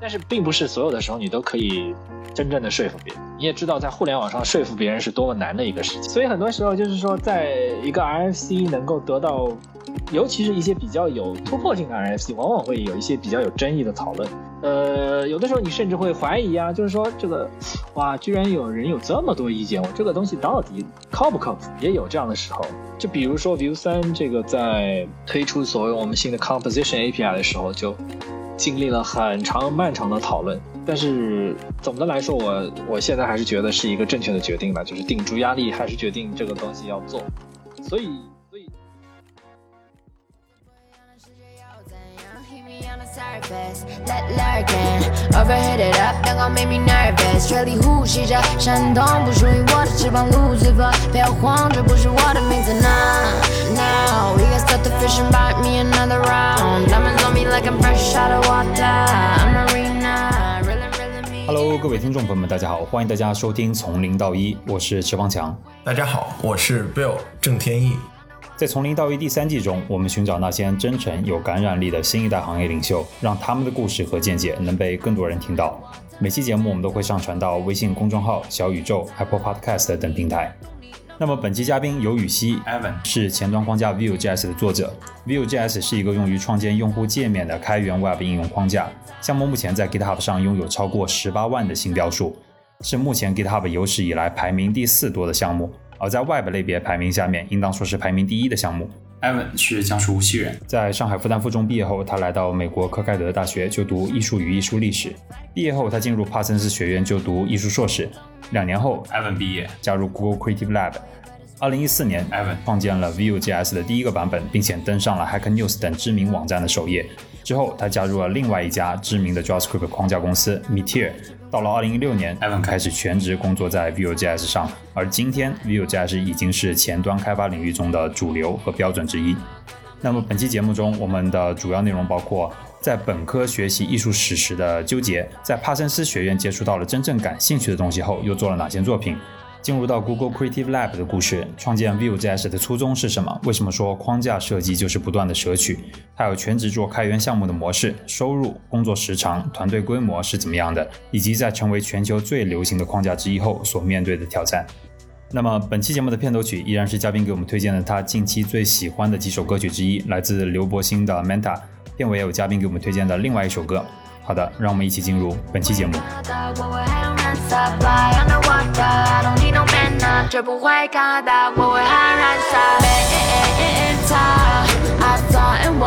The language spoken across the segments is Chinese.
但是并不是所有的时候你都可以真正的说服别人。你也知道，在互联网上说服别人是多么难的一个事情。所以很多时候就是说，在一个 RFC 能够得到，尤其是一些比较有突破性的 RFC，往往会有一些比较有争议的讨论。呃，有的时候你甚至会怀疑啊，就是说这个，哇，居然有人有这么多意见，我这个东西到底靠不靠谱？也有这样的时候。就比如说 Vue 三这个在推出所谓我们新的 Composition API 的时候，就。经历了很长漫长的讨论，但是总的来说，我我现在还是觉得是一个正确的决定吧，就是顶住压力，还是决定这个东西要做，所以。Hello，各位听众朋友们，大家好，欢迎大家收听从零到一，我是池方强。大家好，我是 Bill 郑天意。在从零到一第三季中，我们寻找那些真诚、有感染力的新一代行业领袖，让他们的故事和见解能被更多人听到。每期节目我们都会上传到微信公众号、小宇宙、Apple Podcast 等平台。那么本期嘉宾尤雨溪 Evan 是前端框架 Vue.js 的作者。Vue.js 是一个用于创建用户界面的开源 Web 应用框架。项目目前在 GitHub 上拥有超过十八万的新标数，是目前 GitHub 有史以来排名第四多的项目。而在 Web 类别排名下面，应当说是排名第一的项目。Evan 是江苏无锡人，在上海复旦附中毕业后，他来到美国科开德大学就读艺术与艺术历史。毕业后，他进入帕森斯学院就读艺术硕士。两年后，Evan 毕业，加入 Google Creative Lab。二零一四年，Evan 创建了 Vue.js 的第一个版本，并且登上了 Hacker News 等知名网站的首页。之后，他加入了另外一家知名的 JavaScript 框架公司 Meteor。到了二零一六年，Evan 开始全职工作在 Vue.js 上，而今天 Vue.js 已经是前端开发领域中的主流和标准之一。那么本期节目中，我们的主要内容包括在本科学习艺术史时的纠结，在帕森斯学院接触到了真正感兴趣的东西后，又做了哪些作品。进入到 Google Creative Lab 的故事，创建 Vue.js 的初衷是什么？为什么说框架设计就是不断的舍取？还有全职做开源项目的模式、收入、工作时长、团队规模是怎么样的？以及在成为全球最流行的框架之一后所面对的挑战。那么本期节目的片头曲依然是嘉宾给我们推荐的他近期最喜欢的几首歌曲之一，来自刘柏辛的 Manta。片尾也有嘉宾给我们推荐的另外一首歌。好的，让我们一起进入本期节目。Supply underwater，I don't need no man，绝不会看到我会黯然杀灭。I saw in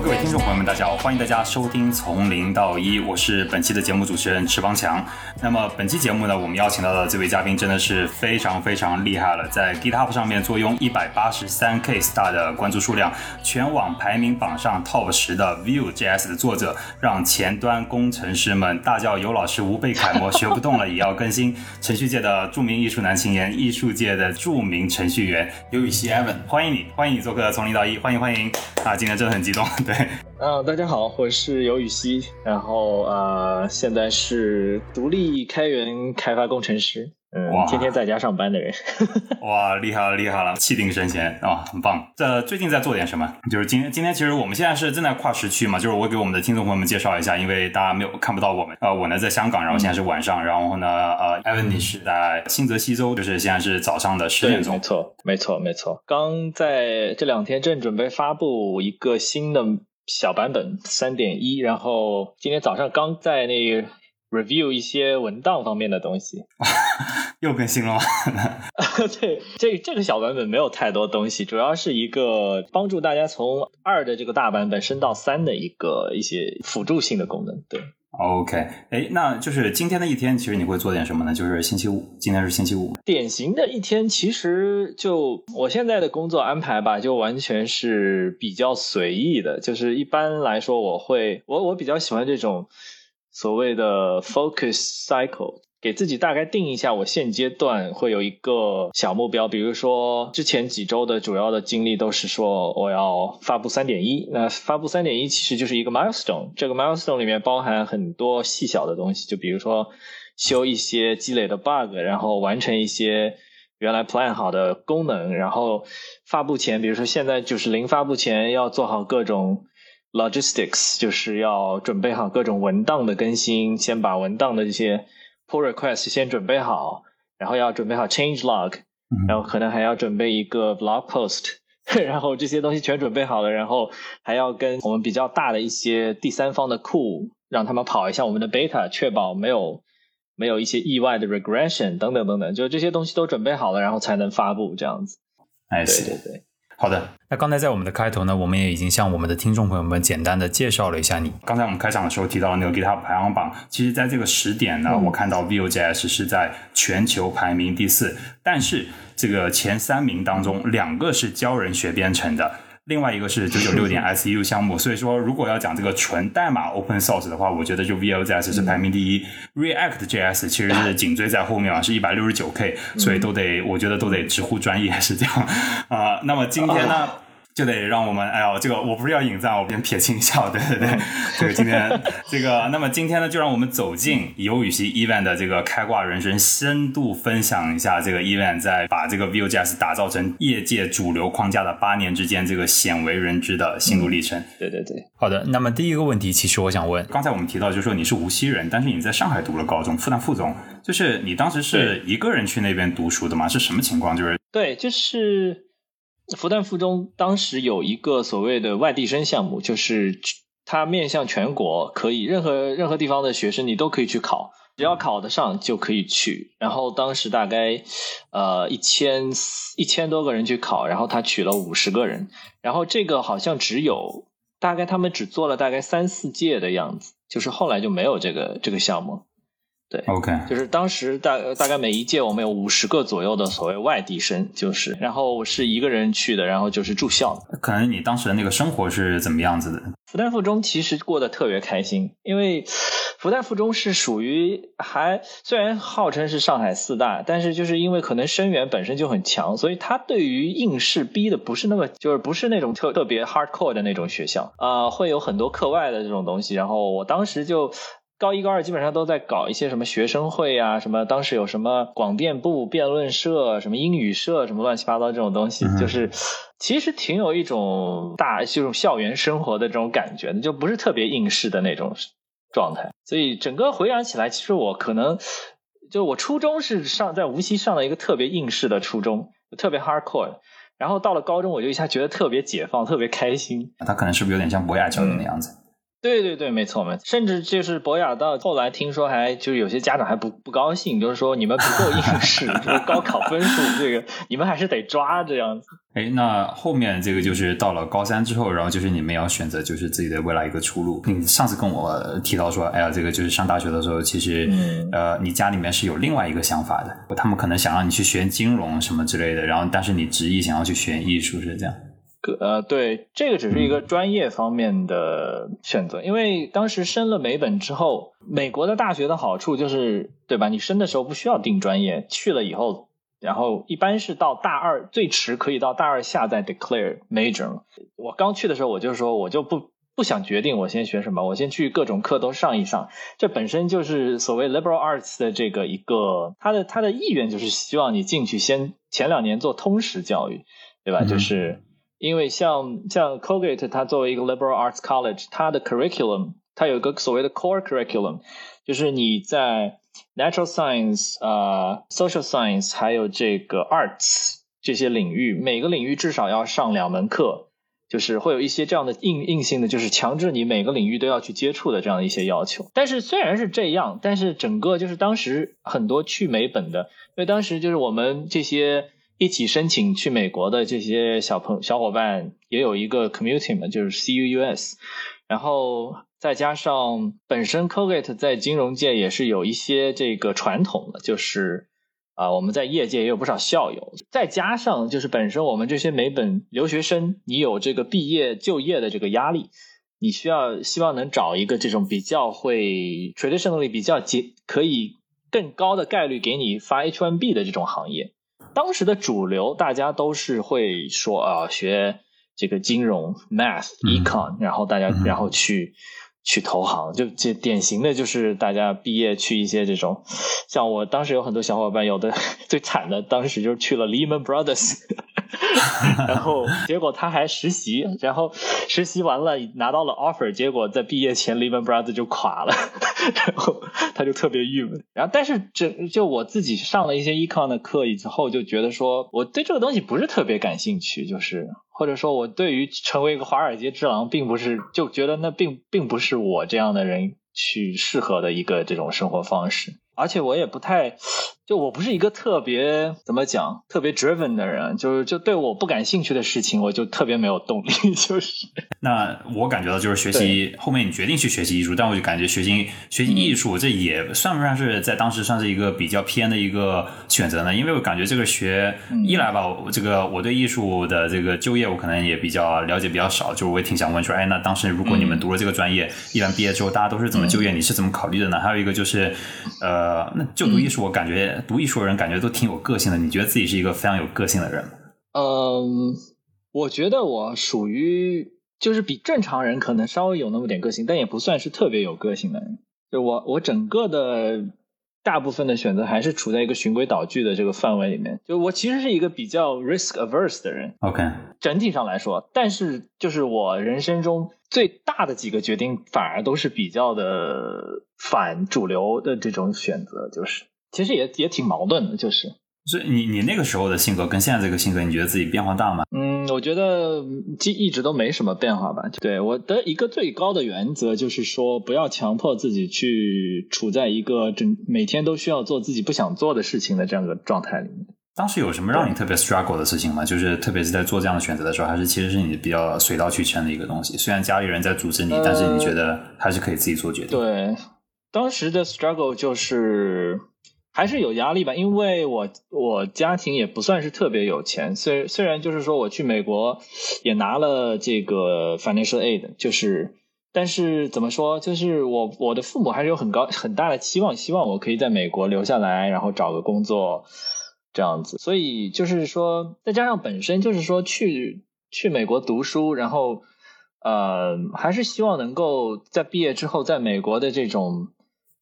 各位听众朋友们，大家好，欢迎大家收听从零到一，我是本期的节目主持人池邦强。那么本期节目呢，我们邀请到的这位嘉宾真的是非常非常厉害了，在 GitHub 上面坐拥一百八十三 K star 的关注数量，全网排名榜上 Top 十的 Vue.js 的作者，让前端工程师们大叫尤老师无被楷模，学不动了也要更新。程序界的著名艺术男青年，艺术界的著名程序员刘雨锡 Evan，欢迎你，欢迎你做客从零到一，欢迎欢迎啊，今天真的很激动。对，嗯，大家好，我是尤雨溪，然后呃，现在是独立开源开发工程师。嗯，天天在家上班的人，哇，厉害了，厉害了，气定神闲啊，很棒。这最近在做点什么？就是今天，今天其实我们现在是正在跨时区嘛，就是我给我们的听众朋友们介绍一下，因为大家没有看不到我们。呃，我呢在香港，然后现在是晚上，然后呢，呃，艾文你是在新泽西州，就是现在是早上的十点钟。没错，没错，没错。刚在这两天正准备发布一个新的小版本三点一，然后今天早上刚在那个。Review 一些文档方面的东西，又更新了吗？对，这这个小版本没有太多东西，主要是一个帮助大家从二的这个大版本升到三的一个一些辅助性的功能。对，OK，哎，那就是今天的一天，其实你会做点什么呢？就是星期五，今天是星期五，典型的一天，其实就我现在的工作安排吧，就完全是比较随意的。就是一般来说，我会我我比较喜欢这种。所谓的 focus cycle，给自己大概定一下，我现阶段会有一个小目标，比如说之前几周的主要的经历都是说我要发布三点一，那发布三点一其实就是一个 milestone，这个 milestone 里面包含很多细小的东西，就比如说修一些积累的 bug，然后完成一些原来 plan 好的功能，然后发布前，比如说现在就是零发布前要做好各种。logistics，就是要准备好各种文档的更新，先把文档的这些 pull request 先准备好，然后要准备好 change log，然后可能还要准备一个 blog post，然后这些东西全准备好了，然后还要跟我们比较大的一些第三方的库，让他们跑一下我们的 beta，确保没有没有一些意外的 regression 等等等等，就这些东西都准备好了，然后才能发布这样子。哎，对对对。好的，那刚才在我们的开头呢，我们也已经向我们的听众朋友们简单的介绍了一下你。刚才我们开场的时候提到了那个 GitHub 排行榜，其实在这个时点呢，我看到 Vue.js 是在全球排名第四，但是这个前三名当中，两个是教人学编程的。另外一个是九九六点 SU 项目，所以说如果要讲这个纯代码 Open Source 的话，我觉得就 Vue.js 是排名第一，React.js 其实是紧追在后面啊，是一百六十九 K，所以都得我觉得都得直呼专业是这样啊。那么今天呢？就得让我们，哎呦，这个我不是要引战，我先撇清一下，对 对对，这个今天这个，那么今天呢，就让我们走进尤雨溪 Event 的这个开挂人生，深度分享一下这个 Event 在把这个 Vue.js 打造成业界主流框架的八年之间，这个鲜为人知的心路历程。对对对，好的，那么第一个问题，其实我想问，刚才我们提到就是说你是无锡人，但是你在上海读了高中，复旦附中，就是你当时是一个人去那边读书的吗？是什么情况？就是对，就是。复旦附中当时有一个所谓的外地生项目，就是它面向全国，可以任何任何地方的学生你都可以去考，只要考得上就可以去。然后当时大概呃一千一千多个人去考，然后他取了五十个人，然后这个好像只有大概他们只做了大概三四届的样子，就是后来就没有这个这个项目。对，OK，就是当时大大概每一届我们有五十个左右的所谓外地生，就是然后我是一个人去的，然后就是住校。可能你当时的那个生活是怎么样子的？复旦附中其实过得特别开心，因为复旦附中是属于还虽然号称是上海四大，但是就是因为可能生源本身就很强，所以他对于应试逼的不是那么就是不是那种特特别 hardcore 的那种学校啊，会有很多课外的这种东西。然后我当时就。高一高二基本上都在搞一些什么学生会啊，什么当时有什么广电部辩论社、什么英语社、什么乱七八糟这种东西，就是其实挺有一种大这种校园生活的这种感觉的，就不是特别应试的那种状态。所以整个回想起来，其实我可能就我初中是上在无锡上了一个特别应试的初中，特别 hardcore，然后到了高中我就一下觉得特别解放，特别开心。他可能是不是有点像博雅教育的样子？对对对，没错没错，甚至就是博雅到后来听说还就是有些家长还不不高兴，就是说你们不够应试，就是高考分数这个你们还是得抓这样子。哎，那后面这个就是到了高三之后，然后就是你们要选择就是自己的未来一个出路。你上次跟我提到说，哎呀，这个就是上大学的时候，其实呃，你家里面是有另外一个想法的，他们可能想让你去学金融什么之类的，然后但是你执意想要去学艺术，是这样。呃，对，这个只是一个专业方面的选择，因为当时升了美本之后，美国的大学的好处就是，对吧？你升的时候不需要定专业，去了以后，然后一般是到大二最迟可以到大二下再 declare major。我刚去的时候，我就说我就不不想决定我先学什么，我先去各种课都上一上。这本身就是所谓 liberal arts 的这个一个他的他的意愿就是希望你进去先前两年做通识教育，对吧？就是。因为像像 Colgate，它作为一个 liberal arts college，它的 curriculum 它有个所谓的 core curriculum，就是你在 natural science、呃 social science 还有这个 arts 这些领域，每个领域至少要上两门课，就是会有一些这样的硬硬性的，就是强制你每个领域都要去接触的这样的一些要求。但是虽然是这样，但是整个就是当时很多去美本的，因为当时就是我们这些。一起申请去美国的这些小朋小伙伴也有一个 community 嘛，就是 CUUS，然后再加上本身 c o g a t e 在金融界也是有一些这个传统的，就是啊我们在业界也有不少校友，再加上就是本身我们这些美本留学生，你有这个毕业就业的这个压力，你需要希望能找一个这种比较会 traditionally 比较结可以更高的概率给你发 H1B 的这种行业。当时的主流，大家都是会说啊，学这个金融、math、econ，然后大家然后去去投行，就这典型的就是大家毕业去一些这种，像我当时有很多小伙伴，有的 最惨的，当时就是去了 Lehman Brothers，然后结果他还实习，然后实习完了拿到了 offer，结果在毕业前 Lehman Brothers 就垮了，然后他就特别郁闷。然后但是这就我自己上了一些 econ 的课以后，就觉得说我对这个东西不是特别感兴趣，就是或者说我对于成为一个华尔街之狼，并不是就觉得那并并不是我这样的人去适合的一个这种生活方式。而且我也不太，就我不是一个特别怎么讲特别 driven 的人，就是就对我不感兴趣的事情，我就特别没有动力。就是那我感觉到就是学习后面你决定去学习艺术，但我就感觉学习学习艺术这也算不算是在当时算是一个比较偏的一个选择呢？因为我感觉这个学一来吧，这个我对艺术的这个就业我可能也比较了解比较少，就是我也挺想问说，哎，那当时如果你们读了这个专业，一般毕业之后大家都是怎么就业？你是怎么考虑的呢？还有一个就是呃。呃，那就读艺术，我感觉读艺术的人感觉都挺有个性的。你觉得自己是一个非常有个性的人吗？嗯，我觉得我属于就是比正常人可能稍微有那么点个性，但也不算是特别有个性的人。就我我整个的大部分的选择还是处在一个循规蹈矩的这个范围里面。就我其实是一个比较 risk averse 的人。OK，整体上来说，但是就是我人生中。最大的几个决定反而都是比较的反主流的这种选择，就是其实也也挺矛盾的，就是。所以你你那个时候的性格跟现在这个性格，你觉得自己变化大吗？嗯，我觉得一一直都没什么变化吧。对我的一个最高的原则就是说，不要强迫自己去处在一个整每天都需要做自己不想做的事情的这样的状态里面。当时有什么让你特别 struggle 的事情吗？就是特别是在做这样的选择的时候，还是其实是你比较水到渠成的一个东西。虽然家里人在阻止你，但是你觉得还是可以自己做决定。对，当时的 struggle 就是还是有压力吧，因为我我家庭也不算是特别有钱。虽虽然就是说我去美国也拿了这个 financial aid，就是但是怎么说，就是我我的父母还是有很高很大的期望，希望我可以在美国留下来，然后找个工作。这样子，所以就是说，再加上本身就是说去去美国读书，然后呃，还是希望能够在毕业之后，在美国的这种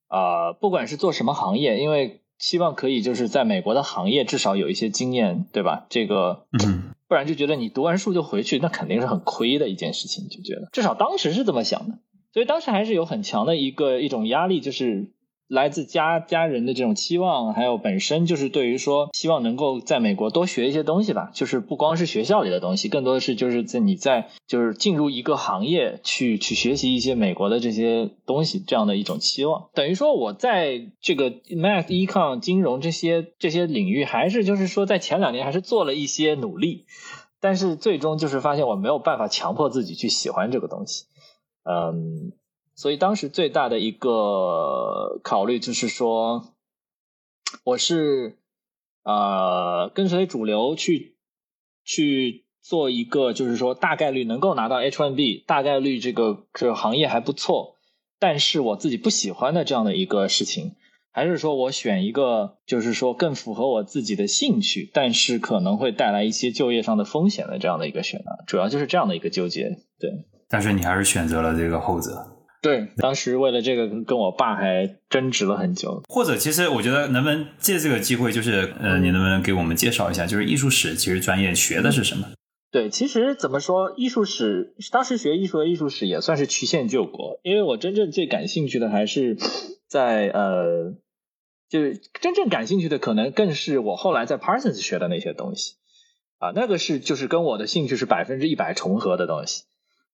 呃，不管是做什么行业，因为希望可以就是在美国的行业至少有一些经验，对吧？这个，不然就觉得你读完书就回去，那肯定是很亏的一件事情，就觉得至少当时是这么想的，所以当时还是有很强的一个一种压力，就是。来自家家人的这种期望，还有本身就是对于说希望能够在美国多学一些东西吧，就是不光是学校里的东西，更多的是就是在你在就是进入一个行业去去学习一些美国的这些东西这样的一种期望。等于说我在这个 math、econ、金融这些这些领域，还是就是说在前两年还是做了一些努力，但是最终就是发现我没有办法强迫自己去喜欢这个东西，嗯。所以当时最大的一个考虑就是说，我是呃跟随主流去去做一个，就是说大概率能够拿到 H1B，大概率这个这个行业还不错，但是我自己不喜欢的这样的一个事情，还是说我选一个就是说更符合我自己的兴趣，但是可能会带来一些就业上的风险的这样的一个选择，主要就是这样的一个纠结。对，但是你还是选择了这个后者。对，当时为了这个跟我爸还争执了很久。或者，其实我觉得能不能借这个机会，就是呃，你能不能给我们介绍一下，就是艺术史其实专业学的是什么？对，其实怎么说，艺术史当时学艺术的艺术史也算是曲线救国，因为我真正最感兴趣的还是在呃，就是真正感兴趣的可能更是我后来在 Parsons 学的那些东西啊，那个是就是跟我的兴趣是百分之一百重合的东西。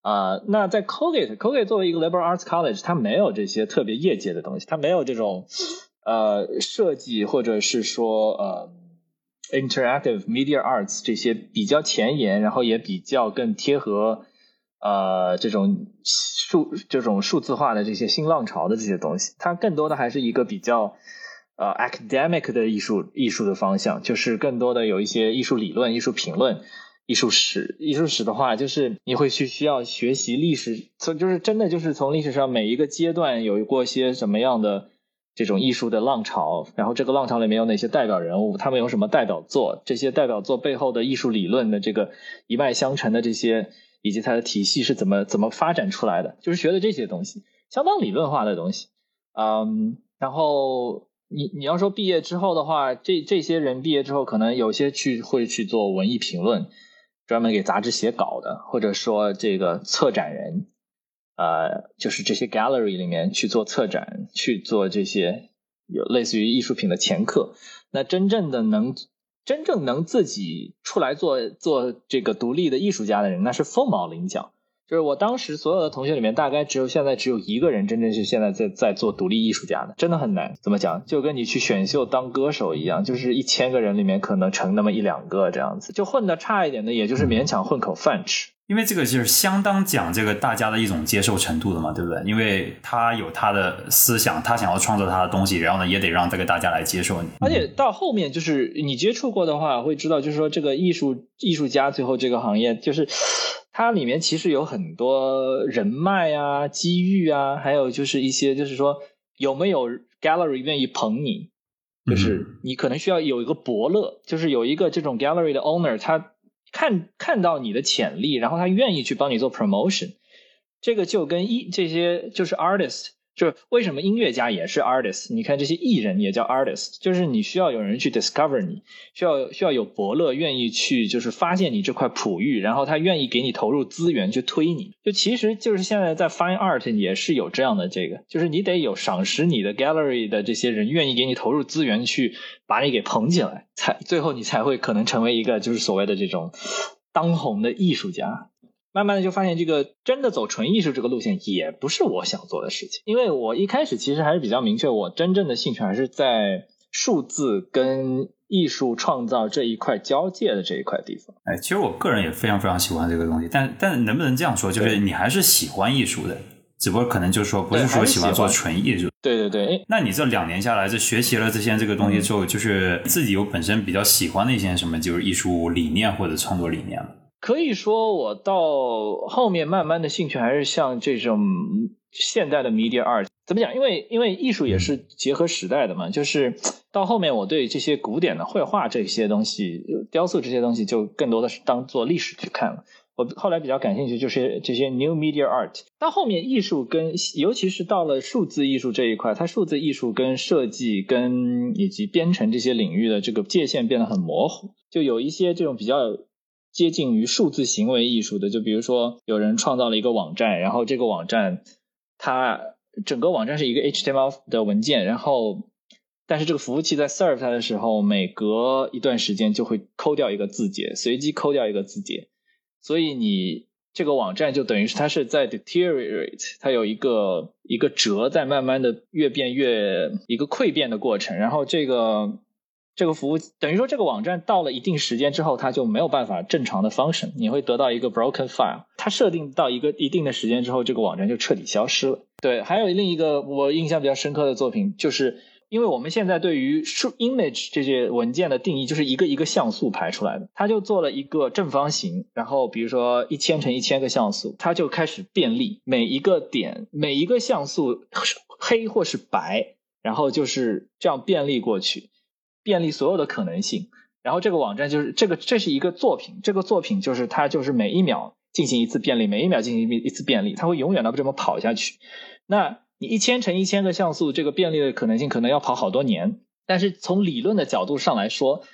啊，那在 Colgate，Colgate 作为一个 liberal arts college，它没有这些特别业界的东西，它没有这种呃设计或者是说呃 interactive media arts 这些比较前沿，然后也比较更贴合呃这种数这种数字化的这些新浪潮的这些东西，它更多的还是一个比较呃 academic 的艺术艺术的方向，就是更多的有一些艺术理论、艺术评论。艺术史，艺术史的话，就是你会去需要学习历史，从就是真的就是从历史上每一个阶段有过些什么样的这种艺术的浪潮，然后这个浪潮里面有哪些代表人物，他们有什么代表作，这些代表作背后的艺术理论的这个一脉相承的这些，以及它的体系是怎么怎么发展出来的，就是学的这些东西，相当理论化的东西，嗯，然后你你要说毕业之后的话，这这些人毕业之后，可能有些去会去做文艺评论，专门给杂志写稿的，或者说这个策展人，呃，就是这些 gallery 里面去做策展，去做这些有类似于艺术品的前客。那真正的能真正能自己出来做做这个独立的艺术家的人，那是凤毛麟角。就是我当时所有的同学里面，大概只有现在只有一个人真正是现在在在做独立艺术家的，真的很难。怎么讲？就跟你去选秀当歌手一样，就是一千个人里面可能成那么一两个这样子，就混的差一点的，也就是勉强混口饭吃。因为这个就是相当讲这个大家的一种接受程度的嘛，对不对？因为他有他的思想，他想要创作他的东西，然后呢，也得让这个大家来接受你。而且到后面就是你接触过的话，会知道，就是说这个艺术艺术家最后这个行业就是。它里面其实有很多人脉啊、机遇啊，还有就是一些，就是说有没有 gallery 愿意捧你，就是你可能需要有一个伯乐，就是有一个这种 gallery 的 owner，他看看到你的潜力，然后他愿意去帮你做 promotion，这个就跟一这些就是 artist。就是为什么音乐家也是 artist？你看这些艺人也叫 artist，就是你需要有人去 discover 你，需要需要有伯乐愿意去就是发现你这块璞玉，然后他愿意给你投入资源去推你。就其实就是现在在 fine art 也是有这样的这个，就是你得有赏识你的 gallery 的这些人愿意给你投入资源去把你给捧起来，才最后你才会可能成为一个就是所谓的这种当红的艺术家。慢慢的就发现，这个真的走纯艺术这个路线也不是我想做的事情，因为我一开始其实还是比较明确，我真正的兴趣还是在数字跟艺术创造这一块交界的这一块地方。哎，其实我个人也非常非常喜欢这个东西，但但能不能这样说，就是你还是喜欢艺术的，只不过可能就是说不是说喜欢做纯艺术。对对对，那你这两年下来，这学习了这些这个东西之后，就是自己有本身比较喜欢的一些什么，就是艺术理念或者创作理念吗？可以说，我到后面慢慢的兴趣还是像这种现代的 media art。怎么讲？因为因为艺术也是结合时代的嘛。就是到后面，我对这些古典的绘画这些东西、雕塑这些东西，就更多的是当做历史去看了。我后来比较感兴趣就是这些 new media art。到后面，艺术跟尤其是到了数字艺术这一块，它数字艺术跟设计跟以及编程这些领域的这个界限变得很模糊，就有一些这种比较。接近于数字行为艺术的，就比如说有人创造了一个网站，然后这个网站它整个网站是一个 HTML 的文件，然后但是这个服务器在 serve 它的时候，每隔一段时间就会抠掉一个字节，随机抠掉一个字节，所以你这个网站就等于是它是在 deteriorate，它有一个一个折在慢慢的越变越一个溃变的过程，然后这个。这个服务等于说，这个网站到了一定时间之后，它就没有办法正常的 function，你会得到一个 broken file。它设定到一个一定的时间之后，这个网站就彻底消失了。对，还有另一个我印象比较深刻的作品，就是因为我们现在对于数 image 这些文件的定义，就是一个一个像素排出来的。它就做了一个正方形，然后比如说一千乘一千个像素，它就开始便利每一个点，每一个像素黑或是白，然后就是这样便利过去。便利所有的可能性，然后这个网站就是这个，这是一个作品，这个作品就是它就是每一秒进行一次便利，每一秒进行一次便利，它会永远的这么跑下去。那你一千乘一千个像素，这个便利的可能性可能要跑好多年，但是从理论的角度上来说，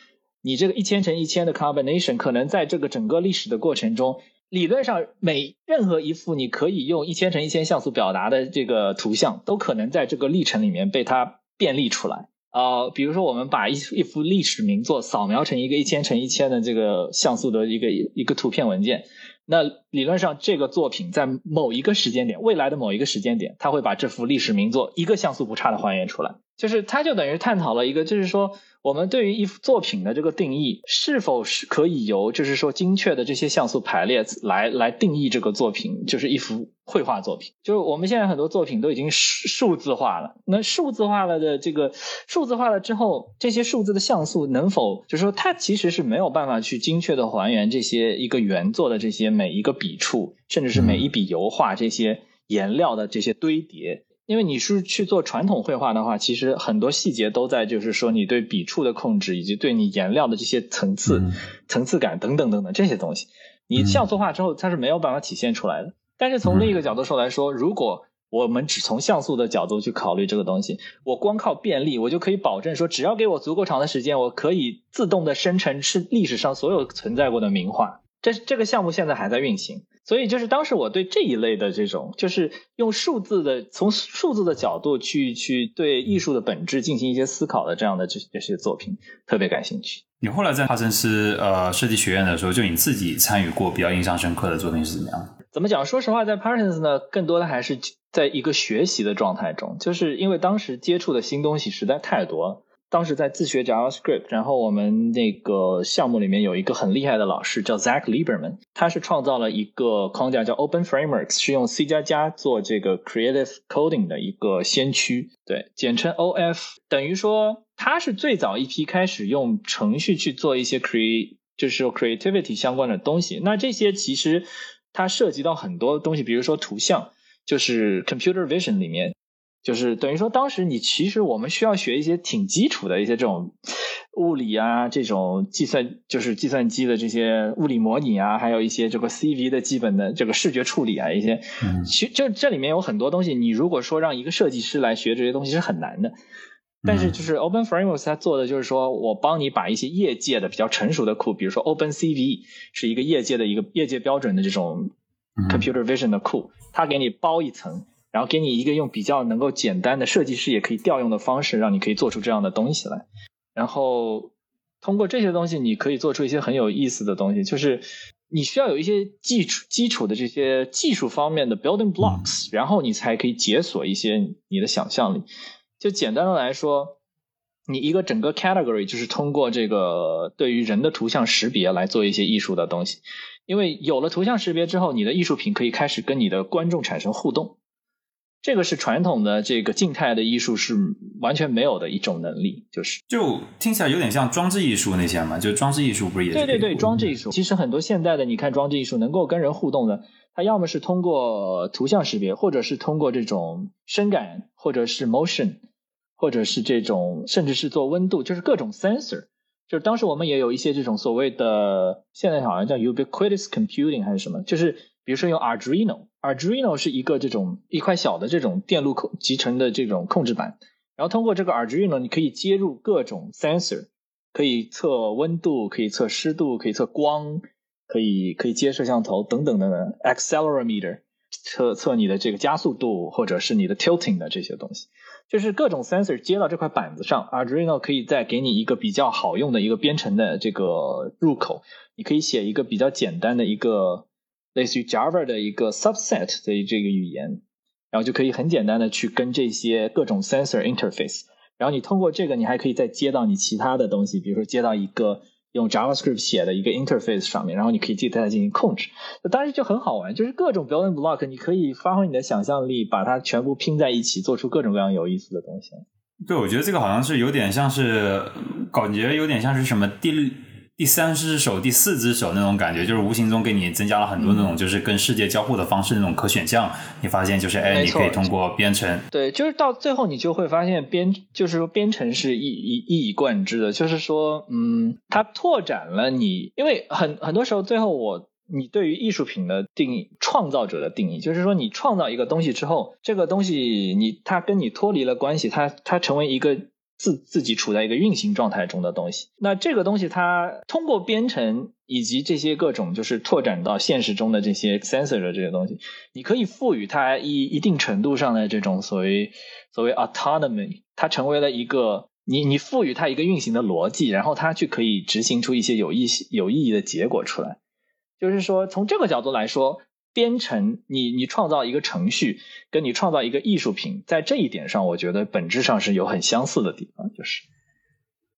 你这个一千乘一千的 combination 可能在这个整个历史的过程中，理论上每任何一幅你可以用一千乘一千像素表达的这个图像，都可能在这个历程里面被它便利出来。呃，比如说我们把一一幅历史名作扫描成一个一千乘一千的这个像素的一个一个图片文件，那理论上这个作品在某一个时间点，未来的某一个时间点，它会把这幅历史名作一个像素不差的还原出来，就是它就等于探讨了一个，就是说。我们对于一幅作品的这个定义，是否是可以由就是说精确的这些像素排列来来定义这个作品，就是一幅绘画作品。就是我们现在很多作品都已经数数字化了，那数字化了的这个数字化了之后，这些数字的像素能否就是说它其实是没有办法去精确的还原这些一个原作的这些每一个笔触，甚至是每一笔油画这些颜料的这些堆叠。因为你是去做传统绘画的话，其实很多细节都在，就是说你对笔触的控制，以及对你颜料的这些层次、层次感等等等等这些东西，你像素化之后它是没有办法体现出来的。但是从另一个角度说来说，如果我们只从像素的角度去考虑这个东西，我光靠便利，我就可以保证说，只要给我足够长的时间，我可以自动的生成是历史上所有存在过的名画。这这个项目现在还在运行，所以就是当时我对这一类的这种，就是用数字的从数字的角度去去对艺术的本质进行一些思考的这样的这这些作品特别感兴趣。你后来在帕森斯呃设计学院的时候，就你自己参与过比较印象深刻的作品是怎么样？怎么讲？说实话，在 Parsons 呢，更多的还是在一个学习的状态中，就是因为当时接触的新东西实在太多了。当时在自学 JavaScript，然后我们那个项目里面有一个很厉害的老师叫 Zach Lieberman，他是创造了一个框架叫 Open Frameworks，是用 C 加加做这个 Creative Coding 的一个先驱，对，简称 OF。等于说他是最早一批开始用程序去做一些 create，就是 creativity 相关的东西。那这些其实。它涉及到很多东西，比如说图像，就是 computer vision 里面，就是等于说当时你其实我们需要学一些挺基础的一些这种物理啊，这种计算就是计算机的这些物理模拟啊，还有一些这个 CV 的基本的这个视觉处理啊，一些，其就这里面有很多东西，你如果说让一个设计师来学这些东西是很难的。但是就是 Open Frameworks 它做的就是说我帮你把一些业界的比较成熟的库，比如说 Open CV 是一个业界的一个业界标准的这种 Computer Vision 的库，它给你包一层，然后给你一个用比较能够简单的设计师也可以调用的方式，让你可以做出这样的东西来。然后通过这些东西，你可以做出一些很有意思的东西，就是你需要有一些基础基础的这些技术方面的 Building Blocks，然后你才可以解锁一些你的想象力。就简单的来说，你一个整个 category 就是通过这个对于人的图像识别来做一些艺术的东西，因为有了图像识别之后，你的艺术品可以开始跟你的观众产生互动，这个是传统的这个静态的艺术是完全没有的一种能力，就是就听起来有点像装置艺术那些嘛，就装置艺术不是也对对对，装置艺术其实很多现代的你看装置艺术能够跟人互动的。它要么是通过图像识别，或者是通过这种声感，或者是 motion。或者是这种，甚至是做温度，就是各种 sensor。就是当时我们也有一些这种所谓的，现在好像叫 ubiquitous computing 还是什么，就是比如说用 Arduino 是一个这种一块小的这种电路控集成的这种控制板，然后通过这个 Arduino，你可以接入各种 sensor，可以测温度，可以测湿度，可以测光，可以可以接摄像头等等等等，accelerometer 测测你的这个加速度或者是你的 tilting 的这些东西。就是各种 sensor 接到这块板子上，Arduino 可以再给你一个比较好用的一个编程的这个入口，你可以写一个比较简单的一个类似于 Java 的一个 subset 的这个语言，然后就可以很简单的去跟这些各种 sensor interface，然后你通过这个，你还可以再接到你其他的东西，比如说接到一个。用 JavaScript 写的一个 interface 上面，然后你可以自己对它进行控制，当时就很好玩，就是各种 building block，你可以发挥你的想象力，把它全部拼在一起，做出各种各样有意思的东西。对，我觉得这个好像是有点像是，感觉有点像是什么第。第三只手、第四只手那种感觉，就是无形中给你增加了很多那种，就是跟世界交互的方式那种可选项。你发现就是，哎，你可以通过编程，对，就是到最后你就会发现编，就是说编程是一一一以贯之的，就是说，嗯，它拓展了你，因为很很多时候最后我你对于艺术品的定义，创造者的定义，就是说你创造一个东西之后，这个东西你它跟你脱离了关系，它它成为一个。自自己处在一个运行状态中的东西，那这个东西它通过编程以及这些各种就是拓展到现实中的这些 sensor 的这些东西，你可以赋予它一一定程度上的这种所谓所谓 autonomy，它成为了一个你你赋予它一个运行的逻辑，然后它去可以执行出一些有意有意义的结果出来。就是说从这个角度来说。编程，你你创造一个程序，跟你创造一个艺术品，在这一点上，我觉得本质上是有很相似的地方，就是。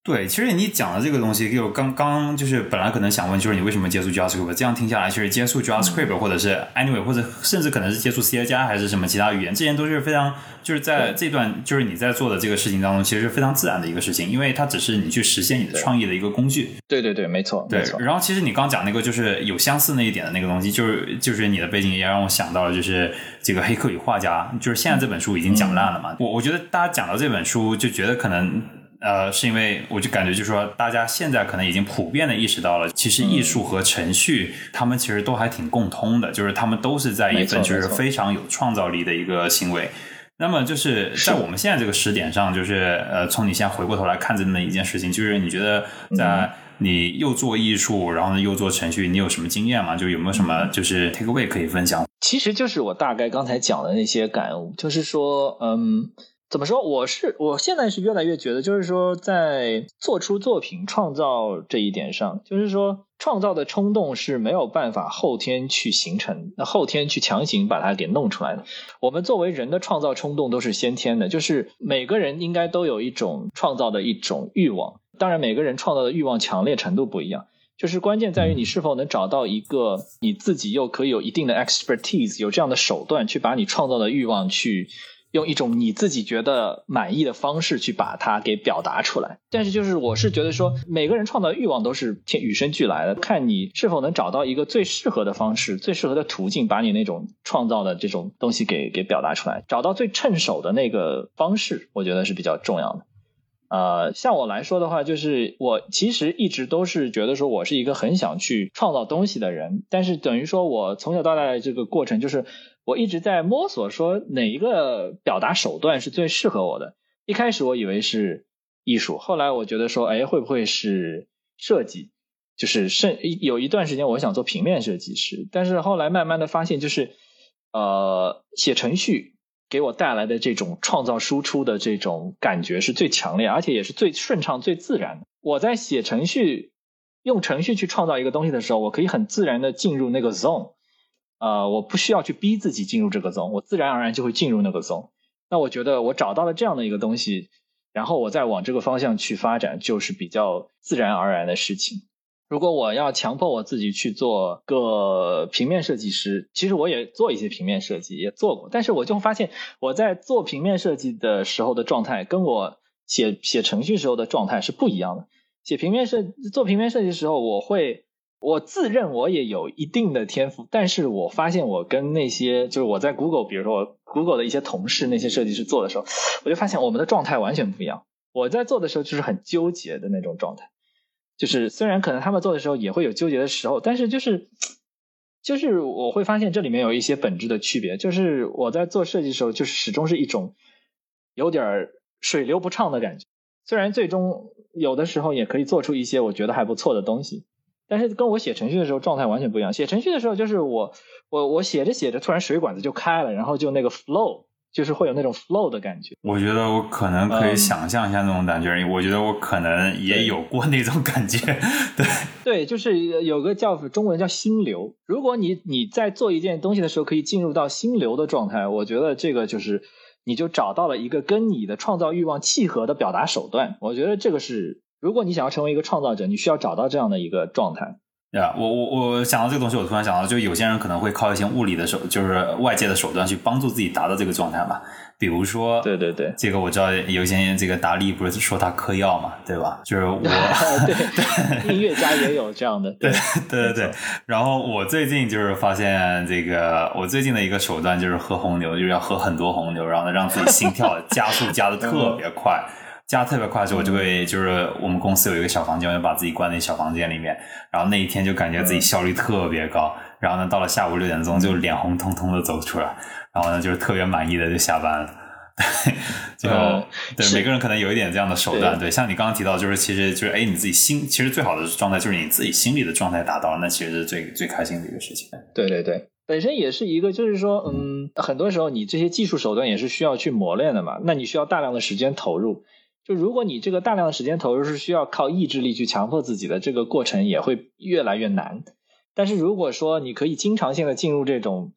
对，其实你讲的这个东西，就刚刚就是本来可能想问，就是你为什么接触 JavaScript？这样听下来，其实接触 JavaScript 或者是 Anyway，或者甚至可能是接触 C 加还是什么其他语言，这些都是非常就是在这段就是你在做的这个事情当中，其实是非常自然的一个事情，因为它只是你去实现你的创意的一个工具。对对对，没错。对，然后其实你刚讲那个就是有相似那一点的那个东西，就是就是你的背景也让我想到了，就是这个《黑客与画家》，就是现在这本书已经讲烂了嘛。我我觉得大家讲到这本书就觉得可能。呃，是因为我就感觉就是说，大家现在可能已经普遍的意识到了，其实艺术和程序他们其实都还挺共通的，就是他们都是在一份就是非常有创造力的一个行为。那么就是在我们现在这个时点上，就是呃，从你现在回过头来看这么一件事情，就是你觉得在你又做艺术，然后呢又做程序，你有什么经验吗？就有没有什么就是 take away 可以分享？其实就是我大概刚才讲的那些感悟，就是说，嗯。怎么说？我是我现在是越来越觉得，就是说，在做出作品、创造这一点上，就是说，创造的冲动是没有办法后天去形成，那后天去强行把它给弄出来的。我们作为人的创造冲动都是先天的，就是每个人应该都有一种创造的一种欲望。当然，每个人创造的欲望强烈程度不一样，就是关键在于你是否能找到一个你自己又可以有一定的 expertise，有这样的手段去把你创造的欲望去。用一种你自己觉得满意的方式去把它给表达出来，但是就是我是觉得说，每个人创造欲望都是天与生俱来的，看你是否能找到一个最适合的方式、最适合的途径，把你那种创造的这种东西给给表达出来，找到最趁手的那个方式，我觉得是比较重要的。呃，像我来说的话，就是我其实一直都是觉得说我是一个很想去创造东西的人，但是等于说我从小到大的这个过程就是。我一直在摸索，说哪一个表达手段是最适合我的。一开始我以为是艺术，后来我觉得说，哎，会不会是设计？就是甚有一段时间我想做平面设计师，但是后来慢慢的发现，就是呃，写程序给我带来的这种创造输出的这种感觉是最强烈，而且也是最顺畅、最自然的。我在写程序，用程序去创造一个东西的时候，我可以很自然的进入那个 zone。呃，我不需要去逼自己进入这个宗我自然而然就会进入那个宗。那我觉得我找到了这样的一个东西，然后我再往这个方向去发展，就是比较自然而然的事情。如果我要强迫我自己去做个平面设计师，其实我也做一些平面设计，也做过，但是我就发现我在做平面设计的时候的状态，跟我写写程序时候的状态是不一样的。写平面设做平面设计的时候，我会。我自认我也有一定的天赋，但是我发现我跟那些就是我在 Google，比如说 Google 的一些同事，那些设计师做的时候，我就发现我们的状态完全不一样。我在做的时候就是很纠结的那种状态，就是虽然可能他们做的时候也会有纠结的时候，但是就是就是我会发现这里面有一些本质的区别。就是我在做设计的时候，就是始终是一种有点水流不畅的感觉，虽然最终有的时候也可以做出一些我觉得还不错的东西。但是跟我写程序的时候状态完全不一样。写程序的时候，就是我我我写着写着，突然水管子就开了，然后就那个 flow，就是会有那种 flow 的感觉。我觉得我可能可以想象一下那种感觉，我觉得我可能也有过那种感觉。对对，就是有个叫中文叫心流。如果你你在做一件东西的时候可以进入到心流的状态，我觉得这个就是你就找到了一个跟你的创造欲望契合的表达手段。我觉得这个是。如果你想要成为一个创造者，你需要找到这样的一个状态。对啊，我我我想到这个东西，我突然想到，就有些人可能会靠一些物理的手，就是外界的手段去帮助自己达到这个状态嘛。比如说，对对对，这个我知道，有些人这个达利不是说他嗑药嘛，对吧？就是我，对音乐家也有这样的，对对对对。然后我最近就是发现这个，我最近的一个手段就是喝红牛，就是要喝很多红牛，然后让自己心跳加速加的特别快。加特别快的时候，我就会就是我们公司有一个小房间，我就把自己关在小房间里面，然后那一天就感觉自己效率特别高。然后呢，到了下午六点钟就脸红彤彤的走出来，然后呢就是特别满意的就下班了。对就对每个人可能有一点这样的手段。对，像你刚刚提到，就是其实就是哎，你自己心其实最好的状态就是你自己心里的状态达到了，那其实是最最开心的一个事情。对对对，本身也是一个，就是说，嗯，很多时候你这些技术手段也是需要去磨练的嘛，那你需要大量的时间投入。就如果你这个大量的时间投入是需要靠意志力去强迫自己的，这个过程也会越来越难。但是如果说你可以经常性的进入这种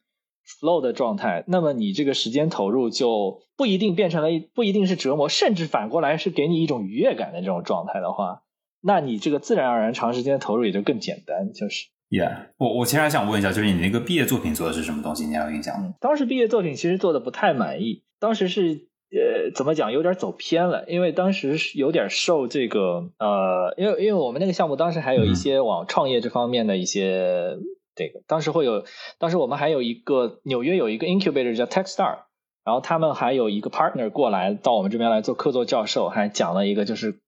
flow 的状态，那么你这个时间投入就不一定变成了不一定是折磨，甚至反过来是给你一种愉悦感的这种状态的话，那你这个自然而然长时间投入也就更简单。就是 Yeah，我我其实还想问一下，就是你那个毕业作品做的是什么东西？你还有印象吗？当时毕业作品其实做的不太满意，当时是。呃，怎么讲，有点走偏了，因为当时是有点受这个呃，因为因为我们那个项目当时还有一些往创业这方面的一些这个，当时会有，当时我们还有一个纽约有一个 incubator 叫 TechStar，然后他们还有一个 partner 过来到我们这边来做客座教授，还讲了一个就是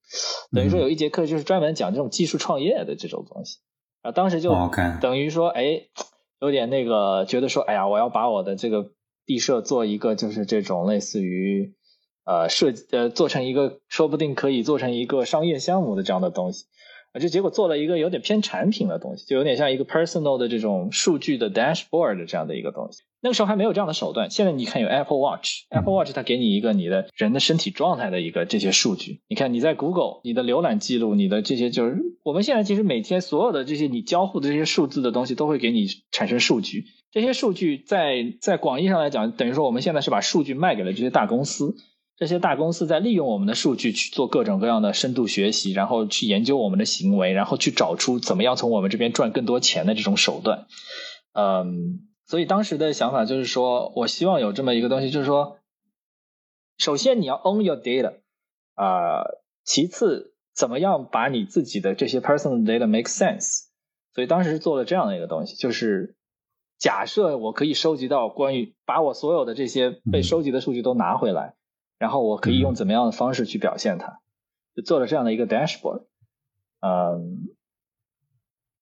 等于说有一节课就是专门讲这种技术创业的这种东西。啊，当时就等于说，哎，有点那个觉得说，哎呀，我要把我的这个毕设做一个就是这种类似于呃设呃做成一个说不定可以做成一个商业项目的这样的东西。啊，就结果做了一个有点偏产品的东西，就有点像一个 personal 的这种数据的 dashboard 这样的一个东西。那个时候还没有这样的手段。现在你看有 Apple Watch，Apple Watch 它给你一个你的人的身体状态的一个这些数据。你看你在 Google，你的浏览记录，你的这些就是我们现在其实每天所有的这些你交互的这些数字的东西都会给你产生数据。这些数据在在广义上来讲，等于说我们现在是把数据卖给了这些大公司。这些大公司在利用我们的数据去做各种各样的深度学习，然后去研究我们的行为，然后去找出怎么样从我们这边赚更多钱的这种手段。嗯，所以当时的想法就是说，我希望有这么一个东西，就是说，首先你要 own your data 啊，其次怎么样把你自己的这些 personal data make sense。所以当时是做了这样的一个东西，就是假设我可以收集到关于把我所有的这些被收集的数据都拿回来。然后我可以用怎么样的方式去表现它？就做了这样的一个 dashboard，嗯，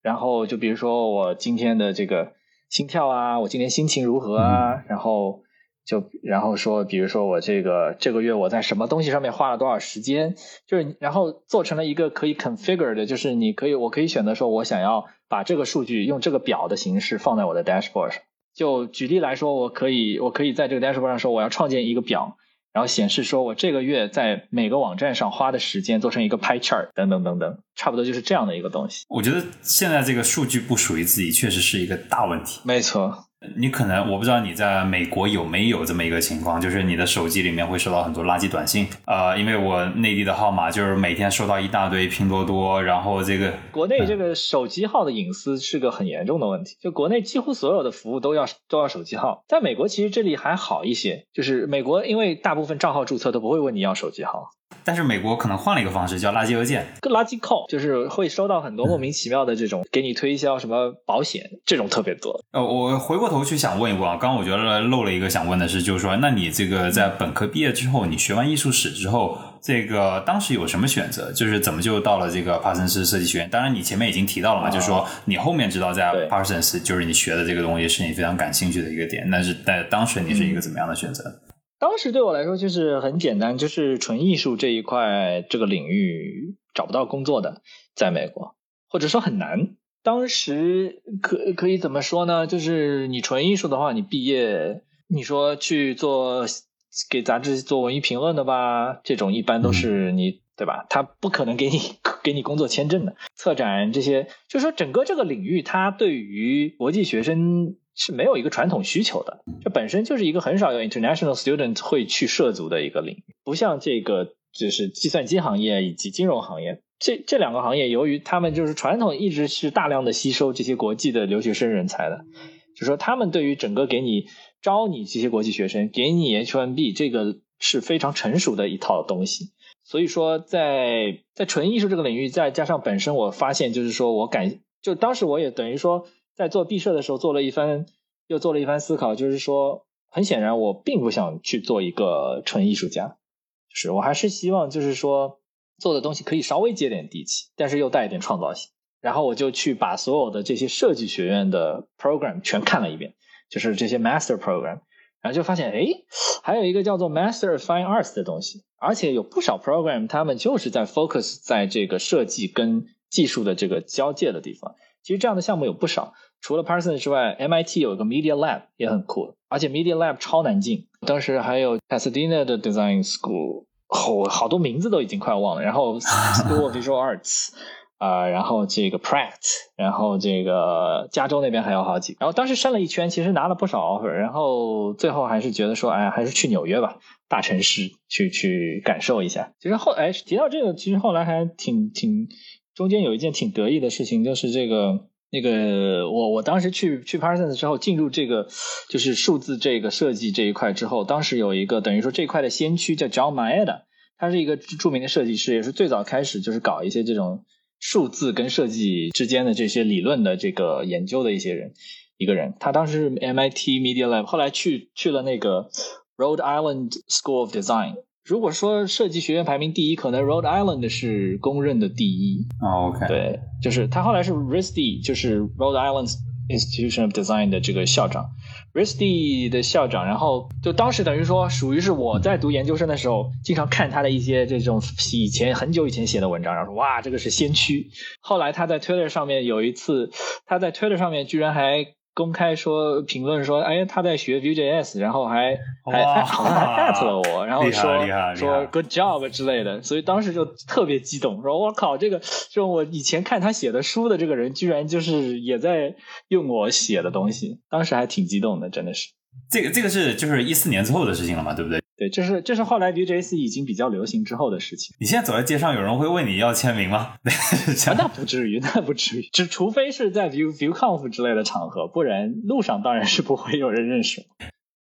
然后就比如说我今天的这个心跳啊，我今天心情如何啊？然后就然后说，比如说我这个这个月我在什么东西上面花了多少时间？就是然后做成了一个可以 configure 的，就是你可以我可以选择说我想要把这个数据用这个表的形式放在我的 dashboard 上。就举例来说，我可以我可以在这个 dashboard 上说我要创建一个表。然后显示说我这个月在每个网站上花的时间做成一个 pie chart 等等等等，差不多就是这样的一个东西。我觉得现在这个数据不属于自己，确实是一个大问题。没错。你可能我不知道你在美国有没有这么一个情况，就是你的手机里面会收到很多垃圾短信啊，因为我内地的号码就是每天收到一大堆拼多多，然后这个国内这个手机号的隐私是个很严重的问题，就国内几乎所有的服务都要都要手机号，在美国其实这里还好一些，就是美国因为大部分账号注册都不会问你要手机号。但是美国可能换了一个方式，叫垃圾邮件，个垃圾 call，就是会收到很多莫名其妙的这种给你推销什么保险，这种特别多。呃，我回过头去想问一问啊，刚刚我觉得漏了一个想问的是，就是说，那你这个在本科毕业之后，你学完艺术史之后，这个当时有什么选择？就是怎么就到了这个帕森斯设计学院？当然，你前面已经提到了嘛，就是说你后面知道在帕森斯，就是你学的这个东西是你非常感兴趣的一个点。但是在当时你是一个怎么样的选择？当时对我来说就是很简单，就是纯艺术这一块这个领域找不到工作的，在美国或者说很难。当时可可以怎么说呢？就是你纯艺术的话，你毕业你说去做给杂志做文艺评论的吧，这种一般都是你对吧？他不可能给你 给你工作签证的。策展这些，就是说整个这个领域，它对于国际学生。是没有一个传统需求的，这本身就是一个很少有 international student 会去涉足的一个领域，不像这个就是计算机行业以及金融行业，这这两个行业，由于他们就是传统一直是大量的吸收这些国际的留学生人才的，就说他们对于整个给你招你这些国际学生，给你 H1B 这个是非常成熟的一套东西，所以说在在纯艺术这个领域，再加上本身我发现就是说我感就当时我也等于说。在做毕设的时候，做了一番，又做了一番思考，就是说，很显然，我并不想去做一个纯艺术家，就是我还是希望，就是说，做的东西可以稍微接点地气，但是又带一点创造性。然后我就去把所有的这些设计学院的 program 全看了一遍，就是这些 master program，然后就发现，哎，还有一个叫做 master of fine arts 的东西，而且有不少 program 他们就是在 focus 在这个设计跟技术的这个交界的地方。其实这样的项目有不少。除了 Parsons 之外，MIT 有一个 Media Lab 也很酷，而且 Media Lab 超难进。当时还有 Pasadena 的 Design School，好好多名字都已经快忘了。然后 School of Visual Arts，啊，然后这个 Pratt，然后这个加州那边还有好几。然后当时申了一圈，其实拿了不少 offer，然后最后还是觉得说，哎，还是去纽约吧，大城市去去感受一下。其实后哎提到这个，其实后来还挺挺中间有一件挺得意的事情，就是这个。那个我我当时去去 Parsons 之后进入这个就是数字这个设计这一块之后，当时有一个等于说这块的先驱叫 John Maeda，他是一个著名的设计师，也是最早开始就是搞一些这种数字跟设计之间的这些理论的这个研究的一些人一个人。他当时是 MIT Media Lab，后来去去了那个 Rhode Island School of Design。如果说设计学院排名第一，可能 Rhode Island 是公认的第一。哦，OK，对，就是他后来是 RISD，就是 Rhode Island Institution of Design 的这个校长，RISD 的校长。然后就当时等于说，属于是我在读研究生的时候，经常看他的一些这种以前很久以前写的文章，然后说哇，这个是先驱。后来他在 Twitter 上面有一次，他在 Twitter 上面居然还。公开说评论说，哎，他在学 Vue.js，然后还还还还 at 了我，然后说说 good job 之类的，所以当时就特别激动，说我靠，这个就我以前看他写的书的这个人，居然就是也在用我写的东西，当时还挺激动的，真的是。这个这个是就是一四年之后的事情了嘛，对不对？对，这是这是后来 Vue.js 已经比较流行之后的事情。你现在走在街上，有人会问你要签名吗？那不至于，那不至于，只除非是在 Vue VueConf 之类的场合，不然路上当然是不会有人认识。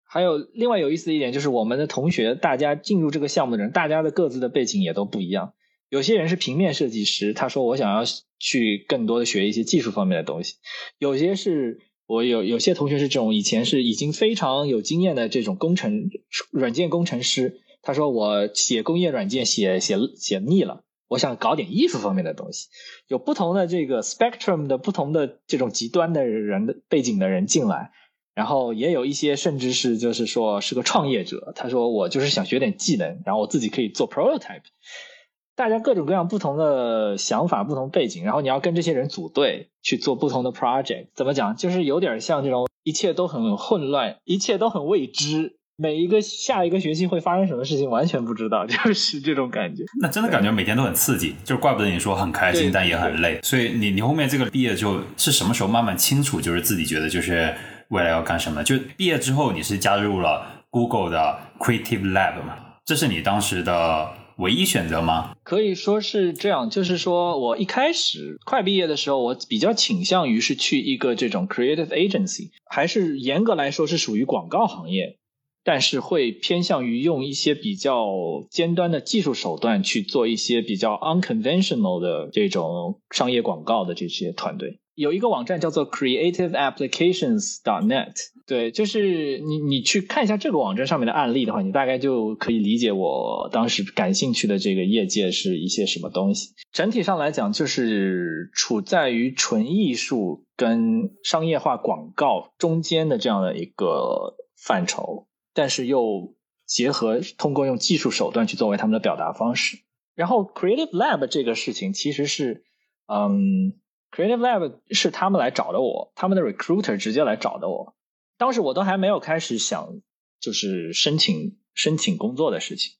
还有另外有意思的一点就是，我们的同学大家进入这个项目的人，大家的各自的背景也都不一样。有些人是平面设计师，他说我想要去更多的学一些技术方面的东西；有些是。我有有些同学是这种以前是已经非常有经验的这种工程软件工程师，他说我写工业软件写写写腻了，我想搞点艺术方面的东西。有不同的这个 spectrum 的不同的这种极端的人的背景的人进来，然后也有一些甚至是就是说是个创业者，他说我就是想学点技能，然后我自己可以做 prototype。大家各种各样不同的想法、不同背景，然后你要跟这些人组队去做不同的 project，怎么讲？就是有点像这种一切都很混乱，一切都很未知，每一个下一个学期会发生什么事情完全不知道，就是这种感觉。那真的感觉每天都很刺激，就是怪不得你说很开心，但也很累。所以你你后面这个毕业就是什么时候慢慢清楚，就是自己觉得就是未来要干什么？就毕业之后你是加入了 Google 的 Creative Lab 嘛？这是你当时的。唯一选择吗？可以说是这样，就是说我一开始快毕业的时候，我比较倾向于是去一个这种 creative agency，还是严格来说是属于广告行业，但是会偏向于用一些比较尖端的技术手段去做一些比较 unconventional 的这种商业广告的这些团队。有一个网站叫做 creativeapplications.net，对，就是你你去看一下这个网站上面的案例的话，你大概就可以理解我当时感兴趣的这个业界是一些什么东西。整体上来讲，就是处在于纯艺术跟商业化广告中间的这样的一个范畴，但是又结合通过用技术手段去作为他们的表达方式。然后 Creative Lab 这个事情其实是，嗯。Creative Lab 是他们来找的我，他们的 recruiter 直接来找的我。当时我都还没有开始想，就是申请申请工作的事情，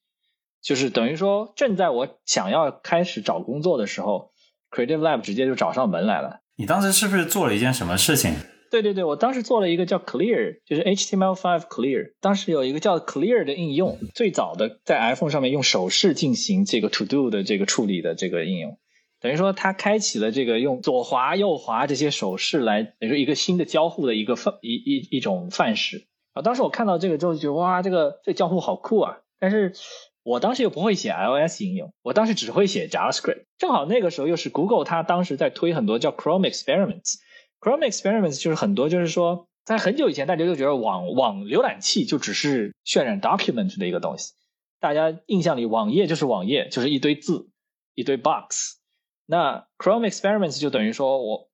就是等于说正在我想要开始找工作的时候，Creative Lab 直接就找上门来了。你当时是不是做了一件什么事情？对对对，我当时做了一个叫 Clear，就是 HTML5 Clear。当时有一个叫 Clear 的应用，最早的在 iPhone 上面用手势进行这个 To Do 的这个处理的这个应用。等于说，它开启了这个用左滑右滑这些手势来，等于说一个新的交互的一个范一一一种范式啊。当时我看到这个之后，就觉得哇，这个这交互好酷啊！但是我当时又不会写 iOS 应用，我当时只会写 JavaScript。正好那个时候又是 Google，它当时在推很多叫 Chrome Experiments。Chrome Experiments 就是很多就是说，在很久以前，大家就觉得网网浏览器就只是渲染 document 的一个东西，大家印象里网页就是网页，就是一堆字，一堆 box。那 Chrome Experiments 就等于说我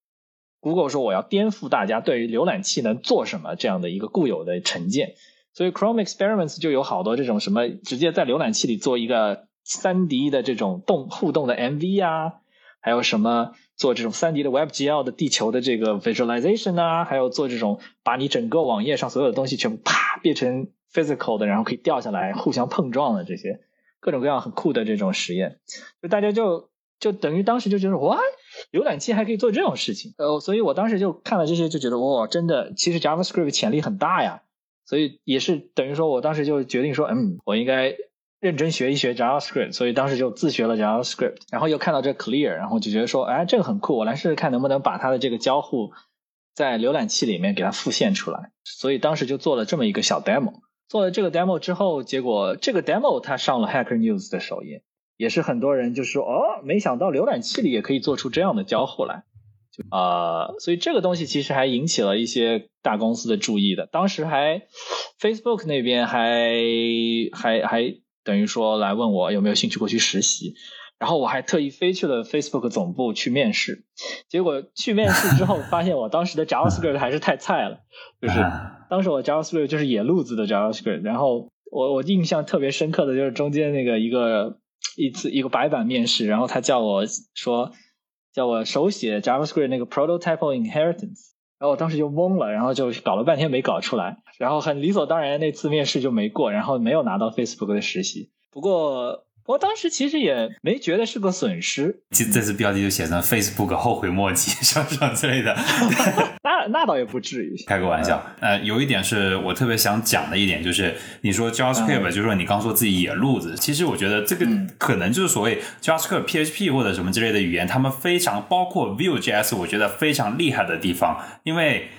Google 说我要颠覆大家对于浏览器能做什么这样的一个固有的成见，所以 Chrome Experiments 就有好多这种什么直接在浏览器里做一个三 D 的这种动互动的 MV 啊，还有什么做这种三 D 的 WebGL 的地球的这个 visualization 啊，还有做这种把你整个网页上所有的东西全部啪变成 physical 的，然后可以掉下来互相碰撞的这些各种各样很酷的这种实验，就大家就。就等于当时就觉得哇，浏览器还可以做这种事情，呃，所以我当时就看了这些，就觉得哇，真的，其实 JavaScript 潜力很大呀。所以也是等于说我当时就决定说，嗯，我应该认真学一学 JavaScript。所以当时就自学了 JavaScript，然后又看到这 Clear，然后就觉得说，哎，这个很酷，我来试试看能不能把它的这个交互在浏览器里面给它复现出来。所以当时就做了这么一个小 demo。做了这个 demo 之后，结果这个 demo 它上了 Hacker News 的首页。也是很多人就说哦，没想到浏览器里也可以做出这样的交互来，呃，所以这个东西其实还引起了一些大公司的注意的。当时还 Facebook 那边还还还等于说来问我有没有兴趣过去实习，然后我还特意飞去了 Facebook 总部去面试。结果去面试之后，发现我当时的 JavaScript 还是太菜了，就是当时我 JavaScript 就是野路子的 JavaScript。然后我我印象特别深刻的就是中间那个一个一次一个白板面试，然后他叫我说。叫我手写 JavaScript 那个 prototype inheritance，然后我当时就懵了，然后就搞了半天没搞出来，然后很理所当然那次面试就没过，然后没有拿到 Facebook 的实习。不过。我当时其实也没觉得是个损失，这这次标题就写成 Facebook 后悔莫及，什么什么之类的。那那倒也不至于，开个玩笑。呃，有一点是我特别想讲的一点，就是你说 JavaScript，就是说你刚说自己野路子，其实我觉得这个可能就是所谓 JavaScript、PHP 或者什么之类的语言，他们非常包括 Vue.js，我觉得非常厉害的地方，因为。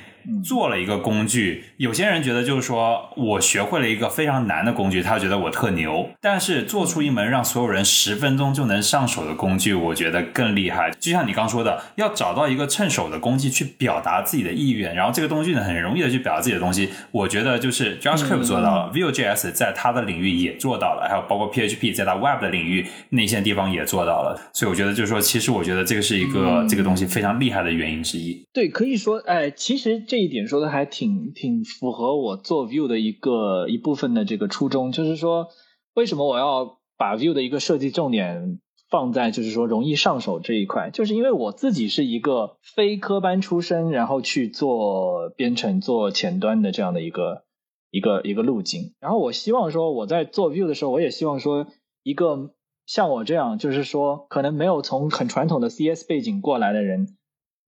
做了一个工具，有些人觉得就是说我学会了一个非常难的工具，他觉得我特牛。但是做出一门让所有人十分钟就能上手的工具，我觉得更厉害。就像你刚说的，要找到一个趁手的工具去表达自己的意愿，然后这个工具呢很容易的去表达自己的东西。我觉得就是 JavaScript 做到了，Vue.js 在它的领域也做到了，还有包括 PHP 在它 Web 的领域那些地方也做到了。所以我觉得就是说，其实我觉得这个是一个这个东西非常厉害的原因之一。对，可以说，哎，其实。这一点说的还挺挺符合我做 View 的一个一部分的这个初衷，就是说为什么我要把 View 的一个设计重点放在就是说容易上手这一块，就是因为我自己是一个非科班出身，然后去做编程、做前端的这样的一个一个一个路径，然后我希望说我在做 View 的时候，我也希望说一个像我这样，就是说可能没有从很传统的 CS 背景过来的人。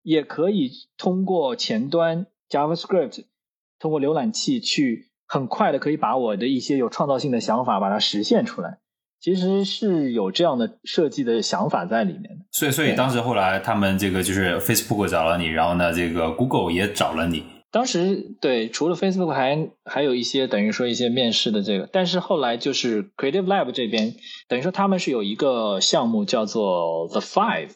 也可以通过前端 JavaScript，通过浏览器去很快的可以把我的一些有创造性的想法把它实现出来。其实是有这样的设计的想法在里面的。所以，所以当时后来他们这个就是 Facebook 找了你，然后呢，这个 Google 也找了你。当时对，除了 Facebook 还还有一些等于说一些面试的这个，但是后来就是 Creative Lab 这边，等于说他们是有一个项目叫做 The Five。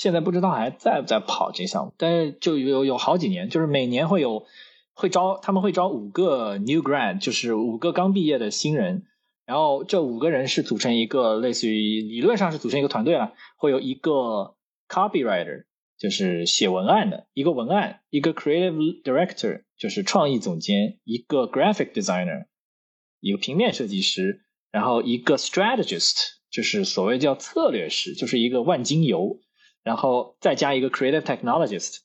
现在不知道还在不在跑这项目，但是就有有好几年，就是每年会有会招，他们会招五个 new grad，就是五个刚毕业的新人，然后这五个人是组成一个类似于理论上是组成一个团队了，会有一个 copywriter，就是写文案的一个文案，一个 creative director，就是创意总监，一个 graphic designer，一个平面设计师，然后一个 strategist，就是所谓叫策略师，就是一个万金油。然后再加一个 creative technologist，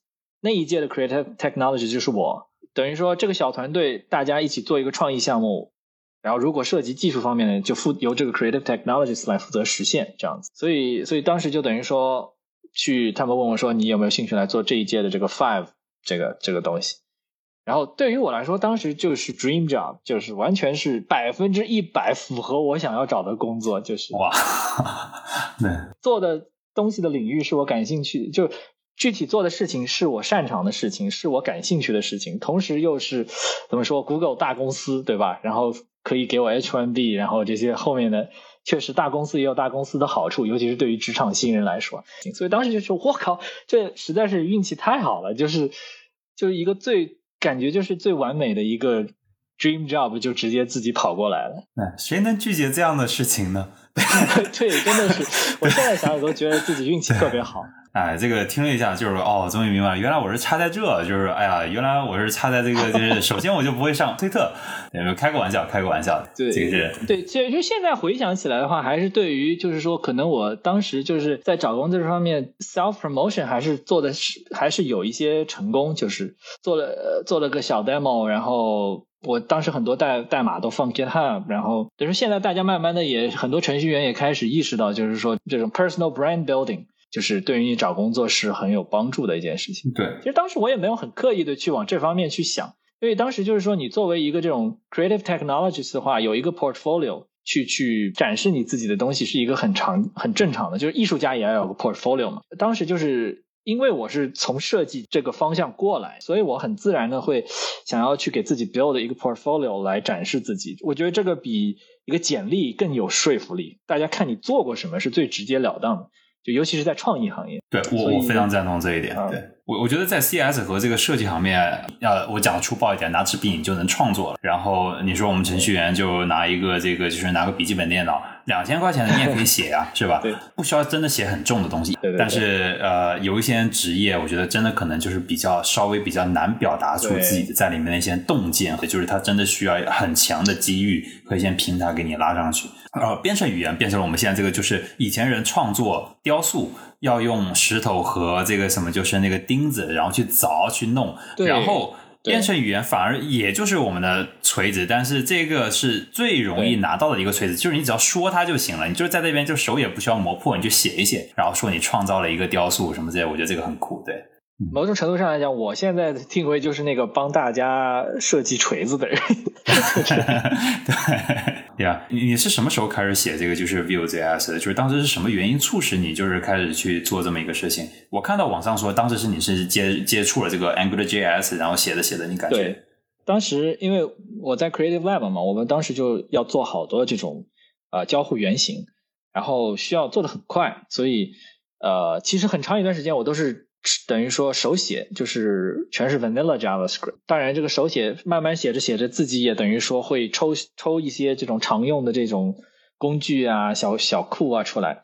那一届的 creative technologist 就是我，等于说这个小团队大家一起做一个创意项目，然后如果涉及技术方面的，就负由这个 creative technologist 来负责实现这样子。所以，所以当时就等于说，去他们问我说你有没有兴趣来做这一届的这个 five 这个这个东西。然后对于我来说，当时就是 dream job，就是完全是百分之一百符合我想要找的工作，就是哇，对，做的。东西的领域是我感兴趣，就具体做的事情是我擅长的事情，是我感兴趣的事情，同时又是怎么说？Google 大公司对吧？然后可以给我 H1B，然后这些后面的确实大公司也有大公司的好处，尤其是对于职场新人来说。所以当时就说：“我靠，这实在是运气太好了！”就是就是一个最感觉就是最完美的一个 dream job，就直接自己跑过来了。哎，谁能拒绝这样的事情呢？对，真的是，我现在想想都觉得自己运气特别好。哎，这个听了一下，就是哦，终于明白了，原来我是差在这，就是哎呀，原来我是差在这个，就是 首先我就不会上推特，开个玩笑，开个玩笑。对，这个是对，其实就现在回想起来的话，还是对于就是说，可能我当时就是在找工作这方面，self promotion 还是做的是还是有一些成功，就是做了做了个小 demo，然后。我当时很多代代码都放 GitHub，然后等于说现在大家慢慢的也很多程序员也开始意识到，就是说这种 personal brand building 就是对于你找工作是很有帮助的一件事情。对，其实当时我也没有很刻意的去往这方面去想，因为当时就是说你作为一个这种 creative technologist 的话，有一个 portfolio 去去展示你自己的东西是一个很常很正常的，就是艺术家也要有个 portfolio 嘛。当时就是。因为我是从设计这个方向过来，所以我很自然的会想要去给自己 build 一个 portfolio 来展示自己。我觉得这个比一个简历更有说服力。大家看你做过什么是最直截了当的。就尤其是在创意行业。对我我非常赞同这一点。对我我觉得在 CS 和这个设计行业，要我讲的粗暴一点，拿支笔你就能创作了。然后你说我们程序员就拿一个这个，就是拿个笔记本电脑。两千块钱的你也可以写呀，是吧？对，不需要真的写很重的东西。对对。但是呃，有一些职业，我觉得真的可能就是比较稍微比较难表达出自己的在里面的一些洞见，就是他真的需要很强的机遇和一些平台给你拉上去。呃，编程语言变成了我们现在这个，就是以前人创作雕塑要用石头和这个什么，就是那个钉子，然后去凿去弄，然后。编程语言反而也就是我们的锤子，但是这个是最容易拿到的一个锤子，就是你只要说它就行了，你就是在那边就手也不需要磨破，你就写一写，然后说你创造了一个雕塑什么之类，我觉得这个很酷，对。某种程度上来讲，我现在定位就是那个帮大家设计锤子的人。对呀，你你是什么时候开始写这个就是 Vue.js 的？就是当时是什么原因促使你就是开始去做这么一个事情？我看到网上说，当时是你是接接触了这个 AngularJS，然后写着写着，你感觉？对，当时因为我在 Creative Lab 嘛，我们当时就要做好多这种呃交互原型，然后需要做的很快，所以呃，其实很长一段时间我都是。等于说手写就是全是 vanilla JavaScript，当然这个手写慢慢写着写着，自己也等于说会抽抽一些这种常用的这种工具啊、小小库啊出来，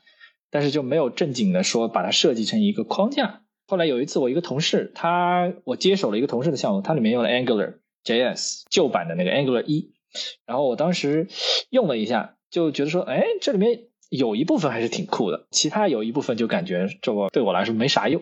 但是就没有正经的说把它设计成一个框架。后来有一次我一个同事，他我接手了一个同事的项目，它里面用了 Angular JS 旧版的那个 Angular 一，然后我当时用了一下，就觉得说，哎，这里面。有一部分还是挺酷的，其他有一部分就感觉这个对我来说没啥用。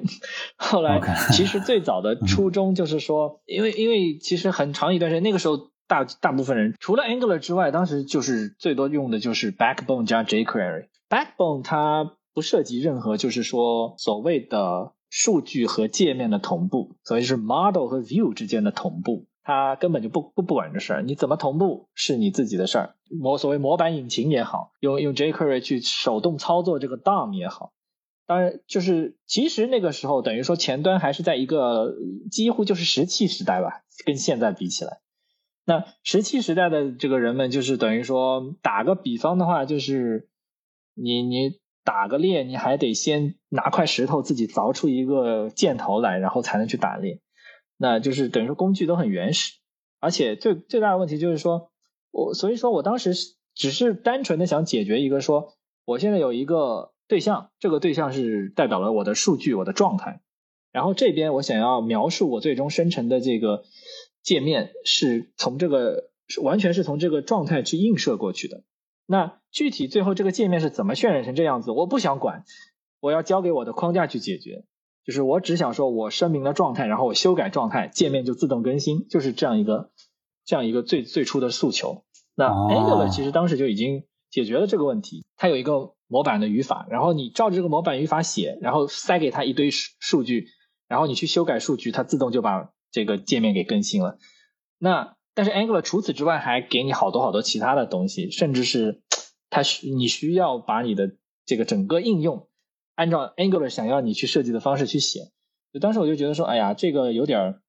后来其实最早的初衷就是说，因为因为其实很长一段时间，那个时候大大部分人除了 Angular 之外，当时就是最多用的就是 Backbone 加 jQuery。Backbone 它不涉及任何就是说所谓的数据和界面的同步，所以是 Model 和 View 之间的同步。它根本就不不不管这事儿，你怎么同步是你自己的事儿。模所谓模板引擎也好，用用 jQuery 去手动操作这个 DOM 也好，当然就是其实那个时候等于说前端还是在一个几乎就是石器时代吧，跟现在比起来，那石器时代的这个人们就是等于说打个比方的话，就是你你打个猎，你还得先拿块石头自己凿出一个箭头来，然后才能去打猎。那就是等于说工具都很原始，而且最最大的问题就是说，我所以说我当时只是单纯的想解决一个说，我现在有一个对象，这个对象是代表了我的数据、我的状态，然后这边我想要描述我最终生成的这个界面是从这个完全是从这个状态去映射过去的。那具体最后这个界面是怎么渲染成这样子，我不想管，我要交给我的框架去解决。就是我只想说，我声明了状态，然后我修改状态，界面就自动更新，就是这样一个这样一个最最初的诉求。那 Angular 其实当时就已经解决了这个问题，它有一个模板的语法，然后你照着这个模板语法写，然后塞给它一堆数数据，然后你去修改数据，它自动就把这个界面给更新了。那但是 Angular 除此之外还给你好多好多其他的东西，甚至是 它需你需要把你的这个整个应用。按照 Angular 想要你去设计的方式去写，就当时我就觉得说，哎呀，这个有点儿，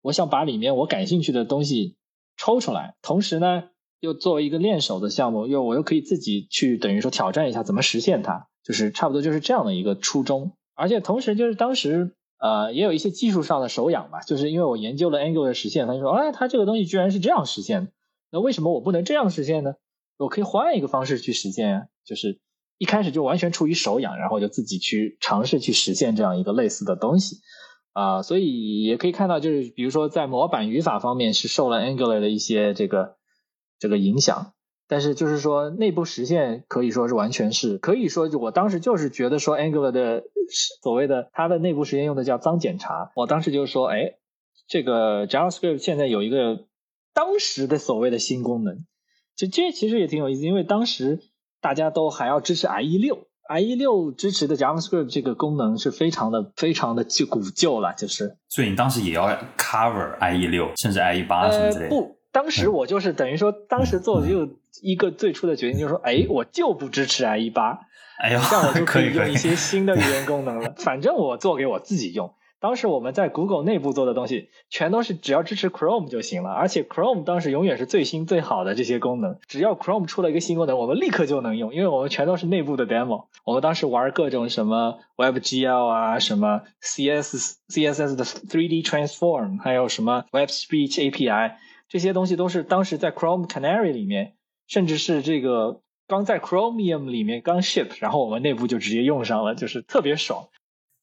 我想把里面我感兴趣的东西抽出来，同时呢，又作为一个练手的项目，又我又可以自己去等于说挑战一下怎么实现它，就是差不多就是这样的一个初衷。而且同时就是当时呃也有一些技术上的手痒吧，就是因为我研究了 Angular 的实现，他就说，哎，它这个东西居然是这样实现的，那为什么我不能这样实现呢？我可以换一个方式去实现啊，就是。一开始就完全出于手痒，然后就自己去尝试去实现这样一个类似的东西，啊，所以也可以看到，就是比如说在模板语法方面是受了 Angular 的一些这个这个影响，但是就是说内部实现可以说是完全是可以说，我当时就是觉得说 Angular 的所谓的它的内部实现用的叫脏检查，我当时就说，哎，这个 JavaScript 现在有一个当时的所谓的新功能，就这其实也挺有意思，因为当时。大家都还要支持 IE 六，IE 六支持的 JavaScript 这个功能是非常的、非常的旧古旧了，就是。所以你当时也要 cover IE 六，甚至 IE 八什么之类的。不，当时我就是等于说，当时做的就一个最初的决定，就是说，哎，我就不支持 IE 八，哎呀，这样我就可以用一些新的语言功能了。反正我做给我自己用，当时我们在 Google 内部做的东西，全都是只要支持 Chrome 就行了，而且 Chrome 当时永远是最新最好的这些功能，只要 Chrome 出了一个新功能，我们立刻就能用，因为我们全都是内部的 demo。我们当时玩各种什么 WebGL 啊，什么 CSS CSS 的 3D Transform，还有什么 Web Speech API，这些东西都是当时在 Chrome Canary 里面，甚至是这个刚在 Chromium 里面刚 ship，然后我们内部就直接用上了，就是特别爽。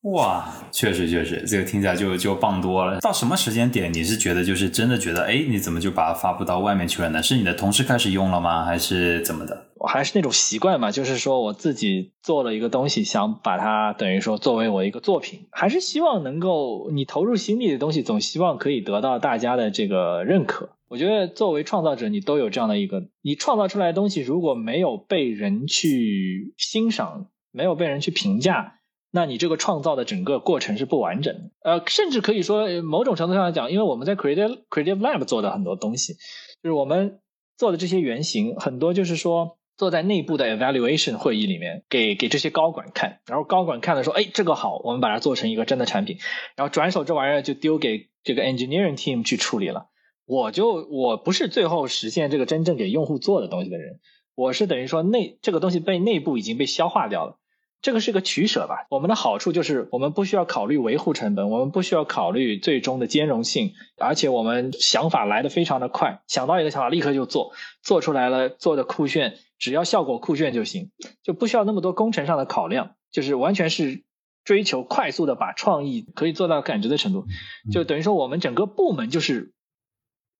哇，确实确实，这个听起来就就棒多了。到什么时间点你是觉得就是真的觉得，哎，你怎么就把它发布到外面去了呢？是你的同事开始用了吗？还是怎么的？我还是那种习惯嘛，就是说我自己做了一个东西，想把它等于说作为我一个作品，还是希望能够你投入心力的东西，总希望可以得到大家的这个认可。我觉得作为创造者，你都有这样的一个，你创造出来的东西如果没有被人去欣赏，没有被人去评价。那你这个创造的整个过程是不完整的，呃，甚至可以说某种程度上来讲，因为我们在 Creative Creative Lab 做的很多东西，就是我们做的这些原型，很多就是说坐在内部的 Evaluation 会议里面，给给这些高管看，然后高管看了说，哎，这个好，我们把它做成一个真的产品，然后转手这玩意儿就丢给这个 Engineering Team 去处理了。我就我不是最后实现这个真正给用户做的东西的人，我是等于说内这个东西被内部已经被消化掉了。这个是个取舍吧。我们的好处就是，我们不需要考虑维护成本，我们不需要考虑最终的兼容性，而且我们想法来的非常的快，想到一个想法立刻就做，做出来了，做的酷炫，只要效果酷炫就行，就不需要那么多工程上的考量，就是完全是追求快速的把创意可以做到感知的程度，就等于说我们整个部门就是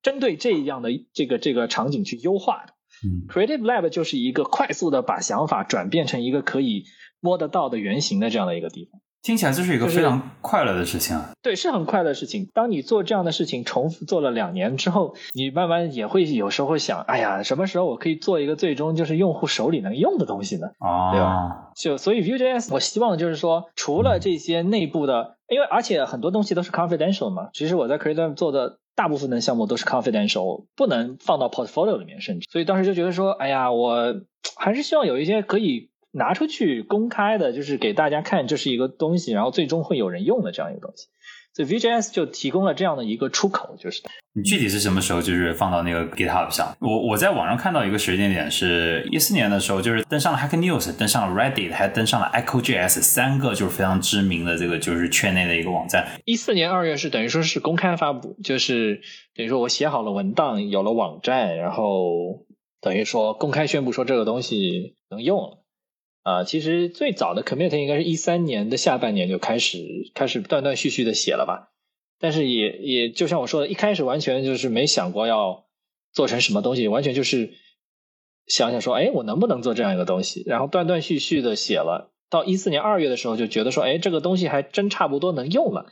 针对这样的这个这个场景去优化的。Creative Lab 就是一个快速的把想法转变成一个可以。摸得到的原型的这样的一个地方，听起来就是一个非常快乐的事情啊！对，是很快乐的事情。当你做这样的事情重复做了两年之后，你慢慢也会有时候会想，哎呀，什么时候我可以做一个最终就是用户手里能用的东西呢？啊，对吧？就所以 Vue.js，我希望就是说，除了这些内部的，因为而且很多东西都是 confidential 嘛。其实我在 Creative 做的大部分的项目都是 confidential，不能放到 portfolio 里面，甚至。所以当时就觉得说，哎呀，我还是希望有一些可以。拿出去公开的，就是给大家看，这是一个东西，然后最终会有人用的这样一个东西。所以 VJS 就提供了这样的一个出口，就是你具体是什么时候就是放到那个 GitHub 上？我我在网上看到一个时间点是一四年的时候，就是登上了 Hacker News，登上了 Reddit，还登上了 EchoJS 三个就是非常知名的这个就是圈内的一个网站。一四年二月是等于说是公开发布，就是等于说我写好了文档，有了网站，然后等于说公开宣布说这个东西能用了。啊，其实最早的 commit 应该是一三年的下半年就开始开始断断续续的写了吧，但是也也就像我说的，一开始完全就是没想过要做成什么东西，完全就是想想说，哎，我能不能做这样一个东西？然后断断续续的写了，到一四年二月的时候就觉得说，哎，这个东西还真差不多能用了，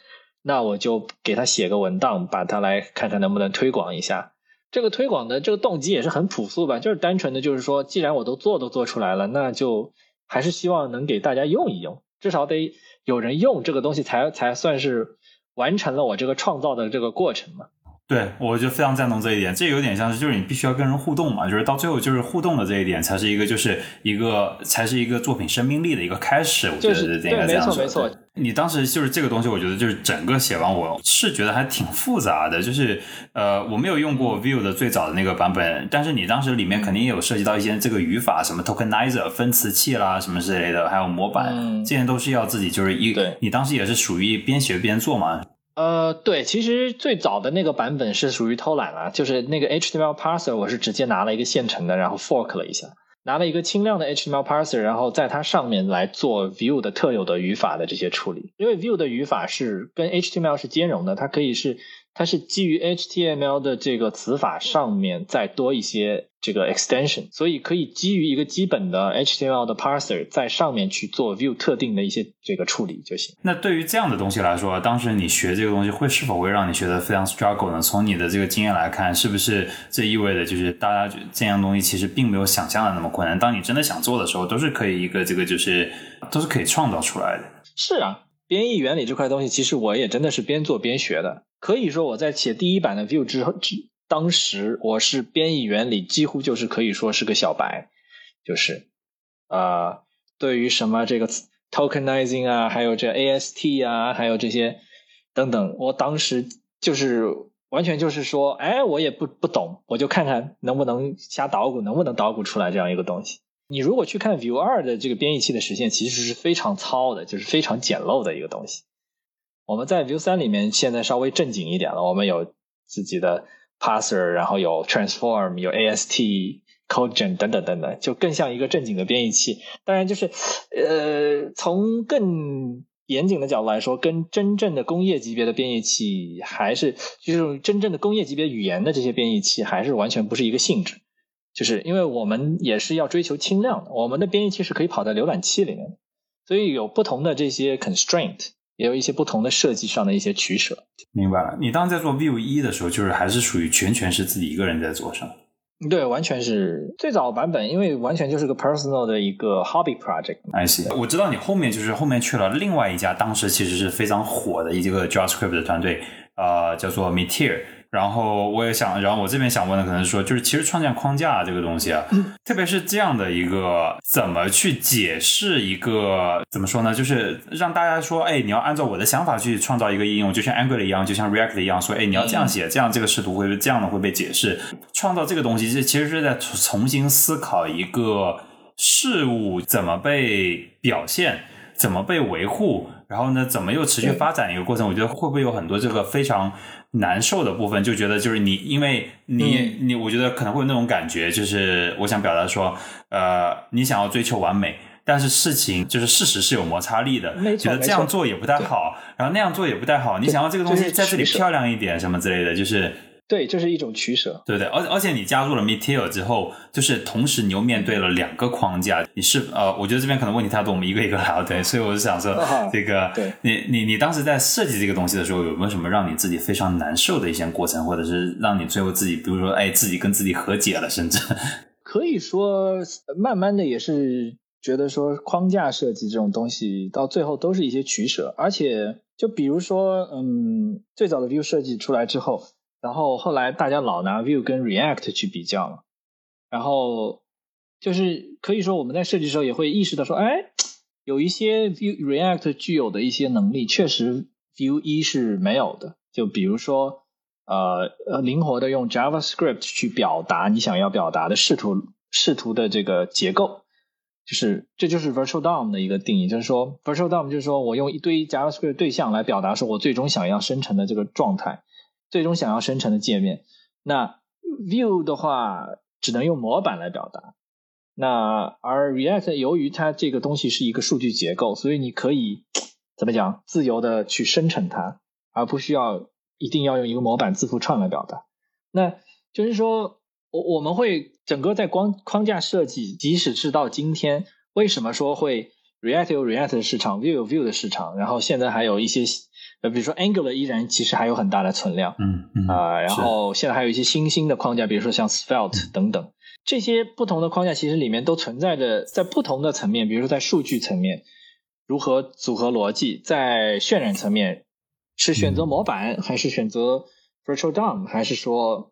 那我就给他写个文档，把它来看看能不能推广一下。这个推广的这个动机也是很朴素吧，就是单纯的就是说，既然我都做都做出来了，那就。还是希望能给大家用一用，至少得有人用这个东西，才才算是完成了我这个创造的这个过程嘛。对，我就非常赞同这一点。这有点像是，就是你必须要跟人互动嘛，就是到最后就是互动的这一点，才是一个，就是一个，才是一个作品生命力的一个开始。我觉得是这样没错没错。你当时就是这个东西，我觉得就是整个写完，我是觉得还挺复杂的。就是呃，我没有用过 Vue 的最早的那个版本，但是你当时里面肯定也有涉及到一些这个语法，什么 tokenizer 分词器啦，什么之类的，还有模板，这些都是要自己就是一，你当时也是属于边学边做嘛。呃，对，其实最早的那个版本是属于偷懒了，就是那个 HTML parser，我是直接拿了一个现成的，然后 fork 了一下，拿了一个轻量的 HTML parser，然后在它上面来做 view 的特有的语法的这些处理，因为 view 的语法是跟 HTML 是兼容的，它可以是。它是基于 HTML 的这个词法上面再多一些这个 extension，所以可以基于一个基本的 HTML 的 parser 在上面去做 view 特定的一些这个处理就行。那对于这样的东西来说，当时你学这个东西会是否会让你学得非常 struggle 呢？从你的这个经验来看，是不是这意味着就是大家觉这样东西其实并没有想象的那么困难？当你真的想做的时候，都是可以一个这个就是都是可以创造出来的。是啊。编译原理这块东西，其实我也真的是边做边学的。可以说我在写第一版的 Vue 之后，当时我是编译原理几乎就是可以说是个小白，就是啊，对于什么这个 tokenizing 啊，还有这 AST 啊，还有这些等等。我当时就是完全就是说，哎，我也不不懂，我就看看能不能瞎捣鼓，能不能捣鼓出来这样一个东西。你如果去看 Vue 二的这个编译器的实现，其实是非常糙的，就是非常简陋的一个东西。我们在 Vue 三里面现在稍微正经一点了，我们有自己的 parser，然后有 transform，有 ast。CodeGen 等等等等，就更像一个正经的编译器。当然，就是呃，从更严谨的角度来说，跟真正的工业级别的编译器还是就是真正的工业级别语言的这些编译器，还是完全不是一个性质。就是因为我们也是要追求轻量的，我们的编译器是可以跑在浏览器里面的，所以有不同的这些 constraint，也有一些不同的设计上的一些取舍。明白了，你当时在做 View 一的时候，就是还是属于全权是自己一个人在做，是吗？对，完全是最早版本，因为完全就是个 personal 的一个 hobby project。I see，我知道你后面就是后面去了另外一家，当时其实是非常火的一个 JavaScript 的团队，呃，叫做 Meteor。然后我也想，然后我这边想问的可能是说，就是其实创建框架这个东西啊，特别是这样的一个，怎么去解释一个怎么说呢？就是让大家说，哎，你要按照我的想法去创造一个应用，就像 Angular 一样，就像 React 一样，说，哎，你要这样写，这样这个视图会这样的会被解释。创造这个东西，这其实是在重新思考一个事物怎么被表现，怎么被维护，然后呢，怎么又持续发展一个过程。我觉得会不会有很多这个非常。难受的部分就觉得就是你，因为你你，我觉得可能会有那种感觉，就是我想表达说，呃，你想要追求完美，但是事情就是事实是有摩擦力的，觉得这样做也不太好，然后那样做也不太好，你想要这个东西在这里漂亮一点什么之类的，就是。对，这是一种取舍。对对，而而且你加入了 Meteor 之后，就是同时你又面对了两个框架。你是呃，我觉得这边可能问题太多，我们一个一个聊。对，所以我就想说，这个，对，你你你当时在设计这个东西的时候，有没有什么让你自己非常难受的一些过程，或者是让你最后自己，比如说，哎，自己跟自己和解了，甚至 可以说，慢慢的也是觉得说，框架设计这种东西到最后都是一些取舍。而且，就比如说，嗯，最早的 View 设计出来之后。然后后来大家老拿 View 跟 React 去比较嘛，然后就是可以说我们在设计的时候也会意识到说，哎，有一些 View React 具有的一些能力，确实 View 一是没有的。就比如说，呃呃，灵活的用 JavaScript 去表达你想要表达的视图视图的这个结构，就是这就是 Virtual DOM 的一个定义，就是说 Virtual DOM 就是说我用一堆 JavaScript 对象来表达说我最终想要生成的这个状态。最终想要生成的界面，那 view 的话只能用模板来表达。那而 React 由于它这个东西是一个数据结构，所以你可以怎么讲，自由的去生成它，而不需要一定要用一个模板字符串来表达。那就是说，我我们会整个在光框架设计，即使是到今天，为什么说会 React 有 React 的市场，View 有 View 的市场，然后现在还有一些。呃，比如说 Angular 依然其实还有很大的存量，嗯嗯啊，然后现在还有一些新兴的框架，比如说像 Svelte 等等，这些不同的框架其实里面都存在着在不同的层面，比如说在数据层面如何组合逻辑，在渲染层面是选择模板还是选择 Virtual DOM，还是说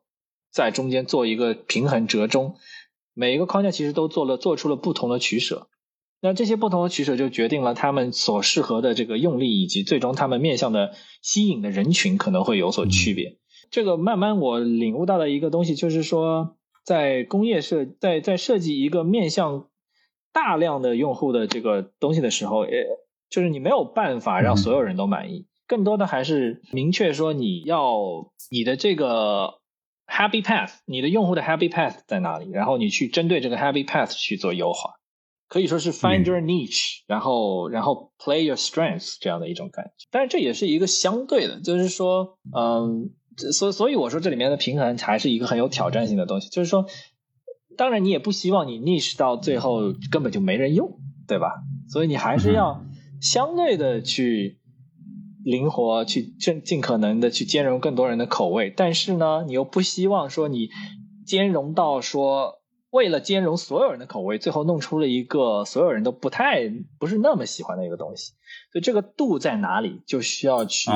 在中间做一个平衡折中，每一个框架其实都做了做出了不同的取舍。那这些不同的取舍就决定了他们所适合的这个用力，以及最终他们面向的吸引的人群可能会有所区别。这个慢慢我领悟到的一个东西就是说，在工业设在在设计一个面向大量的用户的这个东西的时候，呃，就是你没有办法让所有人都满意，更多的还是明确说你要你的这个 happy path，你的用户的 happy path 在哪里，然后你去针对这个 happy path 去做优化。可以说是 find your niche，然后然后 play your strengths 这样的一种感觉，但是这也是一个相对的，就是说，嗯，所所以我说这里面的平衡还是一个很有挑战性的东西，就是说，当然你也不希望你 niche 到最后根本就没人用，对吧？所以你还是要相对的去灵活，去尽尽可能的去兼容更多人的口味，但是呢，你又不希望说你兼容到说。为了兼容所有人的口味，最后弄出了一个所有人都不太不是那么喜欢的一个东西。所以这个度在哪里，就需要去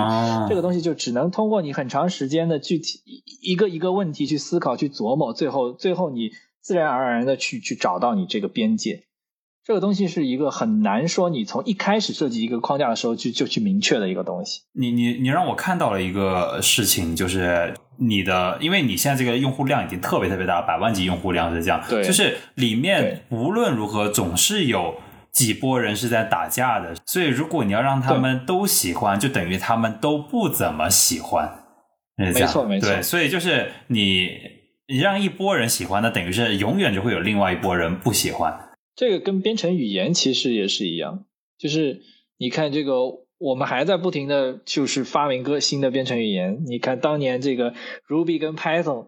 这个东西就只能通过你很长时间的具体一个一个问题去思考、去琢磨，最后最后你自然而然的去去找到你这个边界。这个东西是一个很难说你从一开始设计一个框架的时候就就去明确的一个东西。你你你让我看到了一个事情，就是你的，因为你现在这个用户量已经特别特别大，百万级用户量是这样，对就是里面无论如何总是有几波人是在打架的，所以如果你要让他们都喜欢，就等于他们都不怎么喜欢，没错没错，对，所以就是你你让一波人喜欢，那等于是永远就会有另外一波人不喜欢。这个跟编程语言其实也是一样，就是你看这个，我们还在不停的就是发明个新的编程语言。你看当年这个 Ruby 跟 Python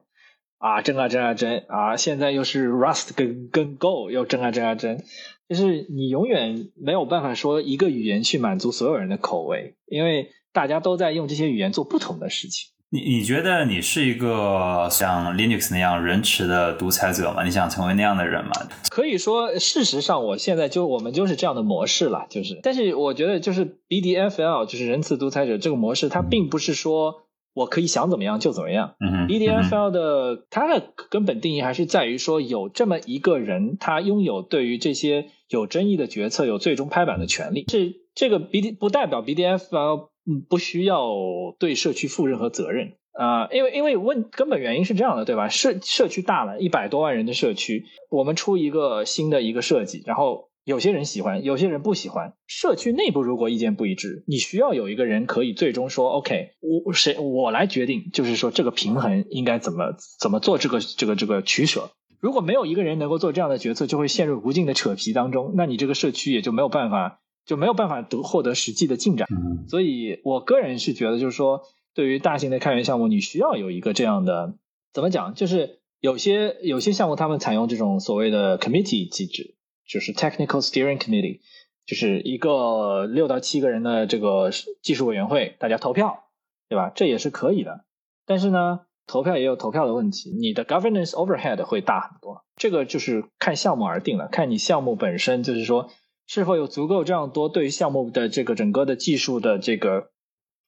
啊争啊争啊争啊，现在又是 Rust 跟跟 Go 又争啊争啊争，就是你永远没有办法说一个语言去满足所有人的口味，因为大家都在用这些语言做不同的事情。你你觉得你是一个像 Linux 那样仁慈的独裁者吗？你想成为那样的人吗？可以说，事实上，我现在就我们就是这样的模式了，就是。但是我觉得，就是 BDFL 就是仁慈独裁者这个模式，它并不是说我可以想怎么样就怎么样。嗯 BDFL 的它的根本定义还是在于说，有这么一个人，他拥有对于这些有争议的决策有最终拍板的权利。这这个 BD 不代表 BDFL。嗯，不需要对社区负任何责任啊，因为因为问根本原因是这样的，对吧？社社区大了，一百多万人的社区，我们出一个新的一个设计，然后有些人喜欢，有些人不喜欢。社区内部如果意见不一致，你需要有一个人可以最终说，OK，我谁我来决定，就是说这个平衡应该怎么怎么做这个这个这个取舍。如果没有一个人能够做这样的决策，就会陷入无尽的扯皮当中，那你这个社区也就没有办法。就没有办法得获得实际的进展，所以我个人是觉得，就是说，对于大型的开源项目，你需要有一个这样的，怎么讲？就是有些有些项目，他们采用这种所谓的 committee 机制，就是 technical steering committee，就是一个六到七个人的这个技术委员会，大家投票，对吧？这也是可以的。但是呢，投票也有投票的问题，你的 governance overhead 会大很多。这个就是看项目而定了，看你项目本身，就是说。是否有足够这样多对于项目的这个整个的技术的这个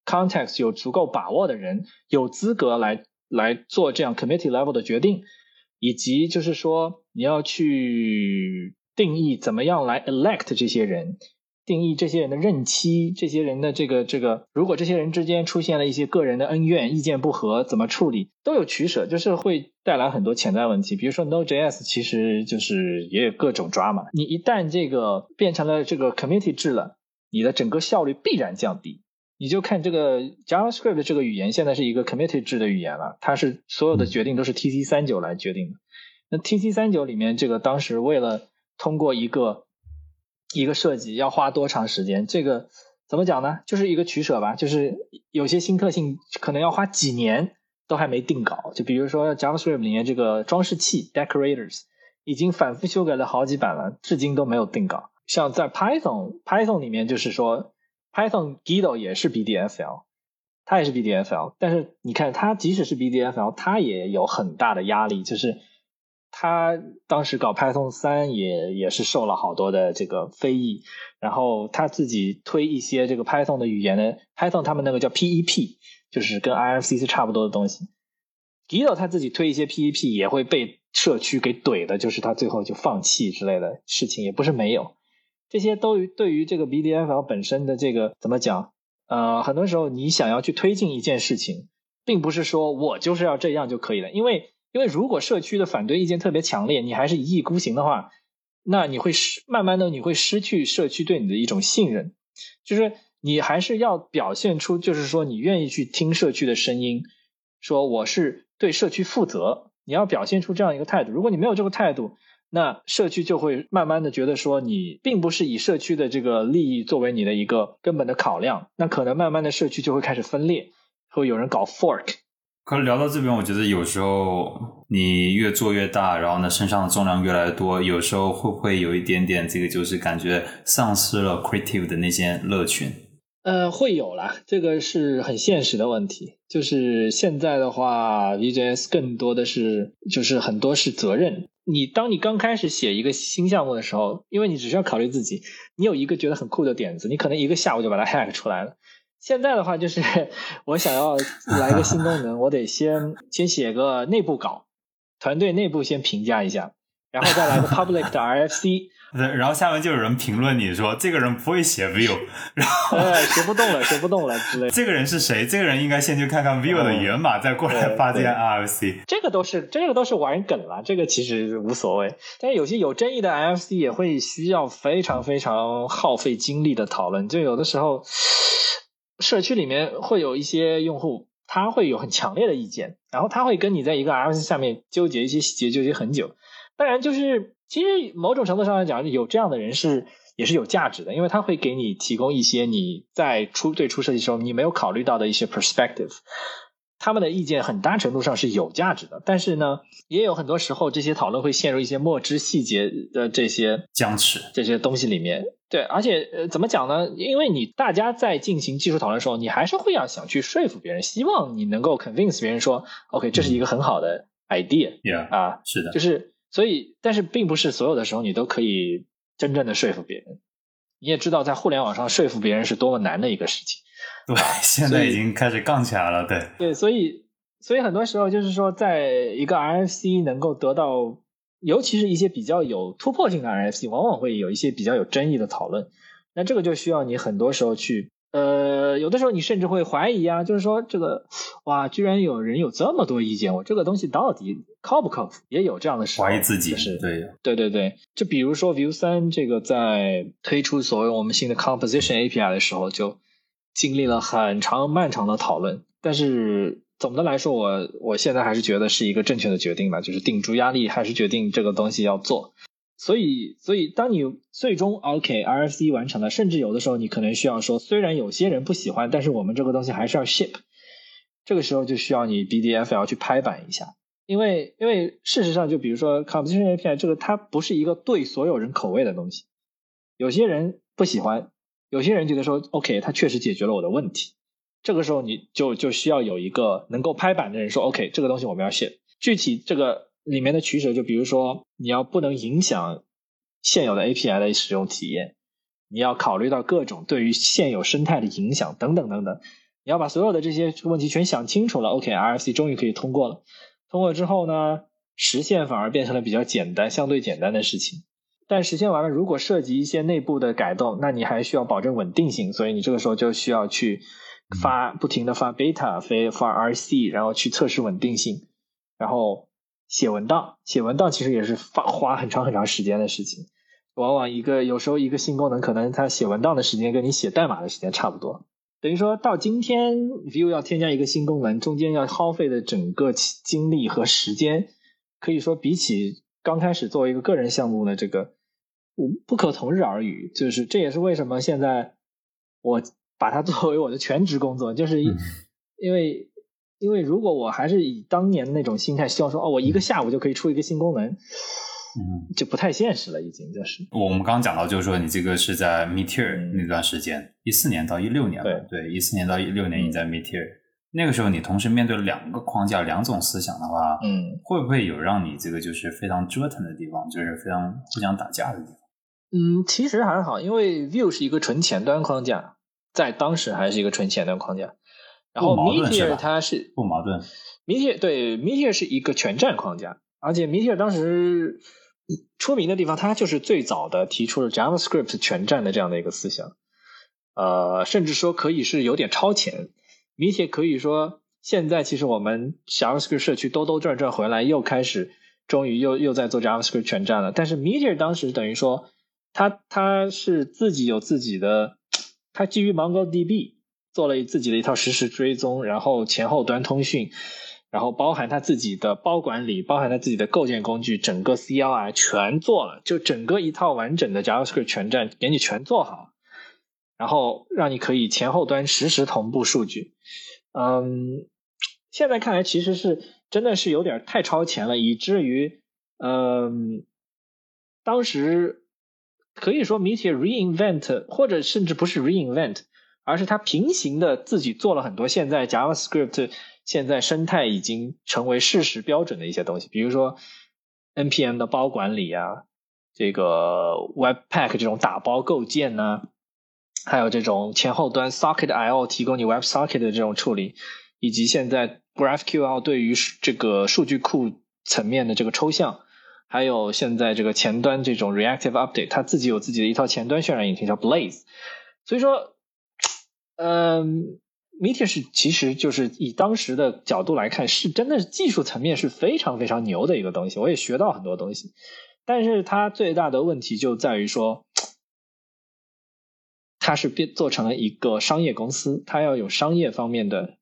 context 有足够把握的人，有资格来来做这样 committee level 的决定，以及就是说你要去定义怎么样来 elect 这些人。定义这些人的任期，这些人的这个这个，如果这些人之间出现了一些个人的恩怨、意见不合，怎么处理都有取舍，就是会带来很多潜在问题。比如说 Node.js，其实就是也有各种抓嘛。你一旦这个变成了这个 committee 制了，你的整个效率必然降低。你就看这个 JavaScript 这个语言现在是一个 committee 制的语言了，它是所有的决定都是 TC 三九来决定的。那 TC 三九里面这个当时为了通过一个一个设计要花多长时间？这个怎么讲呢？就是一个取舍吧。就是有些新特性可能要花几年都还没定稿。就比如说 JavaScript 里面这个装饰器 Decorators 已经反复修改了好几版了，至今都没有定稿。像在 Python，Python 里面就是说 Python Guido 也是 BDFL，它也是 BDFL，但是你看它即使是 BDFL，它也有很大的压力，就是。他当时搞 Python 三也也是受了好多的这个非议，然后他自己推一些这个 Python 的语言的 Python 他们那个叫 PEP，就是跟 IFC 是差不多的东西。Guido 他自己推一些 PEP 也会被社区给怼的，就是他最后就放弃之类的事情也不是没有。这些都对于这个 BDFL 本身的这个怎么讲？呃，很多时候你想要去推进一件事情，并不是说我就是要这样就可以了，因为。因为如果社区的反对意见特别强烈，你还是一意孤行的话，那你会失慢慢的你会失去社区对你的一种信任，就是你还是要表现出就是说你愿意去听社区的声音，说我是对社区负责，你要表现出这样一个态度。如果你没有这个态度，那社区就会慢慢的觉得说你并不是以社区的这个利益作为你的一个根本的考量，那可能慢慢的社区就会开始分裂，会有人搞 fork。可聊到这边，我觉得有时候你越做越大，然后呢，身上的重量越来越多，有时候会不会有一点点这个，就是感觉丧失了 creative 的那些乐趣？呃，会有啦，这个是很现实的问题。就是现在的话，VJS 更多的是，就是很多是责任。你当你刚开始写一个新项目的时候，因为你只需要考虑自己，你有一个觉得很酷的点子，你可能一个下午就把它 hack 出来了。现在的话，就是 我想要来一个新功能，我得先先写个内部稿，团队内部先评价一下，然后再来个 public 的 RFC，对，然后下面就有人评论你说这个人不会写 view，然后学不动了，学不动了之类的。这个人是谁？这个人应该先去看看 view 的源码，再过来发件 RFC。这个都是这个都是玩梗了，这个其实无所谓。但是有些有争议的 RFC 也会需要非常非常耗费精力的讨论。就有的时候，社区里面会有一些用户，他会有很强烈的意见，然后他会跟你在一个 RFC 下面纠结一些细节，纠结很久。当然，就是其实某种程度上来讲，有这样的人是也是有价值的，因为他会给你提供一些你在出对出设计时候你没有考虑到的一些 perspective，他们的意见很大程度上是有价值的。但是呢，也有很多时候这些讨论会陷入一些墨汁细节的这些僵持这些东西里面。对，而且呃，怎么讲呢？因为你大家在进行技术讨论的时候，你还是会要想去说服别人，希望你能够 convince 别人说，OK，这是一个很好的 idea。Yeah，啊，是的，就是。所以，但是并不是所有的时候你都可以真正的说服别人。你也知道，在互联网上说服别人是多么难的一个事情。对，现在已经开始杠起来了。对，对，所以，所以很多时候就是说，在一个 RFC 能够得到，尤其是一些比较有突破性的 RFC，往往会有一些比较有争议的讨论。那这个就需要你很多时候去。呃，有的时候你甚至会怀疑啊，就是说这个，哇，居然有人有这么多意见，我这个东西到底靠不靠谱？也有这样的时候，怀疑自己是，对，对对对。就比如说 Vue 三这个在推出所谓我们新的 Composition API 的时候，就经历了很长漫长的讨论。但是总的来说，我我现在还是觉得是一个正确的决定吧，就是顶住压力，还是决定这个东西要做。所以，所以当你最终 OK RFC 完成了，甚至有的时候你可能需要说，虽然有些人不喜欢，但是我们这个东西还是要 ship。这个时候就需要你 BDF 要去拍板一下，因为因为事实上，就比如说 Composition API 这个，它不是一个对所有人口味的东西。有些人不喜欢，有些人觉得说 OK，它确实解决了我的问题。这个时候你就就需要有一个能够拍板的人说 OK，这个东西我们要写。具体这个。里面的取舍，就比如说，你要不能影响现有的 API 的使用体验，你要考虑到各种对于现有生态的影响等等等等，你要把所有的这些问题全想清楚了。OK，RFC 终于可以通过了。通过之后呢，实现反而变成了比较简单、相对简单的事情。但实现完了，如果涉及一些内部的改动，那你还需要保证稳定性，所以你这个时候就需要去发不停的发 beta、发发 RC，然后去测试稳定性，然后。写文档，写文档其实也是花花很长很长时间的事情。往往一个有时候一个新功能，可能它写文档的时间跟你写代码的时间差不多。等于说到今天，Vue 要添加一个新功能，中间要耗费的整个精力和时间，可以说比起刚开始作为一个个人项目呢，这个不可同日而语。就是这也是为什么现在我把它作为我的全职工作，就是因为。因为如果我还是以当年的那种心态，希望说哦，我一个下午就可以出一个新功能，嗯，就不太现实了，已经就是。我们刚刚讲到，就是说你这个是在 Meteor 那段时间，一四年到一六年，对对，一四年到一六年你在 Meteor，那个时候你同时面对两个框架、两种思想的话，嗯，会不会有让你这个就是非常折腾的地方，就是非常互相打架的地方？嗯，其实还好，因为 Vue 是一个纯前端框架，在当时还是一个纯前端框架。然后 Meteor 它是不矛盾，Meteor 对 Meteor 是一个全站框架，而且 Meteor 当时出名的地方，它就是最早的提出了 JavaScript 全站的这样的一个思想，呃，甚至说可以是有点超前。Meteor 可以说现在其实我们 JavaScript 社区兜兜转转回来，又开始终于又又在做 JavaScript 全站了。但是 Meteor 当时等于说，它它是自己有自己的，它基于 MongoDB。做了自己的一套实时追踪，然后前后端通讯，然后包含他自己的包管理，包含他自己的构建工具，整个 CLI 全做了，就整个一套完整的 JavaScript 全站给你全做好，然后让你可以前后端实时同步数据。嗯，现在看来其实是真的是有点太超前了，以至于嗯，当时可以说 Meteor reinvent，或者甚至不是 reinvent。而是它平行的自己做了很多现在 JavaScript 现在生态已经成为事实标准的一些东西，比如说 npm 的包管理啊，这个 Webpack 这种打包构建呢，还有这种前后端 Socket.io 提供你 WebSocket 的这种处理，以及现在 GraphQL 对于这个数据库层面的这个抽象。还有现在这个前端这种 reactive update，它自己有自己的一套前端渲染引擎叫 Blaze。所以说，嗯，Meteor 是其实就是以当时的角度来看，是真的是技术层面是非常非常牛的一个东西，我也学到很多东西。但是它最大的问题就在于说，它是变做成了一个商业公司，它要有商业方面的，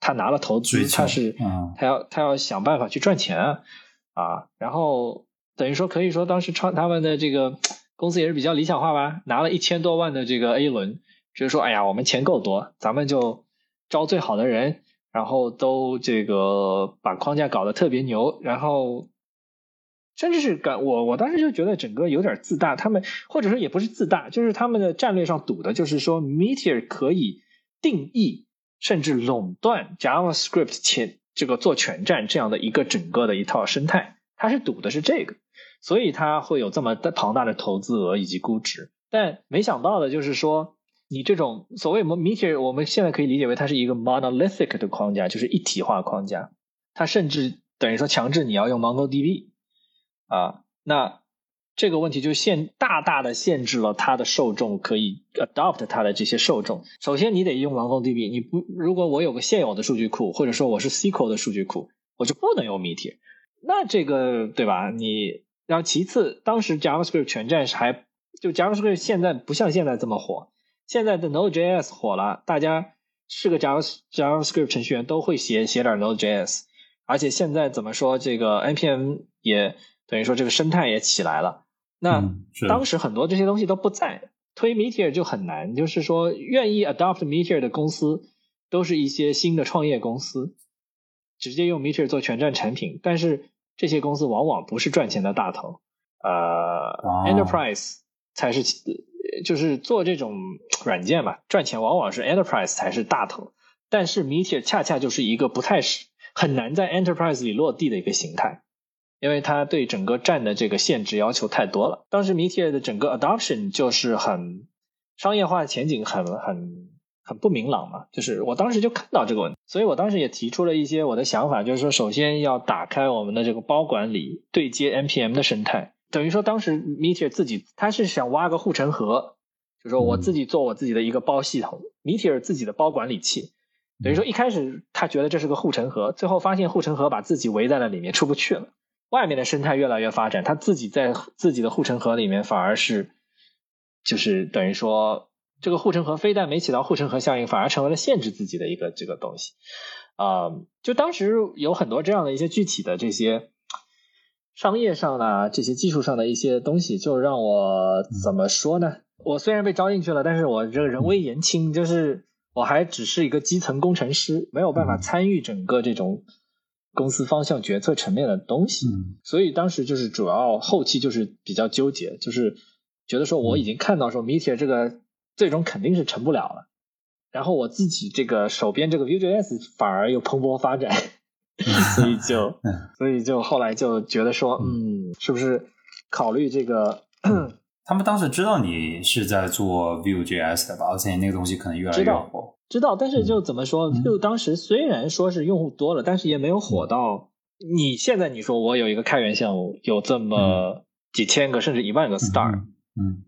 他拿了投资，他是，他要他要想办法去赚钱啊。啊，然后等于说可以说当时创他们的这个公司也是比较理想化吧，拿了一千多万的这个 A 轮，就是说，哎呀，我们钱够多，咱们就招最好的人，然后都这个把框架搞得特别牛，然后甚至是感我我当时就觉得整个有点自大，他们或者说也不是自大，就是他们的战略上赌的就是说，Meteor 可以定义甚至垄断 JavaScript 前。这个做全站这样的一个整个的一套生态，它是赌的是这个，所以它会有这么的庞大的投资额以及估值。但没想到的就是说，你这种所谓 Meteor，我们现在可以理解为它是一个 monolithic 的框架，就是一体化框架。它甚至等于说强制你要用 MongoDB 啊，那。这个问题就限大大的限制了它的受众可以 adopt 它的这些受众。首先，你得用 MongoDB，你不如果我有个现有的数据库，或者说我是 SQL 的数据库，我就不能用 Meteor。那这个对吧？你然后其次，当时 JavaScript 全站是还就 JavaScript 现在不像现在这么火，现在的 Node.js 火了，大家是个 Java JavaScript 程序员都会写写点 Node.js，而且现在怎么说这个 npm 也等于说这个生态也起来了。那当时很多这些东西都不在，推 Meteor 就很难。就是说，愿意 adopt Meteor 的公司，都是一些新的创业公司，直接用 Meteor 做全站产品。但是这些公司往往不是赚钱的大头，呃，Enterprise 才是，就是做这种软件嘛，赚钱往往是 Enterprise 才是大头。但是 Meteor 恰恰就是一个不太是很难在 Enterprise 里落地的一个形态。因为它对整个站的这个限制要求太多了。当时 Meteor 的整个 adoption 就是很商业化前景很很很不明朗嘛，就是我当时就看到这个问题，所以我当时也提出了一些我的想法，就是说首先要打开我们的这个包管理对接 npm 的生态，等于说当时 Meteor 自己他是想挖个护城河，就说我自己做我自己的一个包系统，Meteor 自己的包管理器，等于说一开始他觉得这是个护城河，最后发现护城河把自己围在了里面出不去了。外面的生态越来越发展，他自己在自己的护城河里面反而是，就是等于说，这个护城河非但没起到护城河效应，反而成为了限制自己的一个这个东西。啊，就当时有很多这样的一些具体的这些商业上的这些技术上的一些东西，就让我怎么说呢？我虽然被招进去了，但是我这个人微言轻，就是我还只是一个基层工程师，没有办法参与整个这种。公司方向决策层面的东西，所以当时就是主要后期就是比较纠结，就是觉得说我已经看到说 Meteor 这个最终肯定是成不了了，然后我自己这个手边这个 Vue.js 反而又蓬勃发展，所以就所以就后来就觉得说，嗯，是不是考虑这个？他们当时知道你是在做 Vue.js 的吧？而且那个东西可能越来越火。知道，但是就怎么说，就当时虽然说是用户多了，但是也没有火到你现在你说我有一个开源项目，有这么几千个甚至一万个 star，嗯，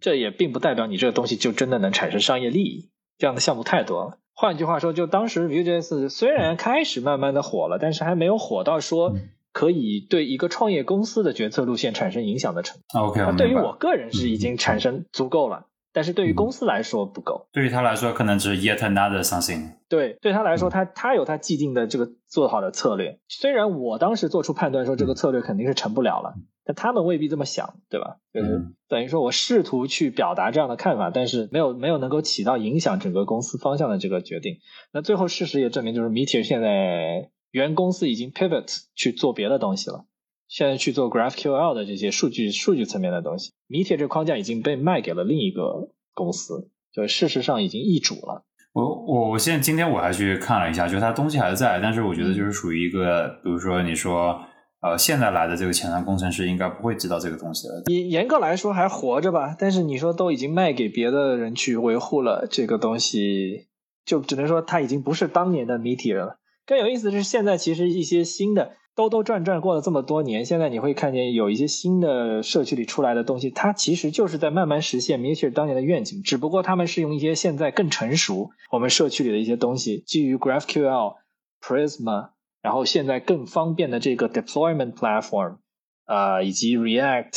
这也并不代表你这个东西就真的能产生商业利益。这样的项目太多了。换句话说，就当时 Vue.js 虽然开始慢慢的火了，但是还没有火到说可以对一个创业公司的决策路线产生影响的程度。OK，对于我个人是已经产生足够了。但是对于公司来说不够，对于他来说可能只是 yet another something。对，对他来说，他他有他既定的这个做好的策略。虽然我当时做出判断说这个策略肯定是成不了了，但他们未必这么想，对吧？就是等于说我试图去表达这样的看法，但是没有没有能够起到影响整个公司方向的这个决定。那最后事实也证明，就是 Meteor 现在原公司已经 pivot 去做别的东西了。现在去做 GraphQL 的这些数据数据层面的东西，Meteor 这框架已经被卖给了另一个公司，就事实上已经易主了。我我我现在今天我还去看了一下，就它东西还在，但是我觉得就是属于一个，比如说你说呃现在来的这个前端工程师应该不会知道这个东西了。严严格来说还活着吧，但是你说都已经卖给别的人去维护了这个东西，就只能说它已经不是当年的 Meteor 了。更有意思的是，现在其实一些新的。兜兜转转过了这么多年，现在你会看见有一些新的社区里出来的东西，它其实就是在慢慢实现 Meteor 当年的愿景，只不过他们是用一些现在更成熟我们社区里的一些东西，基于 GraphQL、Prisma，然后现在更方便的这个 deployment platform，啊，以及 React，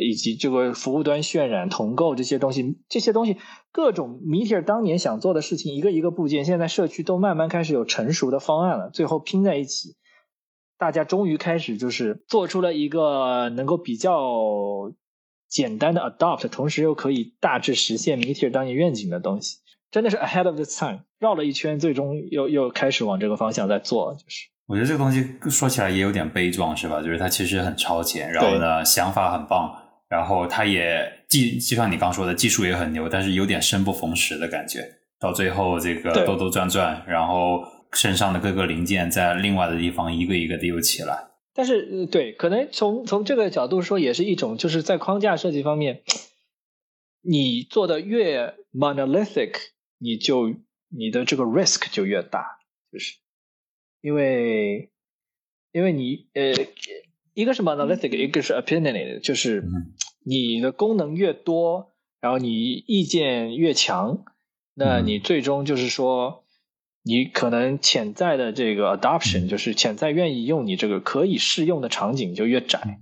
以及这个服务端渲染、同构这些东西，这些东西各种 Meteor 当年想做的事情，一个一个部件，现在社区都慢慢开始有成熟的方案了，最后拼在一起。大家终于开始就是做出了一个能够比较简单的 adopt，同时又可以大致实现 Meteor 当年愿景的东西，真的是 ahead of the time。绕了一圈，最终又又开始往这个方向在做。就是我觉得这个东西说起来也有点悲壮，是吧？就是它其实很超前，然后呢想法很棒，然后它也技就像你刚说的技术也很牛，但是有点生不逢时的感觉。到最后这个兜兜转转，然后。身上的各个零件在另外的地方一个一个的又起来，但是对，可能从从这个角度说，也是一种就是在框架设计方面，你做的越 monolithic，你就你的这个 risk 就越大，就是因为因为你呃一个是 monolithic，一个是 opinionated，就是你的功能越多，然后你意见越强，那你最终就是说。你可能潜在的这个 adoption 就是潜在愿意用你这个可以适用的场景就越窄。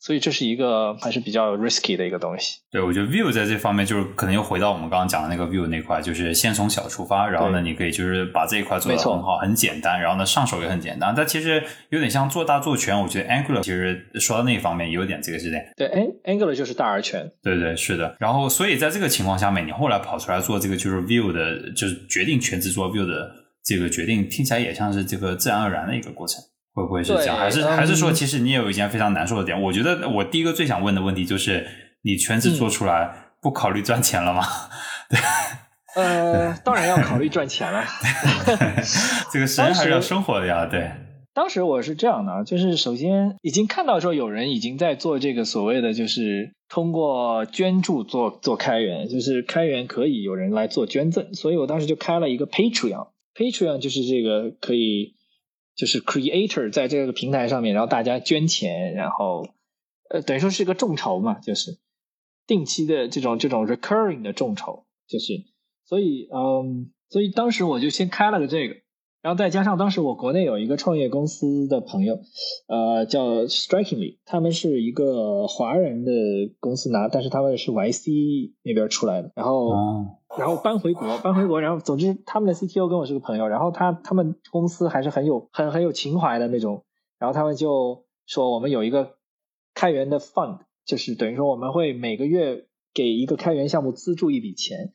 所以这是一个还是比较 risky 的一个东西。对，我觉得 view 在这方面就是可能又回到我们刚刚讲的那个 view 那块，就是先从小出发，然后呢，你可以就是把这一块做得很好，很简单，然后呢上手也很简单。但其实有点像做大做全。我觉得 Angular 其实说到那一方面有点这个是点。对，Angular 就是大而全。对对是的。然后所以在这个情况下面，你后来跑出来做这个就是 view 的，就是决定全职做 view 的这个决定，听起来也像是这个自然而然的一个过程。会不会是这样？还是还是说，其实你也有一件非常难受的点？我觉得我第一个最想问的问题就是，你圈子做出来不考虑赚钱了吗？对，呃，当然要考虑赚钱了。这个人还是要生活的呀。对，当时我是这样的，就是首先已经看到说有人已经在做这个所谓的，就是通过捐助做做开源，就是开源可以有人来做捐赠，所以我当时就开了一个 Patreon，Patreon 就是这个可以。就是 creator 在这个平台上面，然后大家捐钱，然后呃，等于说是一个众筹嘛，就是定期的这种这种 recurring 的众筹，就是所以嗯，所以当时我就先开了个这个，然后再加上当时我国内有一个创业公司的朋友，呃，叫 Strikingly，他们是一个华人的公司拿，但是他们是 YC 那边出来的，然后。然后搬回国，搬回国，然后总之他们的 CTO 跟我是个朋友，然后他他们公司还是很有很很有情怀的那种，然后他们就说我们有一个开源的 fund，就是等于说我们会每个月给一个开源项目资助一笔钱，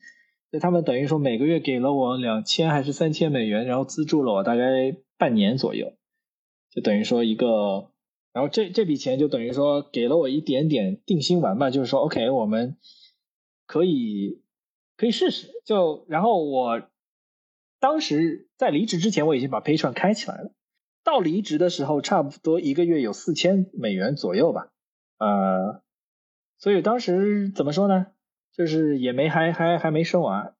所以他们等于说每个月给了我两千还是三千美元，然后资助了我大概半年左右，就等于说一个，然后这这笔钱就等于说给了我一点点定心丸吧，就是说 OK 我们可以。可以试试，就然后我当时在离职之前，我已经把 Patreon 开起来了。到离职的时候，差不多一个月有四千美元左右吧，呃，所以当时怎么说呢？就是也没还还还没生完，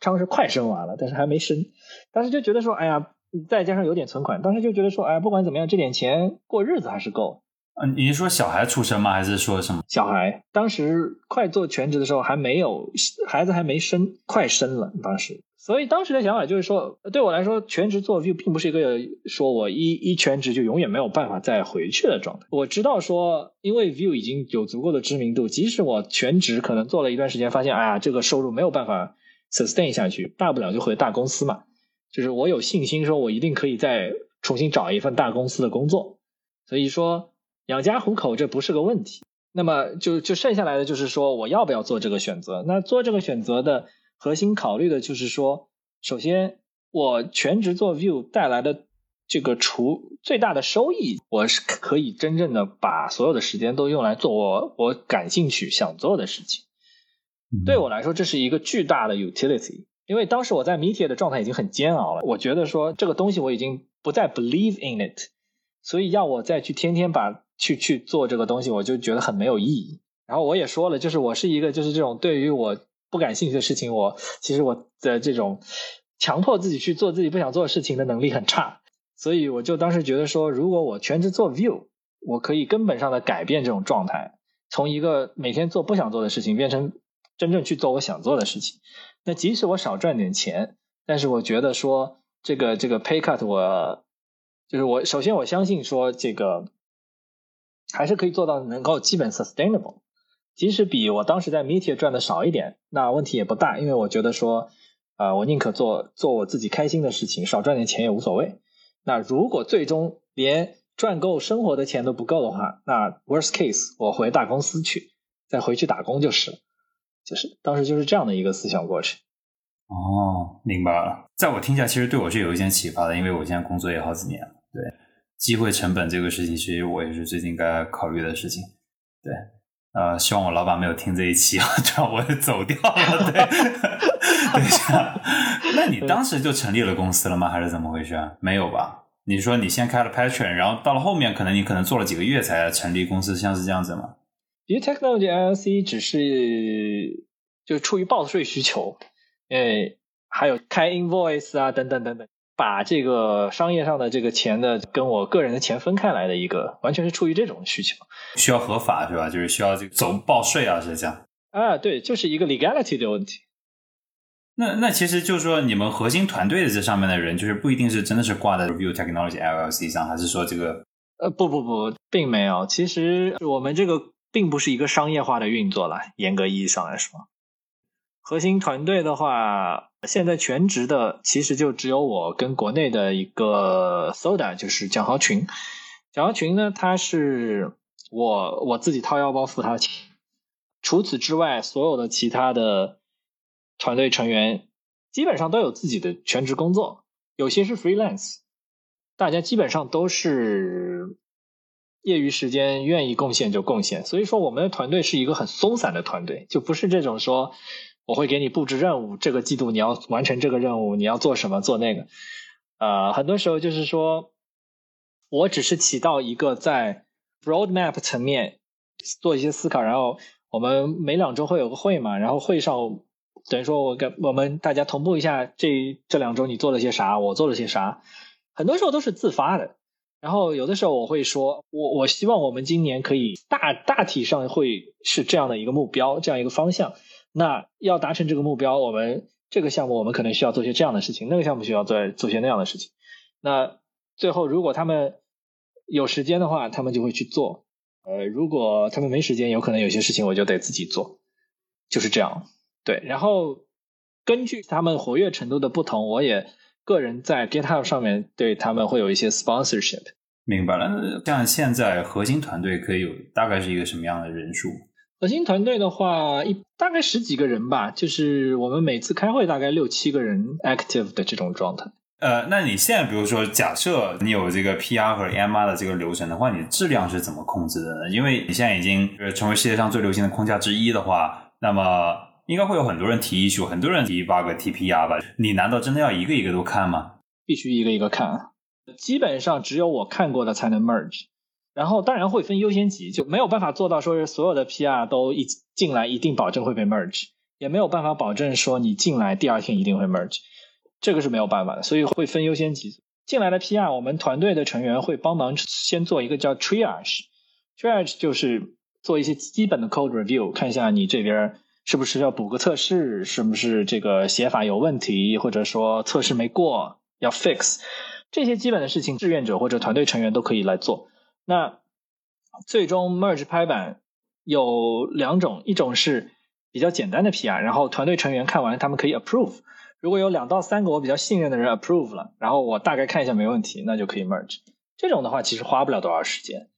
当时快生完了，但是还没生。当时就觉得说，哎呀，再加上有点存款，当时就觉得说，哎，不管怎么样，这点钱过日子还是够。嗯，你是说小孩出生吗？还是说什么？小孩当时快做全职的时候还没有孩子还没生，快生了当时。所以当时的想法就是说，对我来说，全职做 view 并不是一个说我一一全职就永远没有办法再回去的状态。我知道说，因为 view 已经有足够的知名度，即使我全职可能做了一段时间，发现哎呀这个收入没有办法 sustain 下去，大不了就回大公司嘛。就是我有信心说，我一定可以再重新找一份大公司的工作。所以说。养家糊口这不是个问题，那么就就剩下来的就是说我要不要做这个选择？那做这个选择的核心考虑的就是说，首先我全职做 view 带来的这个除最大的收益，我是可以真正的把所有的时间都用来做我我感兴趣想做的事情。对我来说，这是一个巨大的 utility，因为当时我在 media 的状态已经很煎熬了，我觉得说这个东西我已经不再 believe in it，所以要我再去天天把去去做这个东西，我就觉得很没有意义。然后我也说了，就是我是一个，就是这种对于我不感兴趣的事情，我其实我的这种强迫自己去做自己不想做的事情的能力很差。所以我就当时觉得说，如果我全职做 view，我可以根本上的改变这种状态，从一个每天做不想做的事情，变成真正去做我想做的事情。那即使我少赚点钱，但是我觉得说这个这个 pay cut，我就是我首先我相信说这个还是可以做到能够基本 sustainable，即使比我当时在 media 赚的少一点，那问题也不大，因为我觉得说啊，我宁可做做我自己开心的事情，少赚点钱也无所谓。那如果最终连赚够生活的钱都不够的话，那 worst case 我回大公司去，再回去打工就是了。就是当时就是这样的一个思想过程。哦，明白了。在我听下，其实对我是有一些启发的，因为我现在工作也好几年了。对，机会成本这个事情，其实我也是最近该考虑的事情。对，呃，希望我老板没有听这一期啊，这样我就走掉了。对，等一下，那你当时就成立了公司了吗？还是怎么回事？没有吧？你说你先开了 Patron，然后到了后面，可能你可能做了几个月才成立公司，像是这样子吗？其实 Technology LLC 只是就出于报税需求，诶，还有开 invoice 啊等等等等，把这个商业上的这个钱的跟我个人的钱分开来的一个，完全是出于这种需求。需要合法是吧？就是需要这个走报税啊，是这样。啊，对，就是一个 legality 的问题。那那其实就是说，你们核心团队的这上面的人，就是不一定是真的是挂在 Review Technology LLC 上，还是说这个？呃，不不不，并没有。其实我们这个。并不是一个商业化的运作了，严格意义上来说，核心团队的话，现在全职的其实就只有我跟国内的一个 Soda，就是蒋豪群。蒋豪群呢，他是我我自己掏腰包付他钱。除此之外，所有的其他的团队成员基本上都有自己的全职工作，有些是 freelance，大家基本上都是。业余时间愿意贡献就贡献，所以说我们的团队是一个很松散的团队，就不是这种说我会给你布置任务，这个季度你要完成这个任务，你要做什么做那个，呃，很多时候就是说我只是起到一个在 roadmap 层面做一些思考，然后我们每两周会有个会嘛，然后会上等于说我跟我们大家同步一下这这两周你做了些啥，我做了些啥，很多时候都是自发的。然后有的时候我会说，我我希望我们今年可以大大体上会是这样的一个目标，这样一个方向。那要达成这个目标，我们这个项目我们可能需要做些这样的事情，那个项目需要做做些那样的事情。那最后如果他们有时间的话，他们就会去做。呃，如果他们没时间，有可能有些事情我就得自己做，就是这样。对，然后根据他们活跃程度的不同，我也。个人在 GitHub 上面对他们会有一些 sponsorship。明白了，像现在核心团队可以有大概是一个什么样的人数？核心团队的话，一大概十几个人吧，就是我们每次开会大概六七个人 active 的这种状态。呃，那你现在比如说，假设你有这个 PR 和 MR 的这个流程的话，你质量是怎么控制的呢？因为你现在已经成为世界上最流行的框架之一的话，那么。应该会有很多人提 issue，很多人提 bug、提 PR 吧？你难道真的要一个一个都看吗？必须一个一个看，基本上只有我看过的才能 merge。然后当然会分优先级，就没有办法做到说是所有的 PR 都一进来一定保证会被 merge，也没有办法保证说你进来第二天一定会 merge，这个是没有办法的。所以会分优先级。进来的 PR，我们团队的成员会帮忙先做一个叫 triage，triage 就是做一些基本的 code review，看一下你这边。是不是要补个测试？是不是这个写法有问题，或者说测试没过要 fix？这些基本的事情，志愿者或者团队成员都可以来做。那最终 merge 拍板有两种，一种是比较简单的 PR，然后团队成员看完他们可以 approve。如果有两到三个我比较信任的人 approve 了，然后我大概看一下没问题，那就可以 merge。这种的话其实花不了多少时间，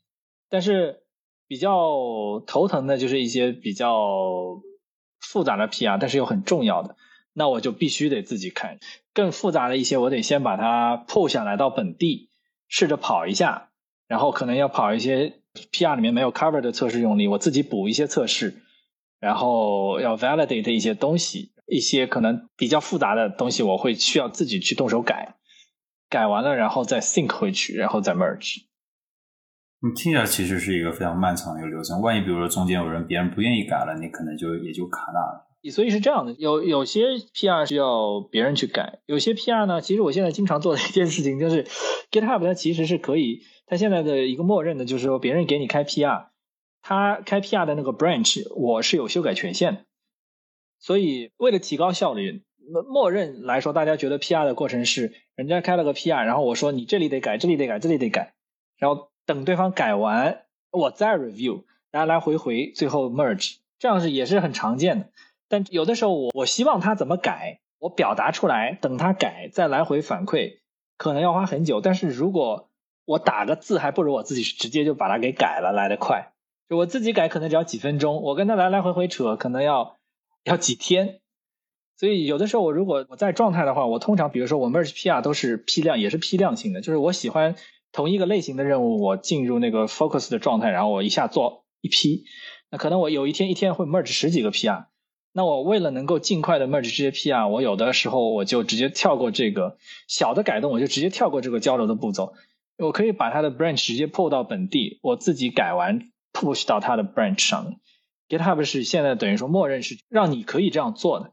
但是比较头疼的就是一些比较。复杂的 PR，但是又很重要的，那我就必须得自己看。更复杂的一些，我得先把它 pull 下来到本地，试着跑一下，然后可能要跑一些 PR 里面没有 cover 的测试用例，我自己补一些测试，然后要 validate 一些东西，一些可能比较复杂的东西，我会需要自己去动手改，改完了然后再 sync 回去，然后再 merge。你听起来其实是一个非常漫长的一个流程。万一比如说中间有人别人不愿意改了，你可能就也就卡那了。所以是这样的，有有些 PR 需要别人去改，有些 PR 呢，其实我现在经常做的一件事情就是，GitHub 它其实是可以，它现在的一个默认的就是说，别人给你开 PR，他开 PR 的那个 branch 我是有修改权限的，所以为了提高效率，默认来说，大家觉得 PR 的过程是人家开了个 PR，然后我说你这里得改，这里得改，这里得改，然后等对方改完，我再 review，来来回回，最后 merge，这样是也是很常见的。但有的时候，我我希望他怎么改，我表达出来，等他改再来回反馈，可能要花很久。但是如果我打个字，还不如我自己直接就把它给改了来得快。就我自己改可能只要几分钟，我跟他来来回回扯可能要要几天。所以有的时候我如果我在状态的话，我通常比如说我 merge PR 都是批量，也是批量性的，就是我喜欢同一个类型的任务，我进入那个 focus 的状态，然后我一下做一批。那可能我有一天一天会 merge 十几个 PR。那我为了能够尽快的 merge 这些 PR，我有的时候我就直接跳过这个小的改动，我就直接跳过这个交流的步骤。我可以把它的 branch 直接 pull 到本地，我自己改完 push 到它的 branch 上。GitHub 是现在等于说默认是让你可以这样做的，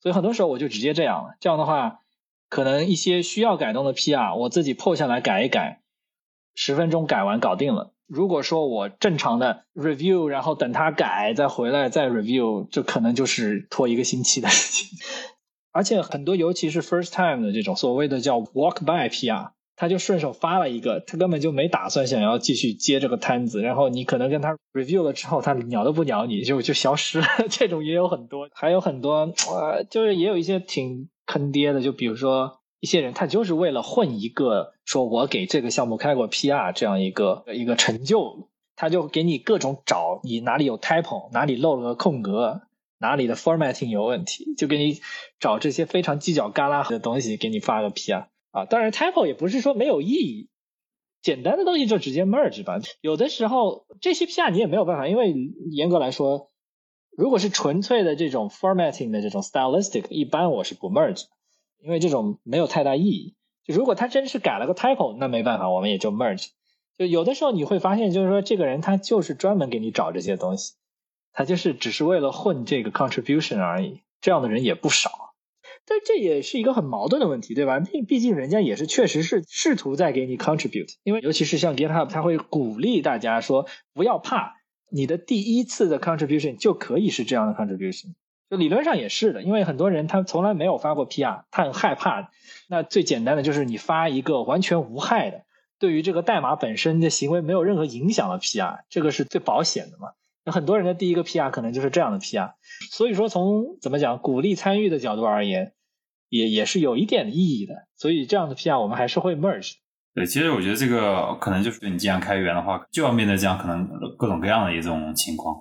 所以很多时候我就直接这样了。这样的话，可能一些需要改动的 PR，我自己 pull 下来改一改，十分钟改完搞定了。如果说我正常的 review，然后等他改再回来再 review，这可能就是拖一个星期的事情。而且很多，尤其是 first time 的这种所谓的叫 walk by PR，他就顺手发了一个，他根本就没打算想要继续接这个摊子。然后你可能跟他 review 了之后，他鸟都不鸟你，就就消失了。这种也有很多，还有很多，呃，就是也有一些挺坑爹的，就比如说。一些人他就是为了混一个说我给这个项目开过 PR 这样一个一个成就，他就给你各种找你哪里有 typo，哪里漏了个空格，哪里的 formatting 有问题，就给你找这些非常犄角旮旯的东西给你发个 PR 啊。当然 typo 也不是说没有意义，简单的东西就直接 merge 吧。有的时候这些 PR 你也没有办法，因为严格来说，如果是纯粹的这种 formatting 的这种 stylistic，一般我是不 merge。因为这种没有太大意义。就如果他真是改了个 typo，那没办法，我们也就 merge。就有的时候你会发现，就是说这个人他就是专门给你找这些东西，他就是只是为了混这个 contribution 而已。这样的人也不少。但这也是一个很矛盾的问题，对吧？毕毕竟人家也是确实是试图在给你 contribute。因为尤其是像 GitHub，他会鼓励大家说不要怕，你的第一次的 contribution 就可以是这样的 contribution。就理论上也是的，因为很多人他从来没有发过 PR，他很害怕。那最简单的就是你发一个完全无害的，对于这个代码本身的行为没有任何影响的 PR，这个是最保险的嘛。那很多人的第一个 PR 可能就是这样的 PR，所以说从怎么讲鼓励参与的角度而言，也也是有一点意义的。所以这样的 PR 我们还是会 merge。对，其实我觉得这个可能就是你既然开源的话，就要面对这样可能各种各样的一种情况。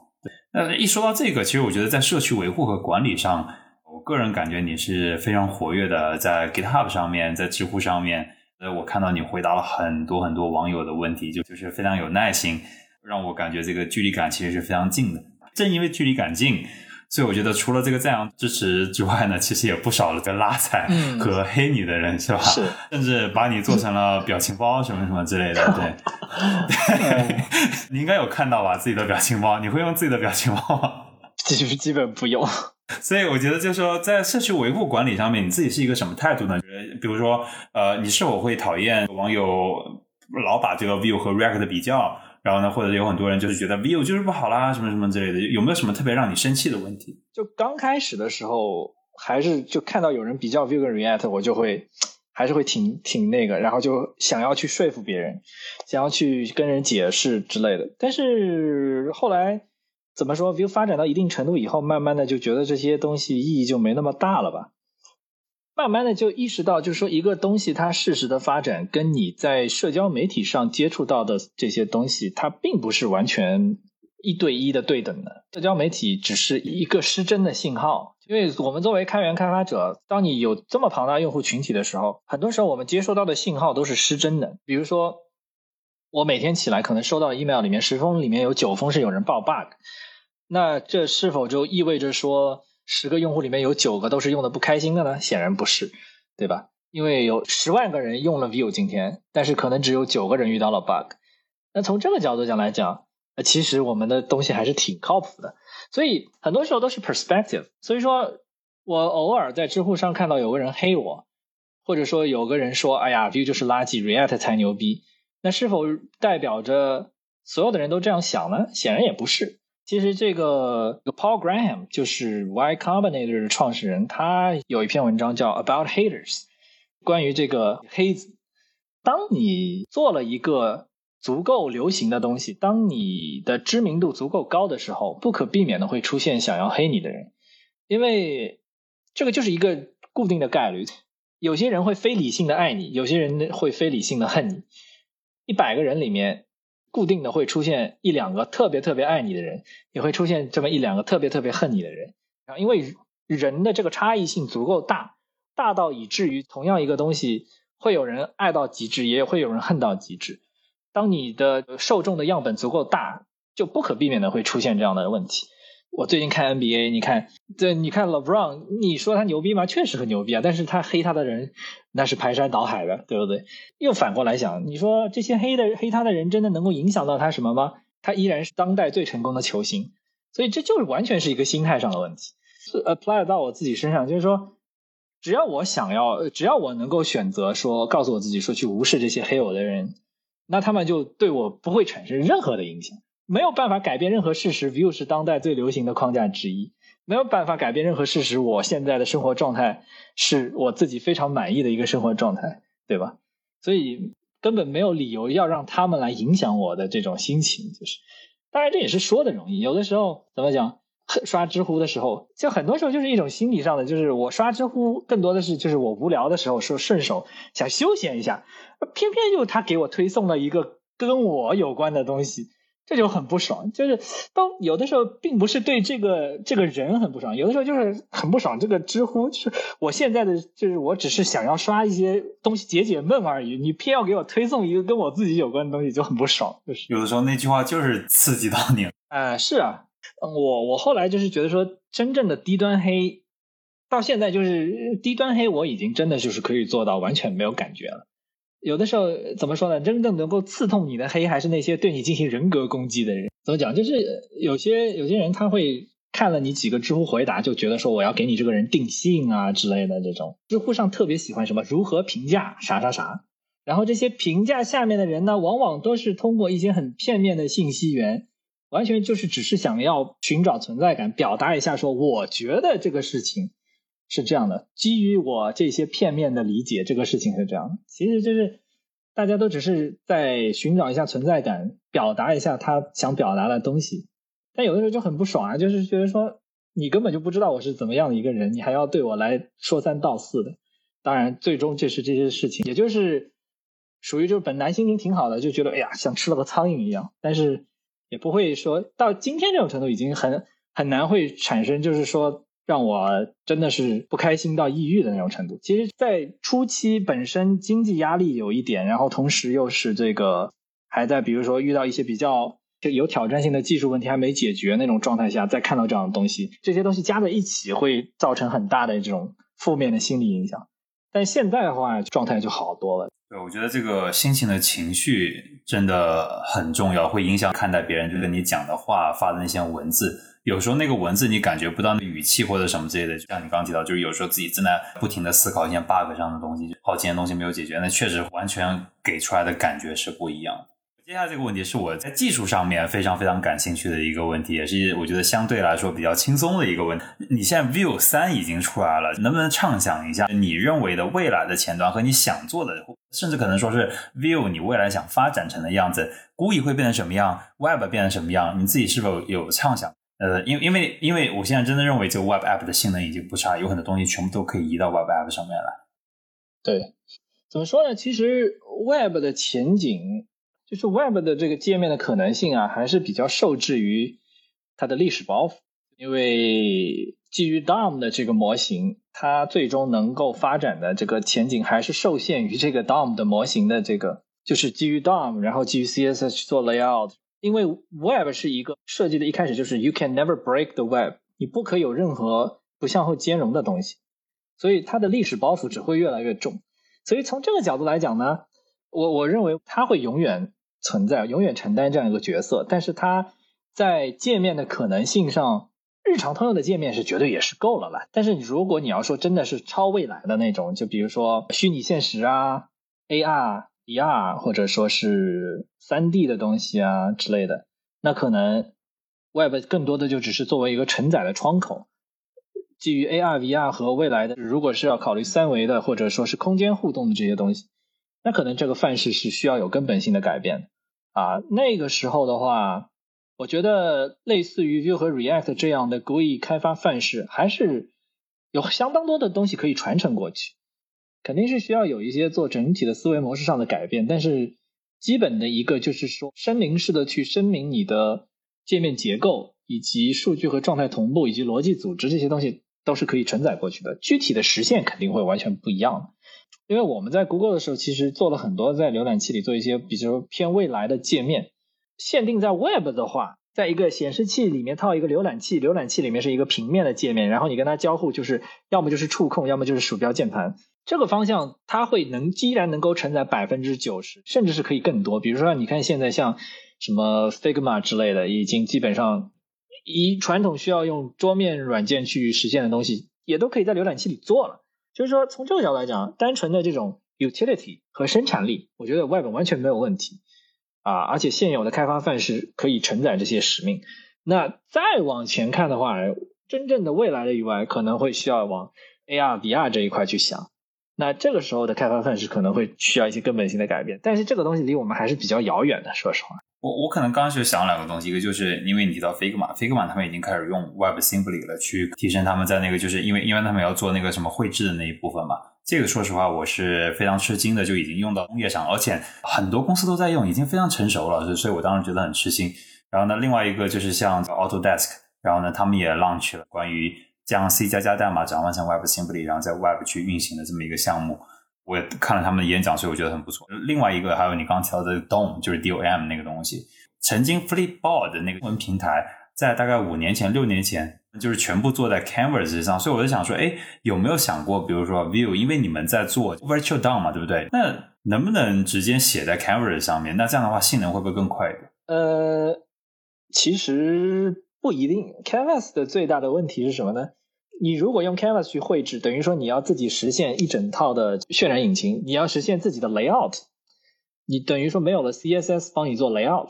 那一说到这个，其实我觉得在社区维护和管理上，我个人感觉你是非常活跃的，在 GitHub 上面，在知乎上面，呃，我看到你回答了很多很多网友的问题，就就是非常有耐心，让我感觉这个距离感其实是非常近的。正因为距离感近。所以我觉得，除了这个赞扬支持之外呢，其实也不少了在拉踩和黑你的人，是吧？是，甚至把你做成了表情包什么什么之类的。对，对，你应该有看到吧？自己的表情包，你会用自己的表情包吗？基基本不用。所以我觉得，就是说，在社区维护管理上面，你自己是一个什么态度呢？比如说，呃，你是否会讨厌网友老把这个 view 和 react 的比较？然后呢，或者有很多人就是觉得 Vue 就是不好啦，什么什么之类的，有没有什么特别让你生气的问题？就刚开始的时候，还是就看到有人比较 Vue 跟 React，我就会还是会挺挺那个，然后就想要去说服别人，想要去跟人解释之类的。但是后来怎么说，Vue 发展到一定程度以后，慢慢的就觉得这些东西意义就没那么大了吧。慢慢的就意识到，就是说一个东西它事实的发展，跟你在社交媒体上接触到的这些东西，它并不是完全一对一的对等的。社交媒体只是一个失真的信号，因为我们作为开源开发者，当你有这么庞大用户群体的时候，很多时候我们接收到的信号都是失真的。比如说，我每天起来可能收到 email 里面十封里面有九封是有人报 bug，那这是否就意味着说？十个用户里面有九个都是用的不开心的呢？显然不是，对吧？因为有十万个人用了 Vue 今天，但是可能只有九个人遇到了 bug。那从这个角度讲来讲，其实我们的东西还是挺靠谱的。所以很多时候都是 perspective。所以说我偶尔在知乎上看到有个人黑我，或者说有个人说，哎呀，Vue 就是垃圾，React 才牛逼。那是否代表着所有的人都这样想呢？显然也不是。其实这个 Paul Graham 就是 Y Combinator 的创始人，他有一篇文章叫 About Haters，关于这个黑子。当你做了一个足够流行的东西，当你的知名度足够高的时候，不可避免的会出现想要黑你的人，因为这个就是一个固定的概率。有些人会非理性的爱你，有些人会非理性的恨你。一百个人里面。固定的会出现一两个特别特别爱你的人，也会出现这么一两个特别特别恨你的人。然后，因为人的这个差异性足够大，大到以至于同样一个东西，会有人爱到极致，也会有人恨到极致。当你的受众的样本足够大，就不可避免的会出现这样的问题。我最近看 NBA，你看，对，你看 LeBron，你说他牛逼吗？确实很牛逼啊，但是他黑他的人那是排山倒海的，对不对？又反过来想，你说这些黑的黑他的人真的能够影响到他什么吗？他依然是当代最成功的球星，所以这就是完全是一个心态上的问题。是 apply 到我自己身上，就是说，只要我想要，只要我能够选择说，告诉我自己说去无视这些黑我的人，那他们就对我不会产生任何的影响。没有办法改变任何事实，Vue 是当代最流行的框架之一。没有办法改变任何事实，我现在的生活状态是我自己非常满意的一个生活状态，对吧？所以根本没有理由要让他们来影响我的这种心情。就是，当然这也是说的容易，有的时候怎么讲？刷知乎的时候，就很多时候就是一种心理上的，就是我刷知乎更多的是就是我无聊的时候说顺手想休闲一下，偏偏就他给我推送了一个跟我有关的东西。这就很不爽，就是当有的时候并不是对这个这个人很不爽，有的时候就是很不爽。这个知乎就是我现在的，就是我只是想要刷一些东西解解闷而已，你偏要给我推送一个跟我自己有关的东西，就很不爽。就是有的时候那句话就是刺激到你了。哎，是啊，我我后来就是觉得说，真正的低端黑，到现在就是低端黑，我已经真的就是可以做到完全没有感觉了。有的时候怎么说呢？真正能够刺痛你的黑，还是那些对你进行人格攻击的人。怎么讲？就是有些有些人他会看了你几个知乎回答，就觉得说我要给你这个人定性啊之类的这种。知乎上特别喜欢什么如何评价啥啥啥，然后这些评价下面的人呢，往往都是通过一些很片面的信息源，完全就是只是想要寻找存在感，表达一下说我觉得这个事情。是这样的，基于我这些片面的理解，这个事情是这样的。其实就是大家都只是在寻找一下存在感，表达一下他想表达的东西。但有的时候就很不爽啊，就是觉得说你根本就不知道我是怎么样的一个人，你还要对我来说三道四的。当然，最终就是这些事情，也就是属于就是本来心情挺好的，就觉得哎呀像吃了个苍蝇一样，但是也不会说到今天这种程度，已经很很难会产生，就是说。让我真的是不开心到抑郁的那种程度。其实，在初期本身经济压力有一点，然后同时又是这个还在，比如说遇到一些比较有挑战性的技术问题还没解决那种状态下，再看到这样的东西，这些东西加在一起会造成很大的这种负面的心理影响。但现在的话，状态就好多了。对，我觉得这个心情的情绪真的很重要，会影响看待别人就跟你讲的话发的那些文字。有时候那个文字你感觉不到那语气或者什么之类的，就像你刚提到，就是有时候自己正在不停的思考一些 bug 上的东西，好几件东西没有解决，那确实完全给出来的感觉是不一样的。接下来这个问题是我在技术上面非常非常感兴趣的一个问题，也是我觉得相对来说比较轻松的一个问题。你现在 Vue 三已经出来了，能不能畅想一下你认为的未来的前端和你想做的，甚至可能说是 Vue 你未来想发展成的样子，故意会变成什么样，Web 变成什么样，你自己是否有畅想？呃，因因为因为我现在真的认为这个 Web App 的性能已经不差，有很多东西全部都可以移到 Web App 上面来。对，怎么说呢？其实 Web 的前景，就是 Web 的这个界面的可能性啊，还是比较受制于它的历史包袱。因为基于 DOM 的这个模型，它最终能够发展的这个前景，还是受限于这个 DOM 的模型的这个，就是基于 DOM，然后基于 CSS 去做 layout。因为 Web 是一个设计的，一开始就是 You can never break the Web，你不可以有任何不向后兼容的东西，所以它的历史包袱只会越来越重。所以从这个角度来讲呢，我我认为它会永远存在，永远承担这样一个角色。但是它在界面的可能性上，日常通用的界面是绝对也是够了了。但是如果你要说真的是超未来的那种，就比如说虚拟现实啊、AR、VR，或者说是三 D 的东西啊之类的，那可能 Web 更多的就只是作为一个承载的窗口。基于 AR、VR 和未来的，如果是要考虑三维的或者说是空间互动的这些东西，那可能这个范式是需要有根本性的改变啊。那个时候的话，我觉得类似于 Vue 和 React 这样的 GUI 开发范式，还是有相当多的东西可以传承过去。肯定是需要有一些做整体的思维模式上的改变，但是基本的一个就是说声明式的去声明你的界面结构以及数据和状态同步以及逻辑组织这些东西。都是可以承载过去的，具体的实现肯定会完全不一样。因为我们在 Google 的时候，其实做了很多在浏览器里做一些，比如偏未来的界面。限定在 Web 的话，在一个显示器里面套一个浏览器，浏览器里面是一个平面的界面，然后你跟它交互，就是要么就是触控，要么就是鼠标键盘。这个方向它会能依然能够承载百分之九十，甚至是可以更多。比如说，你看现在像什么 Figma 之类的，已经基本上。以传统需要用桌面软件去实现的东西，也都可以在浏览器里做了。就是说，从这个角度来讲，单纯的这种 utility 和生产力，我觉得 Web 完全没有问题啊。而且现有的开发范式可以承载这些使命。那再往前看的话，真正的未来的 UI 可能会需要往 AR、VR 这一块去想。那这个时候的开发范式可能会需要一些根本性的改变。但是这个东西离我们还是比较遥远的，说实话。我我可能刚刚就想两个东西，一个就是因为你提到 Figma，Figma 他们已经开始用 WebAssembly 了，去提升他们在那个就是因为因为他们要做那个什么绘制的那一部分嘛。这个说实话我是非常吃惊的，就已经用到工业上，而且很多公司都在用，已经非常成熟了，所以我当时觉得很吃惊。然后呢，另外一个就是像 Autodesk，然后呢，他们也 launch 了关于将 C 加加代码转换成 WebAssembly，然后在 Web 去运行的这么一个项目。我也看了他们的演讲，所以我觉得很不错。另外一个还有你刚提到的 DOM，就是 DOM 那个东西。曾经 Flipboard 那个文平台，在大概五年前、六年前，就是全部做在 Canvas 上。所以我就想说，哎，有没有想过，比如说 View，因为你们在做 Virtual DOM 嘛，对不对？那能不能直接写在 Canvas 上面？那这样的话，性能会不会更快一点？呃，其实不一定。Canvas 的最大的问题是什么呢？你如果用 Canvas 去绘制，等于说你要自己实现一整套的渲染引擎，你要实现自己的 layout，你等于说没有了 CSS 帮你做 layout，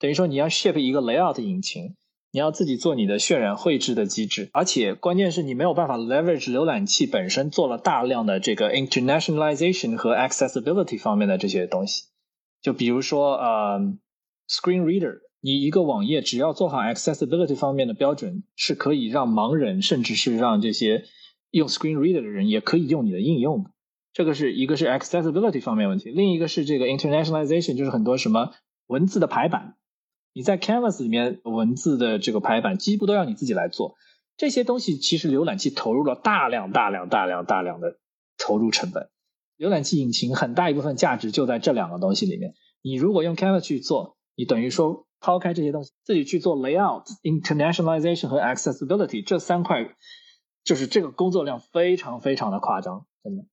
等于说你要 ship 一个 layout 引擎，你要自己做你的渲染绘制的机制，而且关键是你没有办法 leverage 浏览器本身做了大量的这个 internationalization 和 accessibility 方面的这些东西，就比如说呃 screen reader。你一个网页只要做好 accessibility 方面的标准，是可以让盲人，甚至是让这些用 screen reader 的人也可以用你的应用的。这个是一个是 accessibility 方面问题，另一个是这个 internationalization，就是很多什么文字的排版，你在 Canvas 里面文字的这个排版几乎都要你自己来做。这些东西其实浏览器投入了大量大量大量大量的投入成本，浏览器引擎很大一部分价值就在这两个东西里面。你如果用 Canvas 去做，你等于说。抛开这些东西，自己去做 layout、internationalization 和 accessibility 这三块，就是这个工作量非常非常的夸张，真的。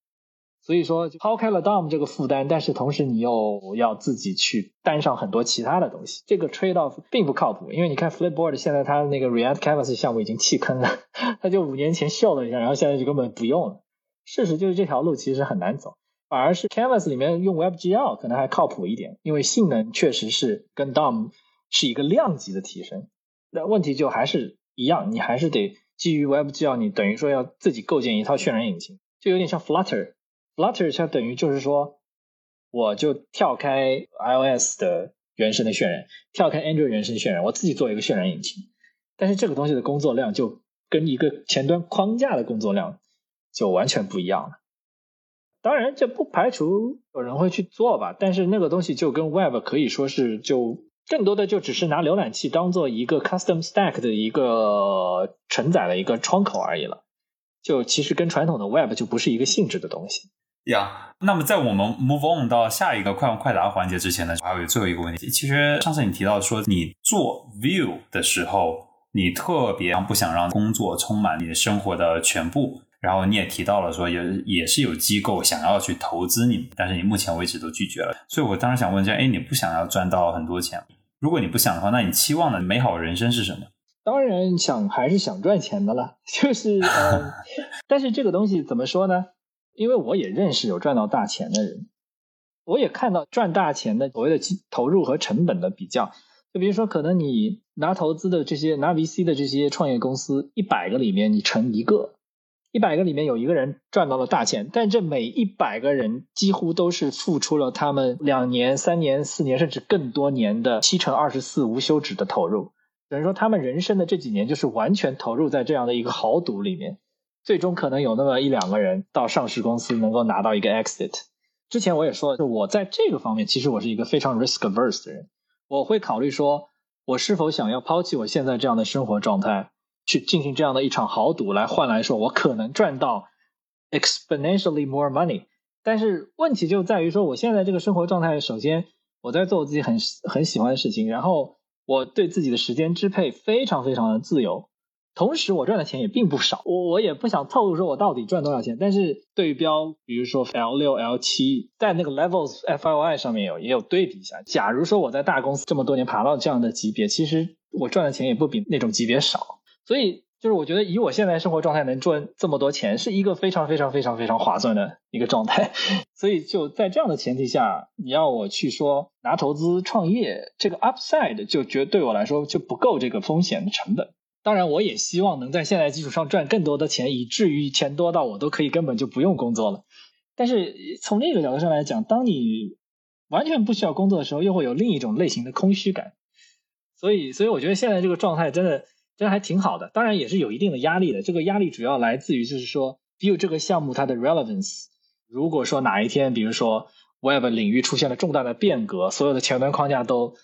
所以说，抛开了 DOM 这个负担，但是同时你又要自己去担上很多其他的东西，这个 trade off 并不靠谱。因为你看 Flipboard 现在它那个 React Canvas 项目已经弃坑了，它就五年前秀了一下，然后现在就根本不用了。事实就是这条路其实很难走。反而是 Canvas 里面用 WebGL 可能还靠谱一点，因为性能确实是跟 DOM。是一个量级的提升，那问题就还是一样，你还是得基于 WebGL，你等于说要自己构建一套渲染引擎，就有点像 Flutter，Flutter 它等于就是说，我就跳开 iOS 的原生的渲染，跳开 Android 原生渲染，我自己做一个渲染引擎，但是这个东西的工作量就跟一个前端框架的工作量就完全不一样了。当然，这不排除有人会去做吧，但是那个东西就跟 Web 可以说是就。更多的就只是拿浏览器当做一个 custom stack 的一个承载的一个窗口而已了，就其实跟传统的 web 就不是一个性质的东西。呀，那么在我们 move on 到下一个快问快答环节之前呢，还有最后一个问题。其实上次你提到说，你做 view 的时候，你特别不想让工作充满你的生活的全部。然后你也提到了说，也也是有机构想要去投资你，但是你目前为止都拒绝了。所以我当时想问一下，哎，你不想要赚到很多钱？如果你不想的话，那你期望的美好人生是什么？当然想还是想赚钱的了，就是，但是这个东西怎么说呢？因为我也认识有赚到大钱的人，我也看到赚大钱的所谓的投入和成本的比较。就比如说，可能你拿投资的这些拿 VC 的这些创业公司，一百个里面你成一个，一百个里面有一个人赚到了大钱，但这每一百个人几乎都是付出了他们两年、三年、四年甚至更多年的七乘二十四无休止的投入。等于说，他们人生的这几年就是完全投入在这样的一个豪赌里面，最终可能有那么一两个人到上市公司能够拿到一个 exit。之前我也说，就我在这个方面，其实我是一个非常 risk averse 的人，我会考虑说，我是否想要抛弃我现在这样的生活状态，去进行这样的一场豪赌，来换来说我可能赚到 exponentially more money。但是问题就在于说，我现在这个生活状态，首先我在做我自己很很喜欢的事情，然后。我对自己的时间支配非常非常的自由，同时我赚的钱也并不少。我我也不想透露说我到底赚多少钱，但是对标，比如说 L 六、L 七，在那个 Levels F I 上面有也有对比一下。假如说我在大公司这么多年爬到这样的级别，其实我赚的钱也不比那种级别少。所以就是我觉得以我现在生活状态能赚这么多钱，是一个非常非常非常非常划算的一个状态。所以就在这样的前提下，你要我去说拿投资创业，这个 upside 就觉对我来说就不够这个风险的成本。当然，我也希望能在现在基础上赚更多的钱，以至于钱多到我都可以根本就不用工作了。但是从另一个角度上来讲，当你完全不需要工作的时候，又会有另一种类型的空虚感。所以，所以我觉得现在这个状态真的这还挺好的。当然，也是有一定的压力的。这个压力主要来自于就是说，view 这个项目它的 relevance。如果说哪一天，比如说 Web 领域出现了重大的变革，所有的前端框架都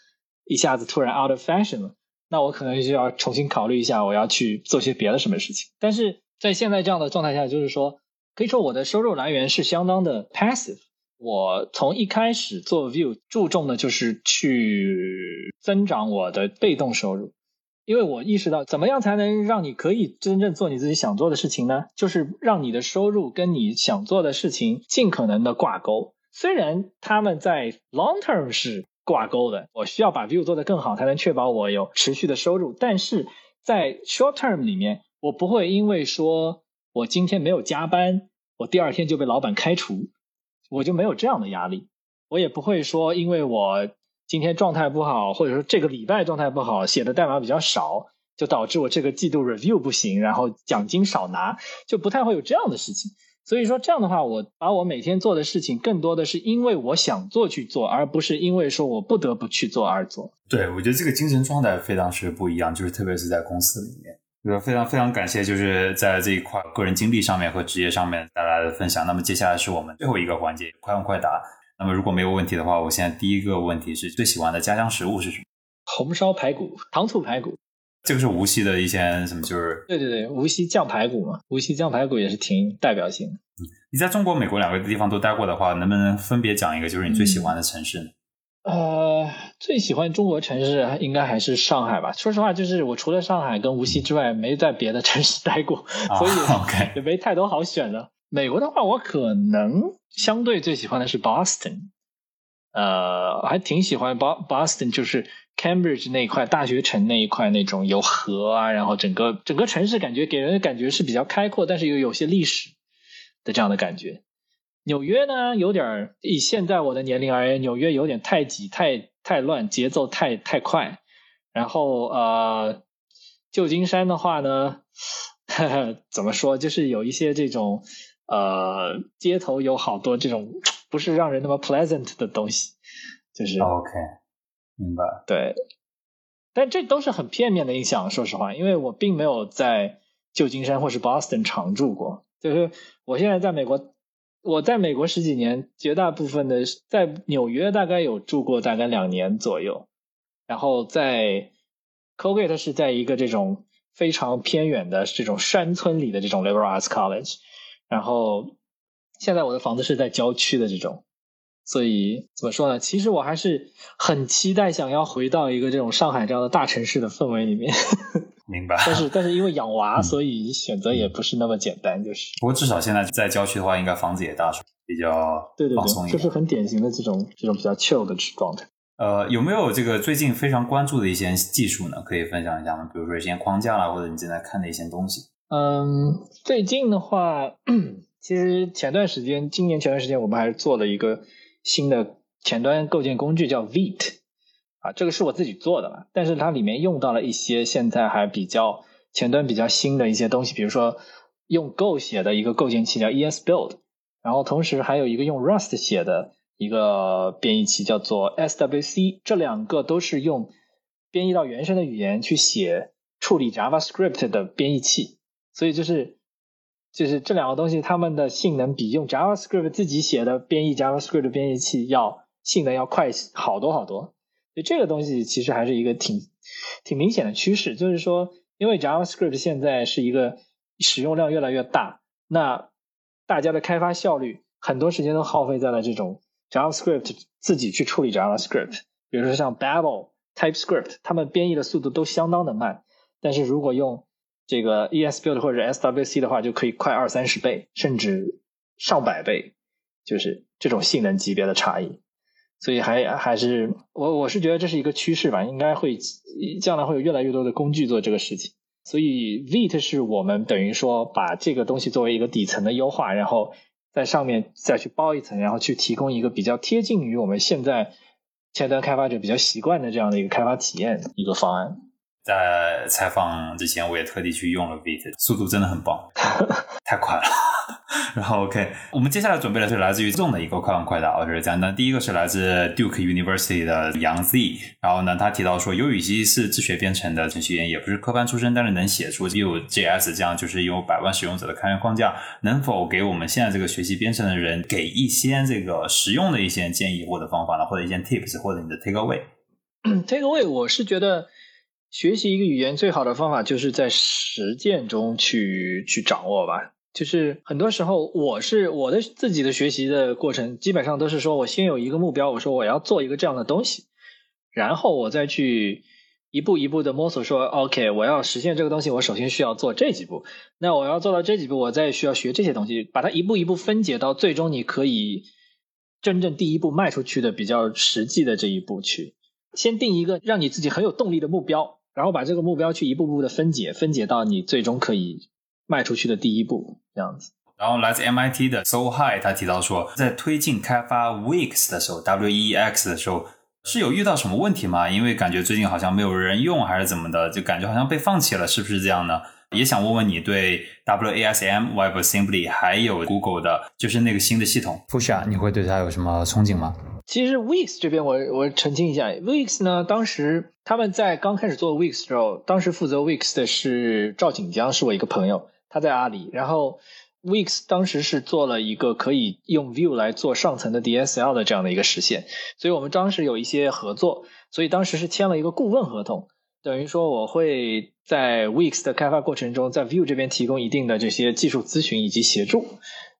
一下子突然 out of fashion 了，那我可能就要重新考虑一下，我要去做些别的什么事情。但是在现在这样的状态下，就是说，可以说我的收入来源是相当的 passive。我从一开始做 View 注重的就是去增长我的被动收入。因为我意识到，怎么样才能让你可以真正做你自己想做的事情呢？就是让你的收入跟你想做的事情尽可能的挂钩。虽然他们在 long term 是挂钩的，我需要把 view 做得更好，才能确保我有持续的收入。但是在 short term 里面，我不会因为说我今天没有加班，我第二天就被老板开除，我就没有这样的压力。我也不会说因为我。今天状态不好，或者说这个礼拜状态不好，写的代码比较少，就导致我这个季度 review 不行，然后奖金少拿，就不太会有这样的事情。所以说这样的话，我把我每天做的事情更多的是因为我想做去做，而不是因为说我不得不去做而做。对，我觉得这个精神状态非常是不一样，就是特别是在公司里面。就非常非常感谢，就是在这一块个人经历上面和职业上面带来的分享。那么接下来是我们最后一个环节，快问快答。那么如果没有问题的话，我现在第一个问题是最喜欢的家乡食物是什么？红烧排骨、糖醋排骨。这个是无锡的一些什么？就是对对对，无锡酱排骨嘛，无锡酱排骨也是挺代表性的。你在中国、美国两个地方都待过的话，能不能分别讲一个就是你最喜欢的城市呢？呃，最喜欢中国城市应该还是上海吧。说实话，就是我除了上海跟无锡之外，没在别的城市待过，所以 也没太多好选的。美国的话，我可能相对最喜欢的是 Boston，呃，还挺喜欢 Boston，就是 Cambridge 那一块大学城那一块那种有河啊，然后整个整个城市感觉给人的感觉是比较开阔，但是又有些历史的这样的感觉。纽约呢，有点以现在我的年龄而言，纽约有点太挤、太太乱，节奏太太快。然后呃，旧金山的话呢，呵 呵怎么说，就是有一些这种。呃，街头有好多这种 不是让人那么 pleasant 的东西，就是 OK，明白。对，但这都是很片面的印象，说实话，因为我并没有在旧金山或是 Boston 常住过。就是我现在在美国，我在美国十几年，绝大部分的在纽约大概有住过大概两年左右，然后在 Colgate 是在一个这种非常偏远的这种山村里的这种 liberal arts college。然后，现在我的房子是在郊区的这种，所以怎么说呢？其实我还是很期待想要回到一个这种上海这样的大城市的氛围里面。明白。但是但是因为养娃，所以选择也不是那么简单，就是。不过至少现在在郊区的话，应该房子也大，比较对对对，就是很典型的这种这种比较 chill 的状态。呃，有没有这个最近非常关注的一些技术呢？可以分享一下吗？比如说一些框架啦，或者你正在看的一些东西。嗯，最近的话，其实前段时间，今年前段时间，我们还是做了一个新的前端构建工具，叫 Vite 啊，这个是我自己做的嘛，但是它里面用到了一些现在还比较前端比较新的一些东西，比如说用 Go 写的一个构建器叫 ESBuild，然后同时还有一个用 Rust 写的。一个编译器叫做 SWC，这两个都是用编译到原生的语言去写处理 JavaScript 的编译器，所以就是就是这两个东西，它们的性能比用 JavaScript 自己写的编译 JavaScript 编译器要性能要快好多好多。所以这个东西其实还是一个挺挺明显的趋势，就是说，因为 JavaScript 现在是一个使用量越来越大，那大家的开发效率很多时间都耗费在了这种。JavaScript 自己去处理 JavaScript，比如说像 Babel、TypeScript，他们编译的速度都相当的慢。但是如果用这个 ESBuild 或者 SWC 的话，就可以快二三十倍，甚至上百倍，就是这种性能级别的差异。所以还还是我我是觉得这是一个趋势吧，应该会将来会有越来越多的工具做这个事情。所以 Vit 是我们等于说把这个东西作为一个底层的优化，然后。在上面再去包一层，然后去提供一个比较贴近于我们现在前端开发者比较习惯的这样的一个开发体验一个方案。在采访之前，我也特地去用了 Vite，速度真的很棒，太快了。然后 OK，我们接下来准备的是来自于众的一个快问快答，就是这样。那第一个是来自 Duke University 的杨 Z，然后呢，他提到说，尤语溪是自学编程的程序员，也不是科班出身，但是能写出 Vue.js 这样就是有百万使用者的开源框架，能否给我们现在这个学习编程的人给一些这个实用的一些建议或者方法呢？或者一些 tips，或者你的 take away？take away，我是觉得。学习一个语言最好的方法就是在实践中去去掌握吧。就是很多时候，我是我的自己的学习的过程，基本上都是说我先有一个目标，我说我要做一个这样的东西，然后我再去一步一步的摸索，说 OK，我要实现这个东西，我首先需要做这几步。那我要做到这几步，我再需要学这些东西，把它一步一步分解到最终你可以真正第一步迈出去的比较实际的这一步去。先定一个让你自己很有动力的目标。然后把这个目标去一步步的分解，分解到你最终可以迈出去的第一步，这样子。然后来自 MIT 的 So High 他提到说，在推进开发 Wex 的时候，W E X 的时候是有遇到什么问题吗？因为感觉最近好像没有人用，还是怎么的，就感觉好像被放弃了，是不是这样呢？也想问问你对 W A S M Web Assembly 还有 Google 的，就是那个新的系统 Pusha，你会对它有什么憧憬吗？其实 Wix 这边我我澄清一下，Wix 呢，当时他们在刚开始做 Wix 的时候，当时负责 Wix 的是赵锦江，是我一个朋友，他在阿里。然后 Wix 当时是做了一个可以用 Vue 来做上层的 DSL 的这样的一个实现，所以我们当时有一些合作，所以当时是签了一个顾问合同，等于说我会在 Wix 的开发过程中，在 Vue 这边提供一定的这些技术咨询以及协助。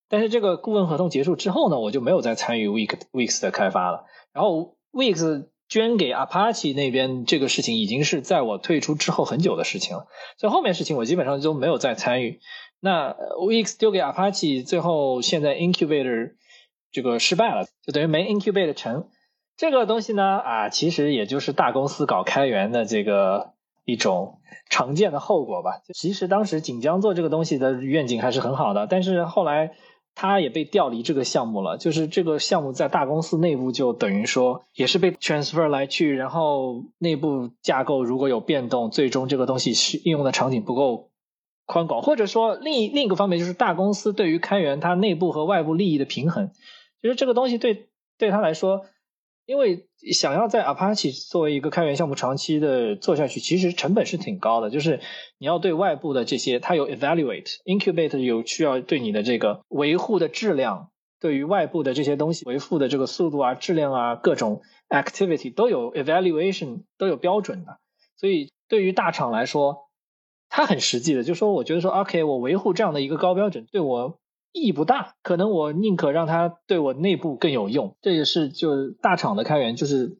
但是这个顾问合同结束之后呢，我就没有再参与 Wix Wix 的开发了。然后 Wix 捐给 Apache 那边这个事情已经是在我退出之后很久的事情了，所以后面事情我基本上都没有再参与。那 Wix 丢给 Apache，最后现在 Incubator 这个失败了，就等于没 Incubate 成。这个东西呢，啊，其实也就是大公司搞开源的这个一种。常见的后果吧。其实当时锦江做这个东西的愿景还是很好的，但是后来他也被调离这个项目了。就是这个项目在大公司内部就等于说也是被 transfer 来去，然后内部架构如果有变动，最终这个东西是应用的场景不够宽广，或者说另另一个方面就是大公司对于开源它内部和外部利益的平衡，就是这个东西对对他来说。因为想要在 Apache 作为一个开源项目长期的做下去，其实成本是挺高的。就是你要对外部的这些，它有 evaluate、incubate，有需要对你的这个维护的质量，对于外部的这些东西维护的这个速度啊、质量啊、各种 activity 都有 evaluation，都有标准的。所以对于大厂来说，它很实际的，就说我觉得说，OK，我维护这样的一个高标准，对我。意义不大，可能我宁可让它对我内部更有用。这也是就大厂的开源，就是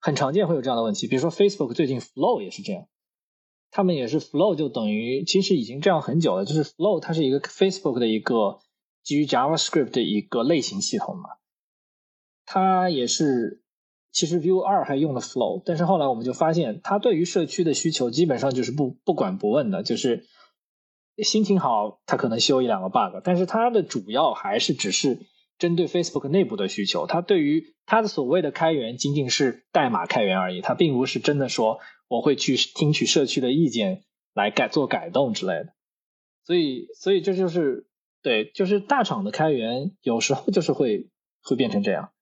很常见会有这样的问题。比如说 Facebook 最近 Flow 也是这样，他们也是 Flow 就等于其实已经这样很久了。就是 Flow 它是一个 Facebook 的一个基于 JavaScript 的一个类型系统嘛，它也是其实 Vue 二还用了 Flow，但是后来我们就发现，它对于社区的需求基本上就是不不管不问的，就是心情好，他可能修一两个 bug，但是它的主要还是只是针对 Facebook 内部的需求，它对于它的所谓的开源仅仅是代码开源而已，它并不是真的说我会去听取社区的意见来改做改动之类的，所以所以这就是对，就是大厂的开源有时候就是会会变成这样。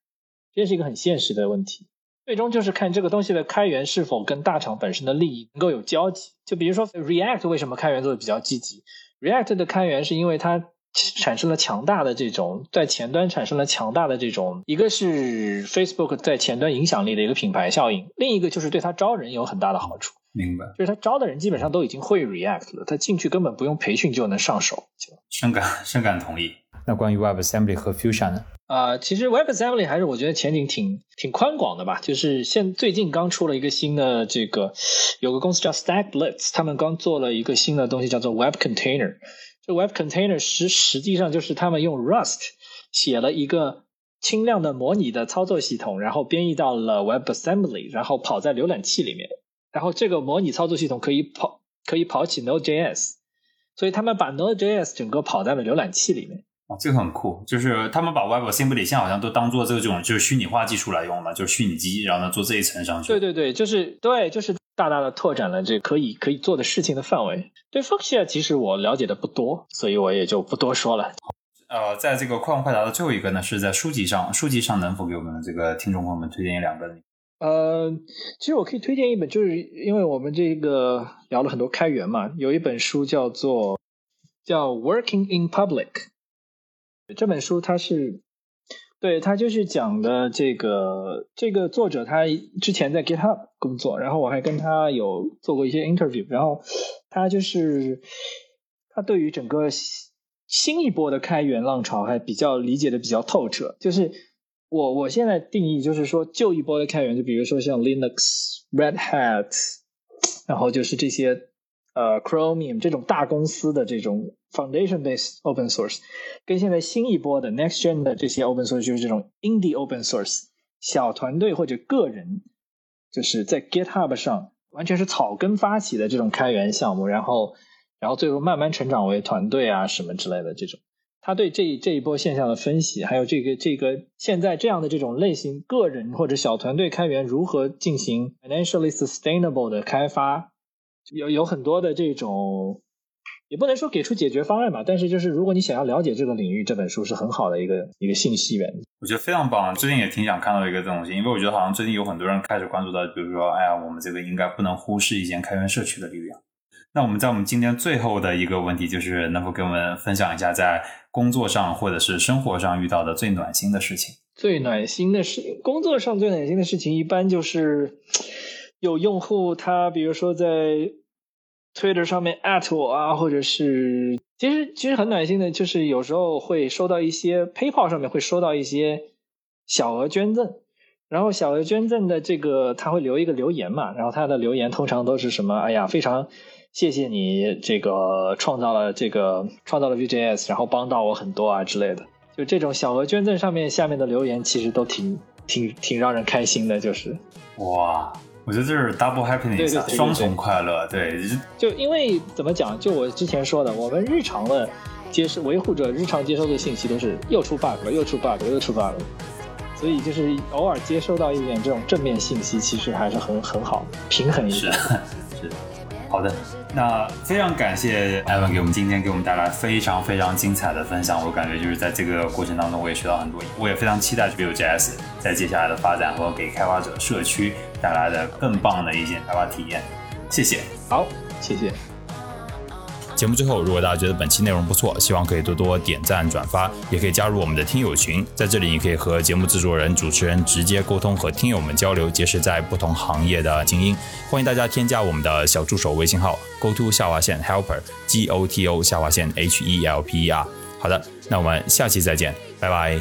这是一个很现实的问题，最终就是看这个东西的开源是否跟大厂本身的利益能够有交集。就比如说 React 为什么开源做的比较积极？React 的开源是因为它产生了强大的这种在前端产生了强大的这种，一个是 Facebook 在前端影响力的一个品牌效应，另一个就是对它招人有很大的好处。明白，就是他招的人基本上都已经会 React 了，他进去根本不用培训就能上手。就深感深感同意。那关于 WebAssembly 和 Fuchsia 呢？啊，其实 WebAssembly 还是我觉得前景挺挺宽广的吧。就是现最近刚出了一个新的这个，有个公司叫 StackBlitz，他们刚做了一个新的东西叫做 Web Container。这 Web Container 实实际上就是他们用 Rust 写了一个轻量的模拟的操作系统，然后编译到了 WebAssembly，然后跑在浏览器里面。然后这个模拟操作系统可以跑可以跑起 Node.js，所以他们把 Node.js 整个跑在了浏览器里面。哦，这个很酷，就是他们把 WebAssembly 现在好像都当做这种就是虚拟化技术来用了，就是虚拟机，然后呢做这一层上去。对对对，就是对，就是大大的拓展了这可以可以做的事情的范围。对 Fuchsia 其实我了解的不多，所以我也就不多说了。呃，在这个快问快答的最后一个呢，是在书籍上，书籍上能否给我们这个听众朋友们推荐一两个？呃，其实我可以推荐一本，就是因为我们这个聊了很多开源嘛，有一本书叫做叫《Working in Public》。这本书它是，对，它就是讲的这个这个作者他之前在 GitHub 工作，然后我还跟他有做过一些 interview，然后他就是他对于整个新一波的开源浪潮还比较理解的比较透彻。就是我我现在定义就是说旧一波的开源，就比如说像 Linux、Red Hat，然后就是这些。呃，Chromium 这种大公司的这种 foundation-based open source，跟现在新一波的 next gen 的这些 open source 就是这种 indie open source，小团队或者个人，就是在 GitHub 上完全是草根发起的这种开源项目，然后，然后最后慢慢成长为团队啊什么之类的这种，他对这这一波现象的分析，还有这个这个现在这样的这种类型个人或者小团队开源如何进行 financially sustainable 的开发。有有很多的这种，也不能说给出解决方案吧，但是就是如果你想要了解这个领域，这本书是很好的一个一个信息源。我觉得非常棒，最近也挺想看到一个这东西，因为我觉得好像最近有很多人开始关注到，比如说，哎呀，我们这个应该不能忽视一些开源社区的力量。那我们在我们今天最后的一个问题，就是能否给我们分享一下在工作上或者是生活上遇到的最暖心的事情？最暖心的事，工作上最暖心的事情，一般就是有用户他，比如说在。Twitter 上面 at 我啊，或者是其实其实很暖心的，就是有时候会收到一些 PayPal 上面会收到一些小额捐赠，然后小额捐赠的这个他会留一个留言嘛，然后他的留言通常都是什么？哎呀，非常谢谢你这个创造了这个创造了 VJS，然后帮到我很多啊之类的。就这种小额捐赠上面下面的留言，其实都挺挺挺让人开心的，就是哇。我觉得这是 double happiness，双重快乐。对，就因为怎么讲，就我之前说的，我们日常的接收维护者日常接收的信息都是又出 bug 了，又出 bug，又出 bug，所以就是偶尔接收到一点这种正面信息，其实还是很很好，平衡一下。是，好的。那非常感谢艾文给我们今天给我们带来非常非常精彩的分享，我感觉就是在这个过程当中，我也学到很多，我也非常期待 Vue.js 在接下来的发展和给开发者社区带来的更棒的一些开发体验。谢谢，好，谢谢。节目最后，如果大家觉得本期内容不错，希望可以多多点赞转发，也可以加入我们的听友群，在这里你可以和节目制作人、主持人直接沟通，和听友们交流，结识在不同行业的精英。欢迎大家添加我们的小助手微信号：go to 下划线 helper g o t o 下划线 h e l p e r。好的，那我们下期再见，拜拜。